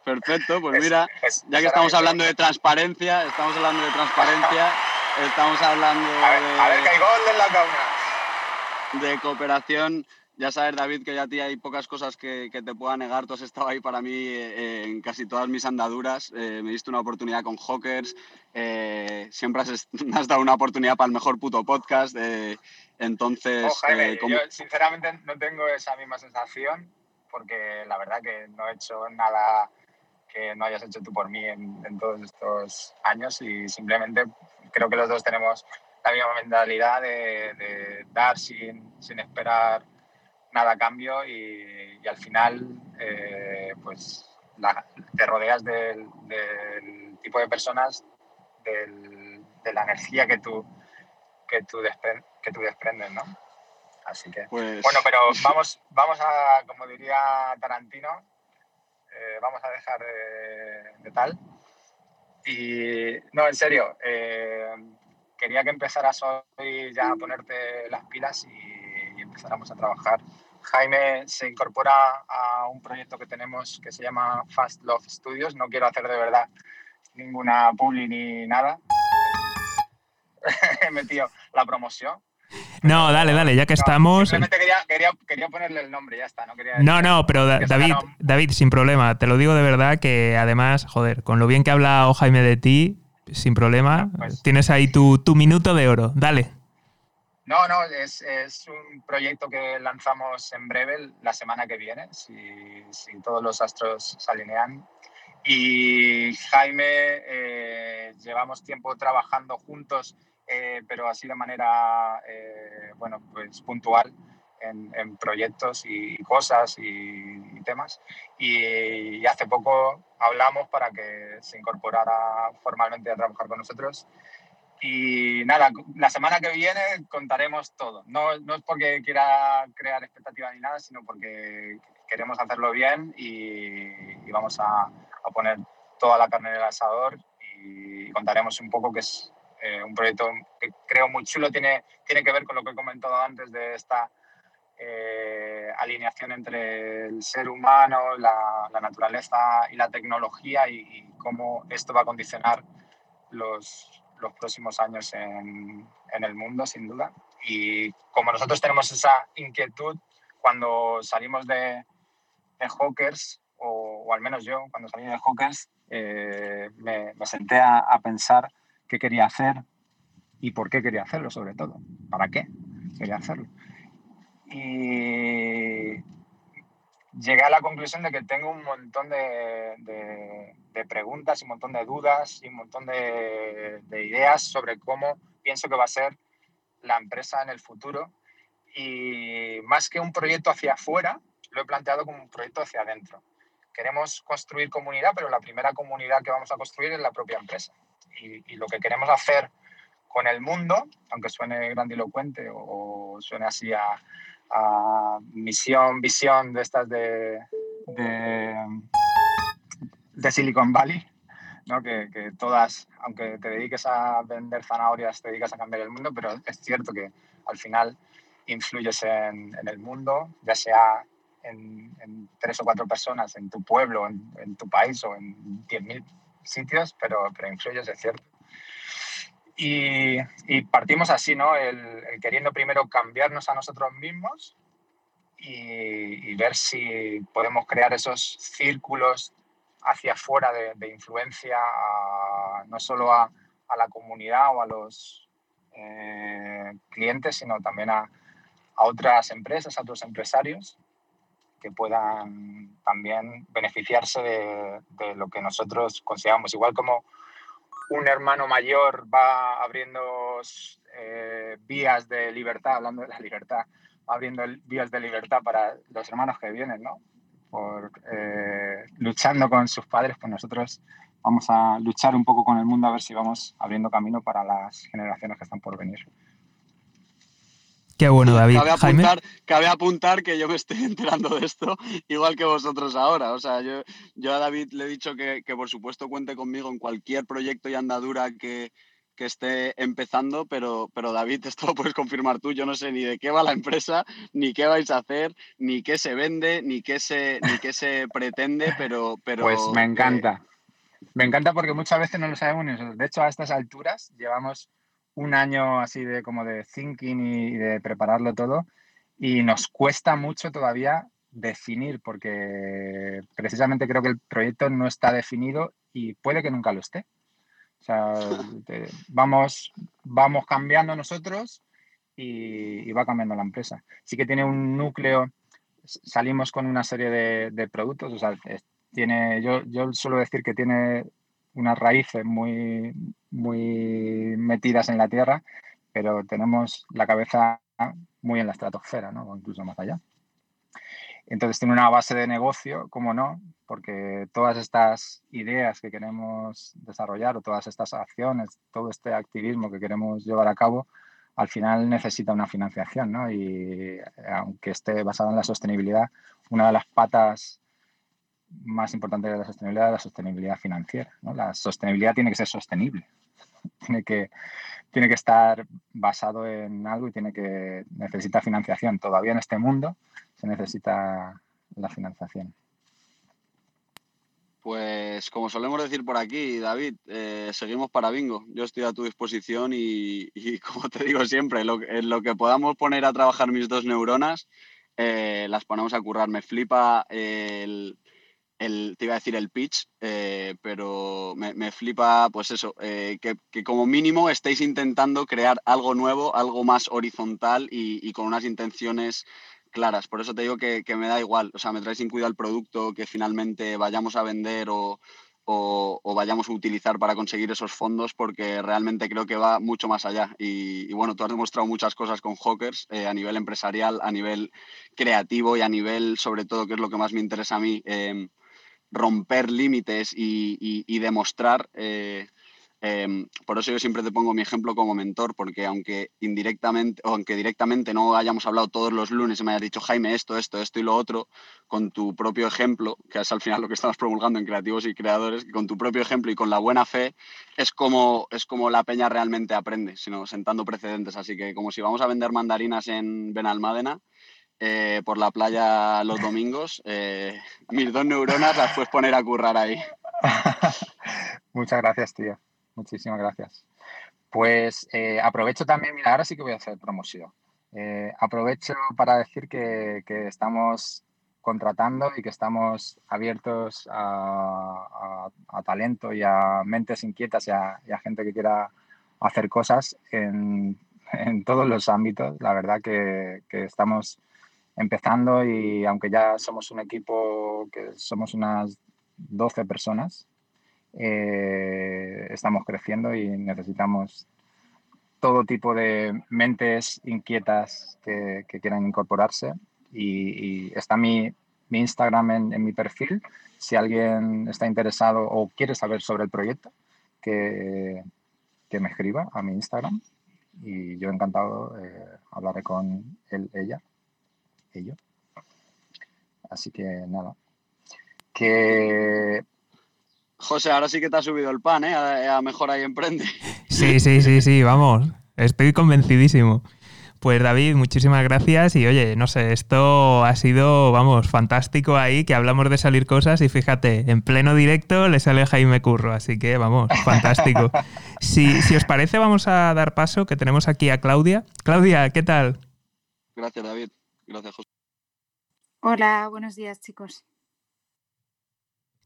Perfecto, pues mira, ya que estamos hablando de transparencia, estamos hablando de transparencia. Estamos hablando a ver, de, a ver que hay gol en la tabla. de cooperación. Ya sabes, David, que ya a ti hay pocas cosas que, que, te pueda negar. Tú has estado ahí para mí eh, en casi todas mis andaduras. Eh, me diste una oportunidad con Hawkers. Eh, siempre has, *laughs* has, dado una oportunidad para el mejor puto podcast. Eh, entonces. Oh, Jaime, yo sinceramente no tengo esa misma sensación porque la verdad que no he hecho nada que no hayas hecho tú por mí en, en todos estos años y simplemente creo que los dos tenemos la misma mentalidad de, dar sin, sin, esperar nada a cambio y, y al final eh, pues la, te rodeas del, del, tipo de personas, del, de la energía que tú, que tú, despre, que tú desprendes, ¿no? Así que, pues... bueno, pero *laughs* vamos, vamos a, como diría Tarantino, eh, vamos a dejar de, de tal y no, en serio, eh, quería que empezaras hoy ya a ponerte las pilas y, y, empezáramos a trabajar. Jaime se incorpora a un proyecto que tenemos que se llama Fast Love Studios. No quiero hacer de verdad ninguna publi ni nada. *laughs* He metido la promoción, no, dale, dale, ya que estamos. Simplemente quería, quería, quería, ponerle el nombre, ya está. No, quería no, no, pero David, David, sin problema. Te lo digo de verdad que además, joder, con lo bien que habla Jaime de ti, sin problema, pues, tienes ahí tu, tu, minuto de oro. Dale. No, no, es, es, un proyecto que lanzamos en breve, la semana que viene, si, si todos los astros se alinean. Y Jaime, eh, llevamos tiempo trabajando juntos eh, pero así de manera, eh, bueno, pues puntual en, en proyectos y, cosas y, y temas. Y, y, hace poco hablamos para que se incorporara formalmente a trabajar con nosotros. Y nada, la semana que viene contaremos todo. No, no es porque quiera crear expectativas ni nada, sino porque queremos hacerlo bien y, vamos a, a, poner toda la carne en el asador y contaremos un poco qué es eh, un proyecto que creo muy chulo, tiene, tiene que ver con lo que he comentado antes de esta eh, alineación entre el ser humano, la, la naturaleza y la tecnología y, y, cómo esto va a condicionar los, los próximos años en, en, el mundo, sin duda. Y como nosotros tenemos esa inquietud, cuando salimos de, de Hawkers, o, o, al menos yo, cuando salí de Hawkers, eh, me, me, senté a, a pensar qué quería hacer y por qué quería hacerlo, sobre todo. ¿Para qué quería hacerlo? Y llegué a la conclusión de que tengo un montón de, de, de preguntas y un montón de dudas y un montón de, de, ideas sobre cómo pienso que va a ser la empresa en el futuro. Y más que un proyecto hacia afuera, lo he planteado como un proyecto hacia adentro. Queremos construir comunidad, pero la primera comunidad que vamos a construir es la propia empresa. Y, lo que queremos hacer con el mundo, aunque suene grandilocuente o, suene así a, misión, visión de estas de, de, Silicon Valley, ¿no? que, que, todas, aunque te dediques a vender zanahorias, te dedicas a cambiar el mundo, pero es cierto que al final influyes en, el mundo, ya sea en, tres o cuatro personas en tu pueblo, en, tu país o en 10.000 sitios, pero, pero influyes, es cierto. Y, partimos así, ¿no? El, queriendo primero cambiarnos a nosotros mismos y, ver si podemos crear esos círculos hacia afuera de, influencia, no solo a, la comunidad o a los eh, clientes, sino también a, a otras empresas, a otros empresarios que puedan también beneficiarse de, lo que nosotros consideramos. Igual como un hermano mayor va abriendo eh, vías de libertad, hablando de la libertad, abriendo vías de libertad para los hermanos que vienen, ¿no? Por, eh, luchando con sus padres, pues nosotros vamos a luchar un poco con el mundo a ver si vamos abriendo camino para las generaciones que están por venir. Qué bueno, David. Cabe apuntar, cabe apuntar que yo me estoy *laughs* enterando de esto igual que vosotros ahora. O sea, yo, yo a David le he dicho que, por supuesto cuente conmigo en cualquier proyecto y andadura que, esté empezando, pero, pero David, *laughs* esto lo puedes confirmar tú. Yo no sé ni de qué va la empresa, ni qué vais a hacer, ni qué se vende, ni qué se, ni qué se pretende, pero, pero. Pues me encanta. Me encanta porque muchas veces no lo sabemos ni nosotros. De hecho, a estas alturas llevamos un año así de como de thinking y de prepararlo todo y nos cuesta mucho todavía definir porque precisamente creo que el proyecto no está definido y puede que nunca lo esté. O sea, *laughs* vamos, vamos cambiando nosotros y, va cambiando la empresa. Sí que tiene un núcleo, salimos con una serie de, productos, o sea, tiene, yo, yo suelo decir que tiene unas raíces muy, muy metidas en la tierra, pero tenemos la cabeza muy en la estratosfera, ¿no? o incluso más allá. Entonces tiene una base de negocio, como no, porque todas estas ideas que queremos desarrollar o todas estas acciones, todo este activismo que queremos llevar a cabo, al final necesita una financiación, ¿no? Y aunque esté basado en la sostenibilidad, una de las patas más importante de la sostenibilidad es la sostenibilidad financiera. ¿no? La sostenibilidad tiene que ser sostenible, *laughs* tiene que, tiene que estar basado en algo y tiene que necesita financiación. Todavía en este mundo se necesita la financiación. Pues como solemos decir por aquí, David, eh, seguimos para bingo. Yo estoy a tu disposición y, *laughs* como te digo siempre, lo, en lo que podamos poner a trabajar mis dos neuronas, eh, las ponemos a currar. Me flipa el, te iba a decir el pitch, eh, pero me, flipa, pues eso, eh, que, como mínimo estéis intentando crear algo nuevo, algo más horizontal y, con unas intenciones claras. Por eso te digo que, me da igual, o sea, me trae sin cuidado el producto que finalmente vayamos a vender o, vayamos a utilizar para conseguir esos fondos, porque realmente creo que va mucho más allá. Y, bueno, tú has demostrado muchas cosas con Hawkers eh, a nivel empresarial, a nivel creativo y a nivel, sobre todo, que es lo que más me interesa a mí romper límites y, demostrar. Eh, em, por eso yo siempre te pongo mi ejemplo como mentor, porque aunque indirectamente, o aunque directamente no hayamos hablado todos los lunes y me hayas dicho, Jaime, esto, esto, esto y lo otro, con tu propio ejemplo, que es al final lo que estamos promulgando en creativos y creadores, con tu propio ejemplo y con la buena fe, es como, es como la peña realmente aprende, sino sentando precedentes. Así que como si vamos a vender mandarinas en Benalmádena, eh, por la playa los domingos, eh, mis dos neuronas las puedes poner a currar ahí. *laughs* Muchas gracias, tío. Muchísimas gracias. Pues eh, aprovecho también, mira, ahora sí que voy a hacer promoción. aprovecho para decir que, estamos contratando y que estamos abiertos a, talento y a mentes inquietas y a, gente que quiera hacer cosas en, todos los ámbitos. La verdad que, que estamos empezando y aunque ya somos un equipo que somos unas 12 personas, eh, estamos creciendo y necesitamos todo tipo de mentes inquietas que, quieran incorporarse y, está mi, mi Instagram en, en, mi perfil. Si alguien está interesado o quiere saber sobre el proyecto, que, que me escriba a mi Instagram y yo encantado eh, hablaré con él, ella, ello. Así que nada. Que José, ahora sí que te ha subido el pan, ¿eh? A, mejor ahí emprende. *laughs* Sí, sí, sí, sí, vamos. Estoy convencidísimo. Pues David, muchísimas gracias y oye, no sé, esto ha sido, vamos, fantástico ahí, que hablamos de salir cosas y fíjate, en pleno directo le sale Jaime Curro, así que vamos, fantástico. *laughs* si, si os parece, vamos a dar paso, que tenemos aquí a Claudia. Claudia, ¿qué tal? Gracias David, gracias José. Hola, buenos días chicos.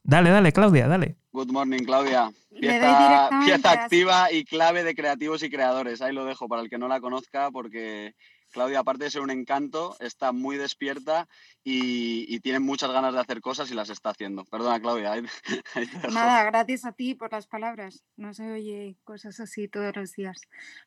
Dale, dale, Claudia, dale. Good morning, Claudia. Pieza, activa y clave de creativos y creadores. Ahí lo dejo para el que no la conozca, porque Claudia, aparte de ser un encanto, está muy despierta y, tiene muchas ganas de hacer cosas y las está haciendo. Perdona, Claudia. *laughs* Nada, gracias a ti por las palabras. No se oye cosas así todos los días.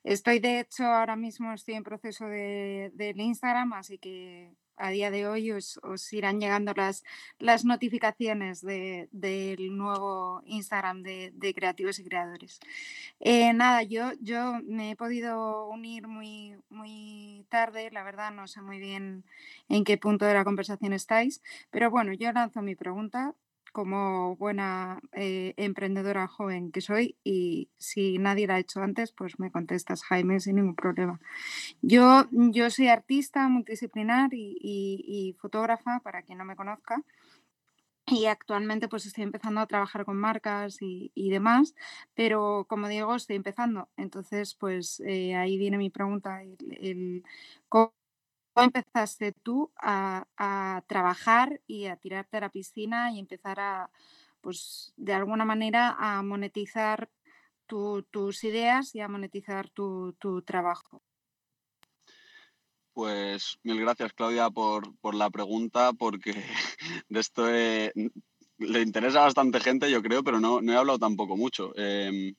Estoy, de hecho, ahora mismo estoy en proceso de, del Instagram, así que a día de hoy os, irán llegando las, las notificaciones del nuevo Instagram de, creativos y creadores. Eh, nada, yo, yo me he podido unir muy, muy tarde, la verdad no sé muy bien en qué punto de la conversación estáis, pero bueno, yo lanzo mi pregunta como buena eh, emprendedora joven que soy y si nadie la ha hecho antes, pues me contestas, Jaime, sin ningún problema. Yo, yo soy artista multidisciplinar y, fotógrafa, para quien no me conozca. Y actualmente pues estoy empezando a trabajar con marcas y, demás, pero como digo, estoy empezando. Entonces, pues eh, ahí viene mi pregunta, el, empezaste tú a, trabajar y a tirarte a la piscina y empezar a, pues, de alguna manera, a monetizar tus ideas y a monetizar tu, trabajo? Pues mil gracias, Claudia, por, la pregunta, porque *laughs* de esto le interesa a bastante gente, yo creo, pero no, no he hablado tampoco mucho. Em,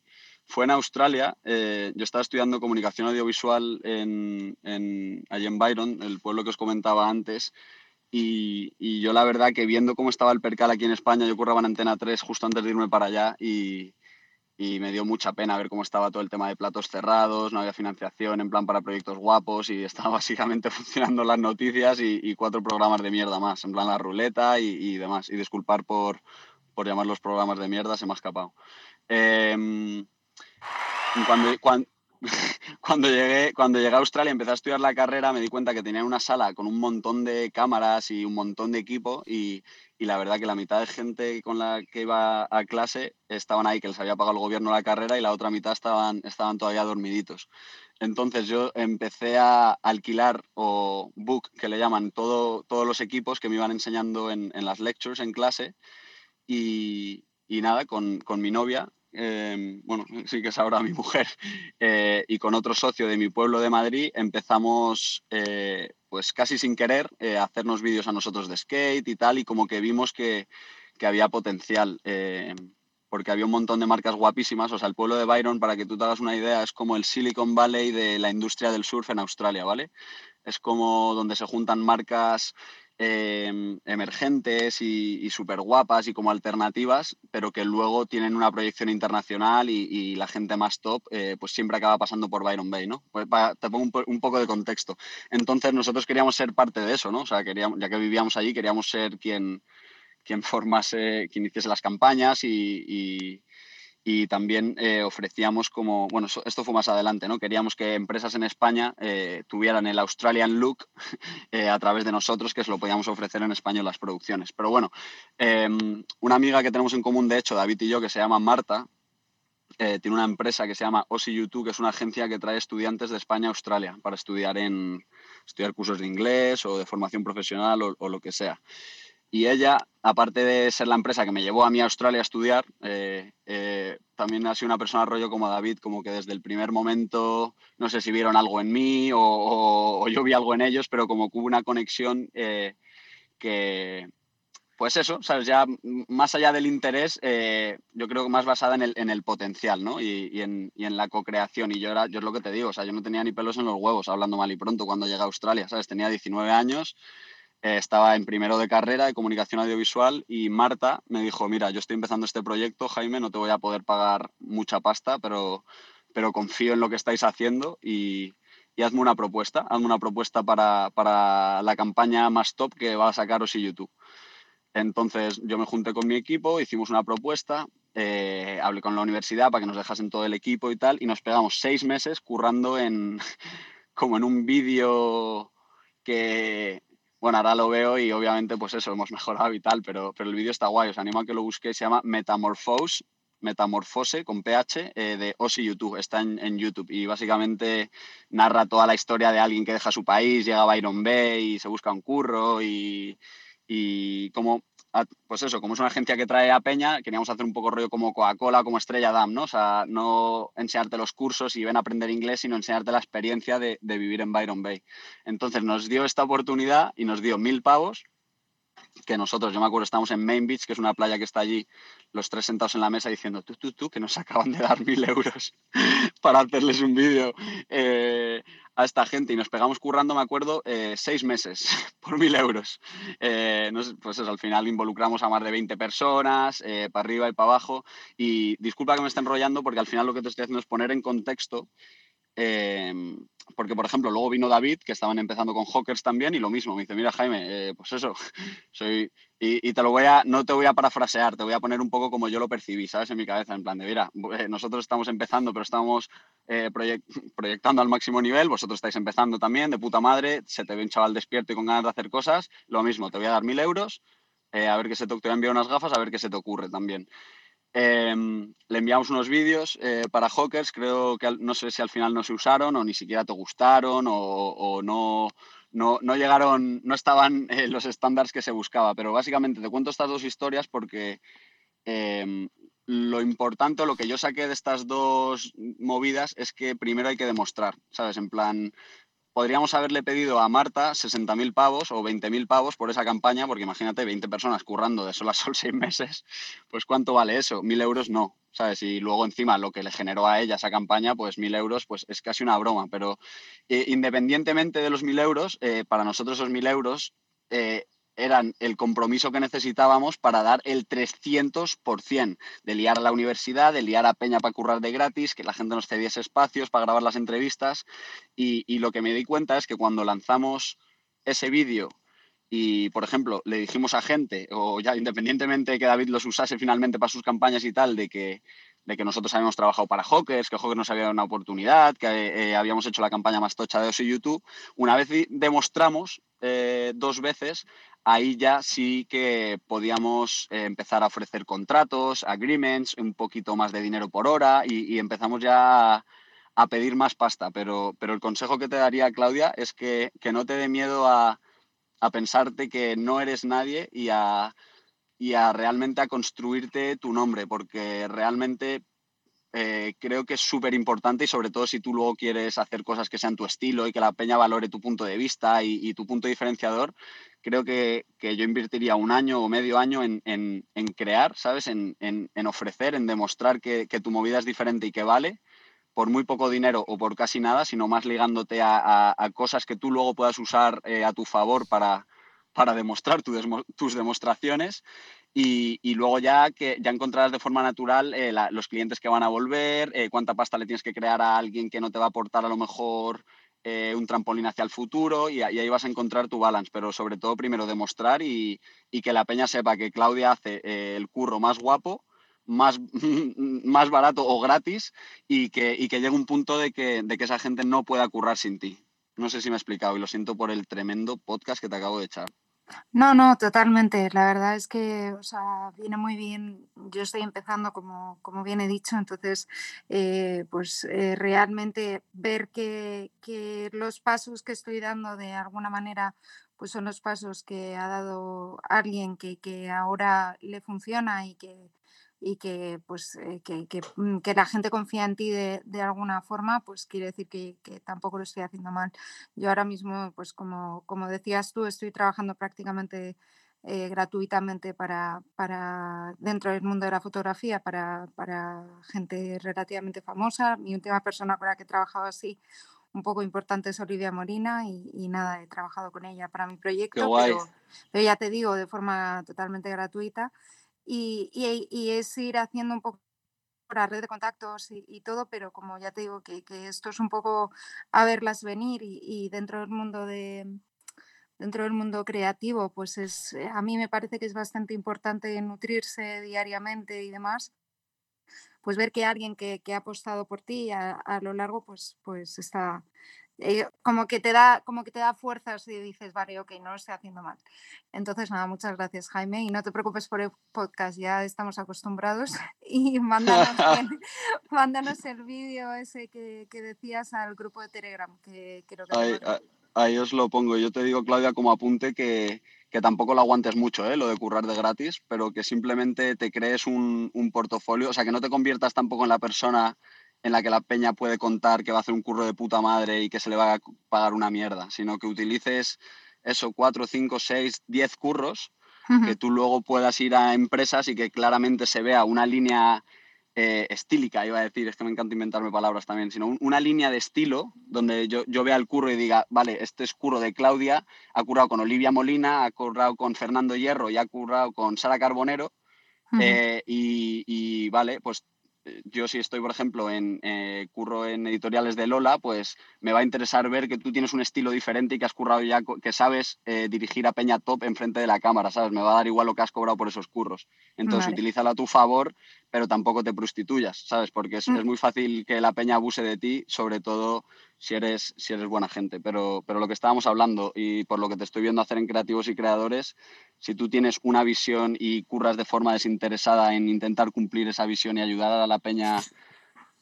fue en Australia. Eh, yo estaba estudiando comunicación audiovisual en, en, allí en Byron, el pueblo que os comentaba antes. Y, yo la verdad que viendo cómo estaba el percal aquí en España, yo curraba en Antena 3 justo antes de irme para allá y, me dio mucha pena ver cómo estaba todo el tema de platos cerrados, no había financiación en plan para proyectos guapos y *laughs* estaba básicamente funcionando las noticias y, cuatro programas de mierda más, en plan la ruleta y, demás. Y disculpar por, por llamar los programas de mierda, se me ha escapado. Eh, cuando, *laughs* cuando, llegué, cuando llegué a Australia, empecé a estudiar la carrera, me di cuenta que tenía una sala con un montón de cámaras y un montón de equipo y, y, la verdad que la mitad de gente con la que iba a clase estaban ahí, que les había pagado el gobierno la carrera y la otra mitad estaban, estaban todavía dormiditos. Entonces yo empecé a alquilar o book, que le llaman, todo, todos los equipos que me iban enseñando en, en las lectures, en clase. Y, y nada, con, con mi novia Em, bueno, sí que es ahora mi *laughs* mujer, eh, y con otro socio de mi pueblo de Madrid empezamos, eh, pues casi sin querer, eh, a hacernos vídeos a nosotros de skate y tal, y como que vimos que, que había potencial, porque había un montón de marcas guapísimas, o sea, el pueblo de Byron, para que tú te hagas una idea, es como el Silicon Valley de la industria del surf en Australia, ¿vale? Es como donde se juntan marcas Em, emergentes y, súper guapas y como alternativas, pero que luego tienen una proyección internacional y, la gente más top eh, pues siempre acaba pasando por Byron Bay, ¿no? Pues te pongo un, poco de contexto. Entonces nosotros queríamos ser parte de eso, ¿no? O sea, queríamos, ya que vivíamos allí, queríamos ser quien, quien formase, quien hiciese las campañas y, y también eh, ofrecíamos como, bueno, esto fue más adelante, ¿no? Queríamos que empresas en España eh, tuvieran el Australian Look *laughs* eh, a través de nosotros, que se lo podíamos ofrecer en español las producciones. Pero bueno, em, una amiga que tenemos en común, de hecho, David y yo, que se llama Marta, tiene una empresa que se llama OSI que es una agencia que trae estudiantes de España a Australia para estudiar, en, estudiar cursos de inglés o de formación profesional o lo que sea. Y ella, aparte de ser la empresa que me llevó a mí a Australia a estudiar, eh, eh, también ha sido una persona rollo como David, como que desde el primer momento, no sé si vieron algo en mí o, yo vi algo en ellos, pero como que hubo una conexión eh, que, pues eso, ¿sabes? Ya más allá del interés, yo creo que más basada en el, en el potencial, ¿no? Y, en, y, en, la co-creación. Y yo era, yo es lo que te digo, o sea, yo no tenía ni pelos en los huevos, hablando mal y pronto, cuando llegué a Australia, ¿sabes? Tenía 19 años eh, estaba en primero de carrera de comunicación audiovisual y Marta me dijo, mira, yo estoy empezando este proyecto, Jaime, no te voy a poder pagar mucha pasta, pero, pero confío en lo que estáis haciendo y, y hazme una propuesta, hazme una propuesta para, para, la campaña más top que va a sacaros y YouTube. Entonces yo me junté con mi equipo, hicimos una propuesta, eh, hablé con la universidad para que nos dejasen todo el equipo y tal, y nos pegamos seis meses currando en *laughs* como en un vídeo que, bueno, ahora lo veo y obviamente pues eso, hemos mejorado y tal, pero, pero el vídeo está guay, os animo a que lo busquéis, se llama Metamorphose, Metamorfose con PH eh, de Osi YouTube, está en, en, YouTube y básicamente narra toda la historia de alguien que deja su país, llega a Byron Bay y se busca un curro y, y como pues eso, como es una agencia que trae a Peña, queríamos hacer un poco rollo como Coca-Cola, como Estrella Damm, ¿no? O sea, no enseñarte los cursos y ven a aprender inglés, sino enseñarte la experiencia de, de vivir en Byron Bay. Entonces nos dio esta oportunidad y nos dio mil pavos que nosotros, yo me acuerdo, estamos en Main Beach, que es una playa que está allí, los tres sentados en la mesa diciendo, tú, tú, tú, que nos *laughs* acaban de dar mil euros *laughs* para hacerles un vídeo eh, a esta gente y nos pegamos currando, me acuerdo, eh, seis meses *laughs* por mil euros. Eh, pues al final involucramos a más de 20 personas, para arriba y para abajo. Y disculpa que me esté enrollando porque al final lo que te estoy haciendo es poner en contexto Em, porque, por ejemplo, luego vino David, que estaban empezando con Hawkers también, y lo mismo, me dice, mira, Jaime, eh, pues eso, *laughs* soy... Y, te lo voy a, no te voy a parafrasear, te voy a poner un poco como yo lo percibí, ¿sabes? En mi cabeza, en plan de, mira, eh, nosotros estamos empezando, pero estamos eh, *laughs* proyectando al máximo nivel, vosotros estáis empezando también, de puta madre, se te ve un chaval despierto y con ganas de hacer cosas, lo mismo, te voy a dar mil euros, a ver qué se te, te voy a unas gafas, a ver qué se te ocurre también. Em, le enviamos unos vídeos eh, para Hawkers, creo que no sé si al final no se usaron o ni siquiera te gustaron o, no, no, no, llegaron, no estaban *laughs* los estándares que se buscaba, pero básicamente te cuento estas dos historias porque em, lo importante, lo que yo saqué de estas dos movidas es que primero hay que demostrar, ¿sabes? En plan, podríamos haberle pedido a Marta 60.000 pavos o 20.000 pavos por esa campaña, porque imagínate 20 personas currando de sol a sol *laughs* seis meses, pues ¿cuánto vale eso? Mil euros no, ¿sabes? Y luego encima lo que le generó a ella esa campaña, pues mil euros, pues es casi una broma, pero eh, independientemente de los mil euros, eh, para nosotros esos mil euros eh, eran el compromiso que necesitábamos para dar el 300% de liar a la universidad, de liar a Peña para currar de gratis, que la gente nos cediese espacios para grabar las entrevistas. Y, lo que me di cuenta es que cuando lanzamos ese vídeo y, por ejemplo, le dijimos a gente, o ya independientemente de que David los usase finalmente para sus campañas y tal, de que, de que nosotros habíamos trabajado para Hawkers, que Hawkers nos había dado una oportunidad, que eh, habíamos hecho la campaña más tocha de OSI YouTube, una vez demostramos eh, dos veces ahí ya sí que podíamos eh, empezar a ofrecer contratos, agreements, un poquito más de dinero por hora y, empezamos ya a, pedir más pasta. Pero, pero el consejo que te daría, Claudia, es que, no te dé miedo a, pensarte que no eres nadie y a, y a realmente a construirte tu nombre, porque realmente eh, creo que es súper importante y sobre todo si tú luego quieres hacer cosas que sean tu estilo y que la peña valore tu punto de vista y, tu punto diferenciador, creo que, yo invertiría un año o medio año en, crear, ¿sabes? En, ofrecer, en demostrar que, tu movida es diferente y que vale por muy poco dinero o por casi nada, sino más ligándote a, cosas que tú luego puedas usar eh, a tu favor para, para demostrar tus demostraciones y, luego ya que ya encontrarás de forma natural eh, los clientes que van a volver, eh, cuánta pasta le tienes que crear a alguien que no te va a aportar a lo mejor eh, un trampolín hacia el futuro y, ahí vas a encontrar tu balance, pero sobre todo primero demostrar y, que la peña sepa que Claudia hace el curro más guapo, más, *laughs* más barato o gratis y que, y que llegue un punto de que, de que esa gente no pueda currar sin ti. No sé si me he explicado y lo siento por el tremendo podcast que te acabo de echar. No, no, totalmente. La verdad es que, o sea, viene muy bien. Yo estoy empezando, como, como bien he dicho, entonces, eh, pues eh, realmente ver que, que los pasos que estoy dando de alguna manera pues son los pasos que ha dado alguien que, que ahora le funciona y que, y que, pues, eh, mm, que, la gente confía en ti de, alguna forma, pues quiere decir que, tampoco lo estoy haciendo mal. Yo ahora mismo, pues como, como decías tú, estoy trabajando prácticamente eh, gratuitamente para, para dentro del mundo de la fotografía para, para gente relativamente famosa. Mi última persona con la que he trabajado así un poco importante es Olivia Morina y, nada, he trabajado con ella para mi proyecto, pero, ya te digo, de forma totalmente gratuita. Y, es ir haciendo un poco la red de contactos y, todo, pero como ya te digo, que, esto es un poco a verlas venir y, dentro del mundo de dentro del mundo creativo, pues es, eh, a mí me parece que es bastante importante nutrirse diariamente y demás, pues ver que alguien que, ha apostado por ti a, lo largo, pues, pues está, eh, como que te da como que te da fuerzas y dices, vale, ok, no lo estoy haciendo mal. Entonces, nada, muchas gracias, Jaime, y no te preocupes por el podcast, ya estamos acostumbrados *laughs* *laughs* y mándanos, *laughs* mándanos el vídeo ese que, decías al grupo de Telegram, que que... Ahí, ahí, os lo pongo. Yo te digo, Claudia, como apunte que, que tampoco lo aguantes mucho, ¿eh? lo de currar de gratis, pero que simplemente te crees un, un portafolio, o sea, que no te conviertas tampoco en la persona en la que la peña puede contar que va a hacer un curro de puta madre y que se le va a pagar una mierda, sino que utilices eso, cuatro, cinco, seis, diez curros, que tú luego puedas ir a empresas y que claramente se vea una línea eh, estílica, iba a decir, es que me encanta inventarme palabras también, sino una línea de estilo donde yo, yo vea el curro y diga, vale, este es curro de Claudia, ha currado con Olivia Molina, ha currado con Fernando Hierro y ha currado con Sara Carbonero. Eh, y, y, vale, pues yo si estoy, por ejemplo, en eh, curro en editoriales de Lola, pues me va a interesar ver que tú tienes un estilo diferente y que has currado ya, que sabes eh, dirigir a Peña Top enfrente de la cámara, ¿sabes? Me va a dar igual lo que has cobrado por esos curros. Entonces, utilízalo a tu favor, pero tampoco te prostituyas, ¿sabes? Porque es, mm. es, muy fácil que la Peña abuse de ti, sobre todo si eres, si eres buena gente. Pero, pero lo que estábamos hablando y por lo que te estoy viendo hacer en creativos y creadores, si tú tienes una visión y curras de forma desinteresada en intentar cumplir esa visión y ayudar a la peña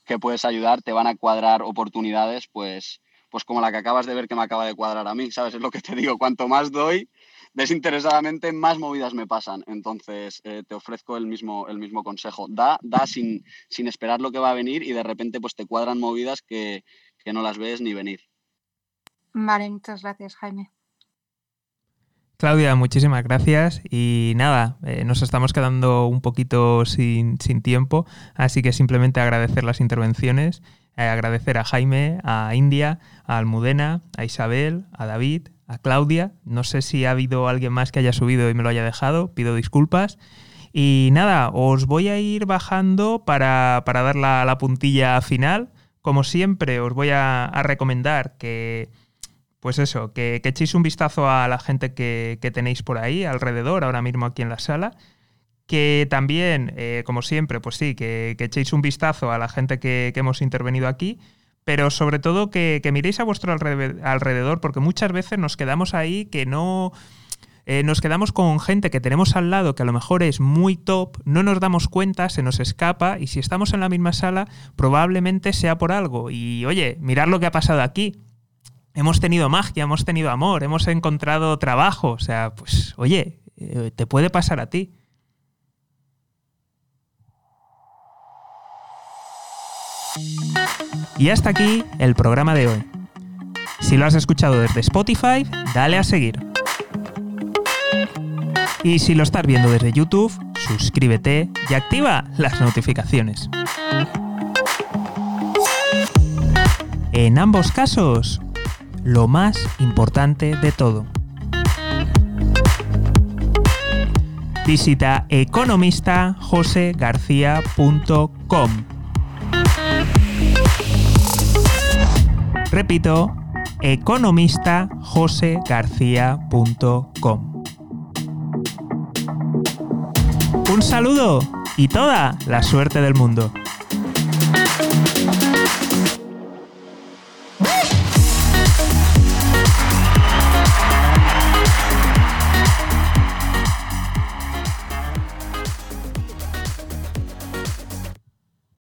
que puedes ayudar, te van a cuadrar oportunidades, pues, pues como la que acabas de ver que me acaba de cuadrar a mí, ¿sabes? Es lo que te digo, cuanto más doy, desinteresadamente, más movidas me pasan. Entonces, eh, te ofrezco el mismo, el mismo consejo. Da, da sin, sin esperar lo que va a venir y de repente pues te cuadran movidas que, que no las ves ni venir. Vale, muchas gracias, Jaime. Claudia, muchísimas gracias. Y nada, eh, nos estamos quedando un poquito sin, tiempo, así que simplemente agradecer las intervenciones, eh, agradecer a Jaime, a India, a Almudena, a Isabel, a David, a Claudia. No sé si ha habido alguien más que haya subido y me lo haya dejado, pido disculpas. Y nada, os voy a ir bajando para, dar la, puntilla final. Como siempre, os voy a recomendar que pues eso, que, echéis un vistazo a la gente que, tenéis por ahí alrededor, ahora mismo aquí en la sala. Que también, eh, como siempre, pues sí, que, echéis un vistazo a la gente que, hemos intervenido aquí, pero sobre todo que, miréis a vuestro alrededor, porque muchas veces nos quedamos ahí que no... Eh, nos quedamos con gente que tenemos al lado que a lo mejor es muy top, no nos damos cuenta, se nos escapa y si estamos en la misma sala probablemente sea por algo. Y oye, mirad lo que ha pasado aquí hemos tenido magia, hemos tenido amor, hemos encontrado trabajo. O sea, pues oye, eh, te puede pasar a ti. Y hasta aquí el programa de hoy. Si lo has escuchado desde Spotify, dale a seguir. Y si lo estás viendo desde YouTube, suscríbete y activa las notificaciones. En ambos casos, lo más importante de todo. Visita economistajosegarcía.com. Repito, economistajosegarcía.com. Un saludo y toda la suerte del mundo.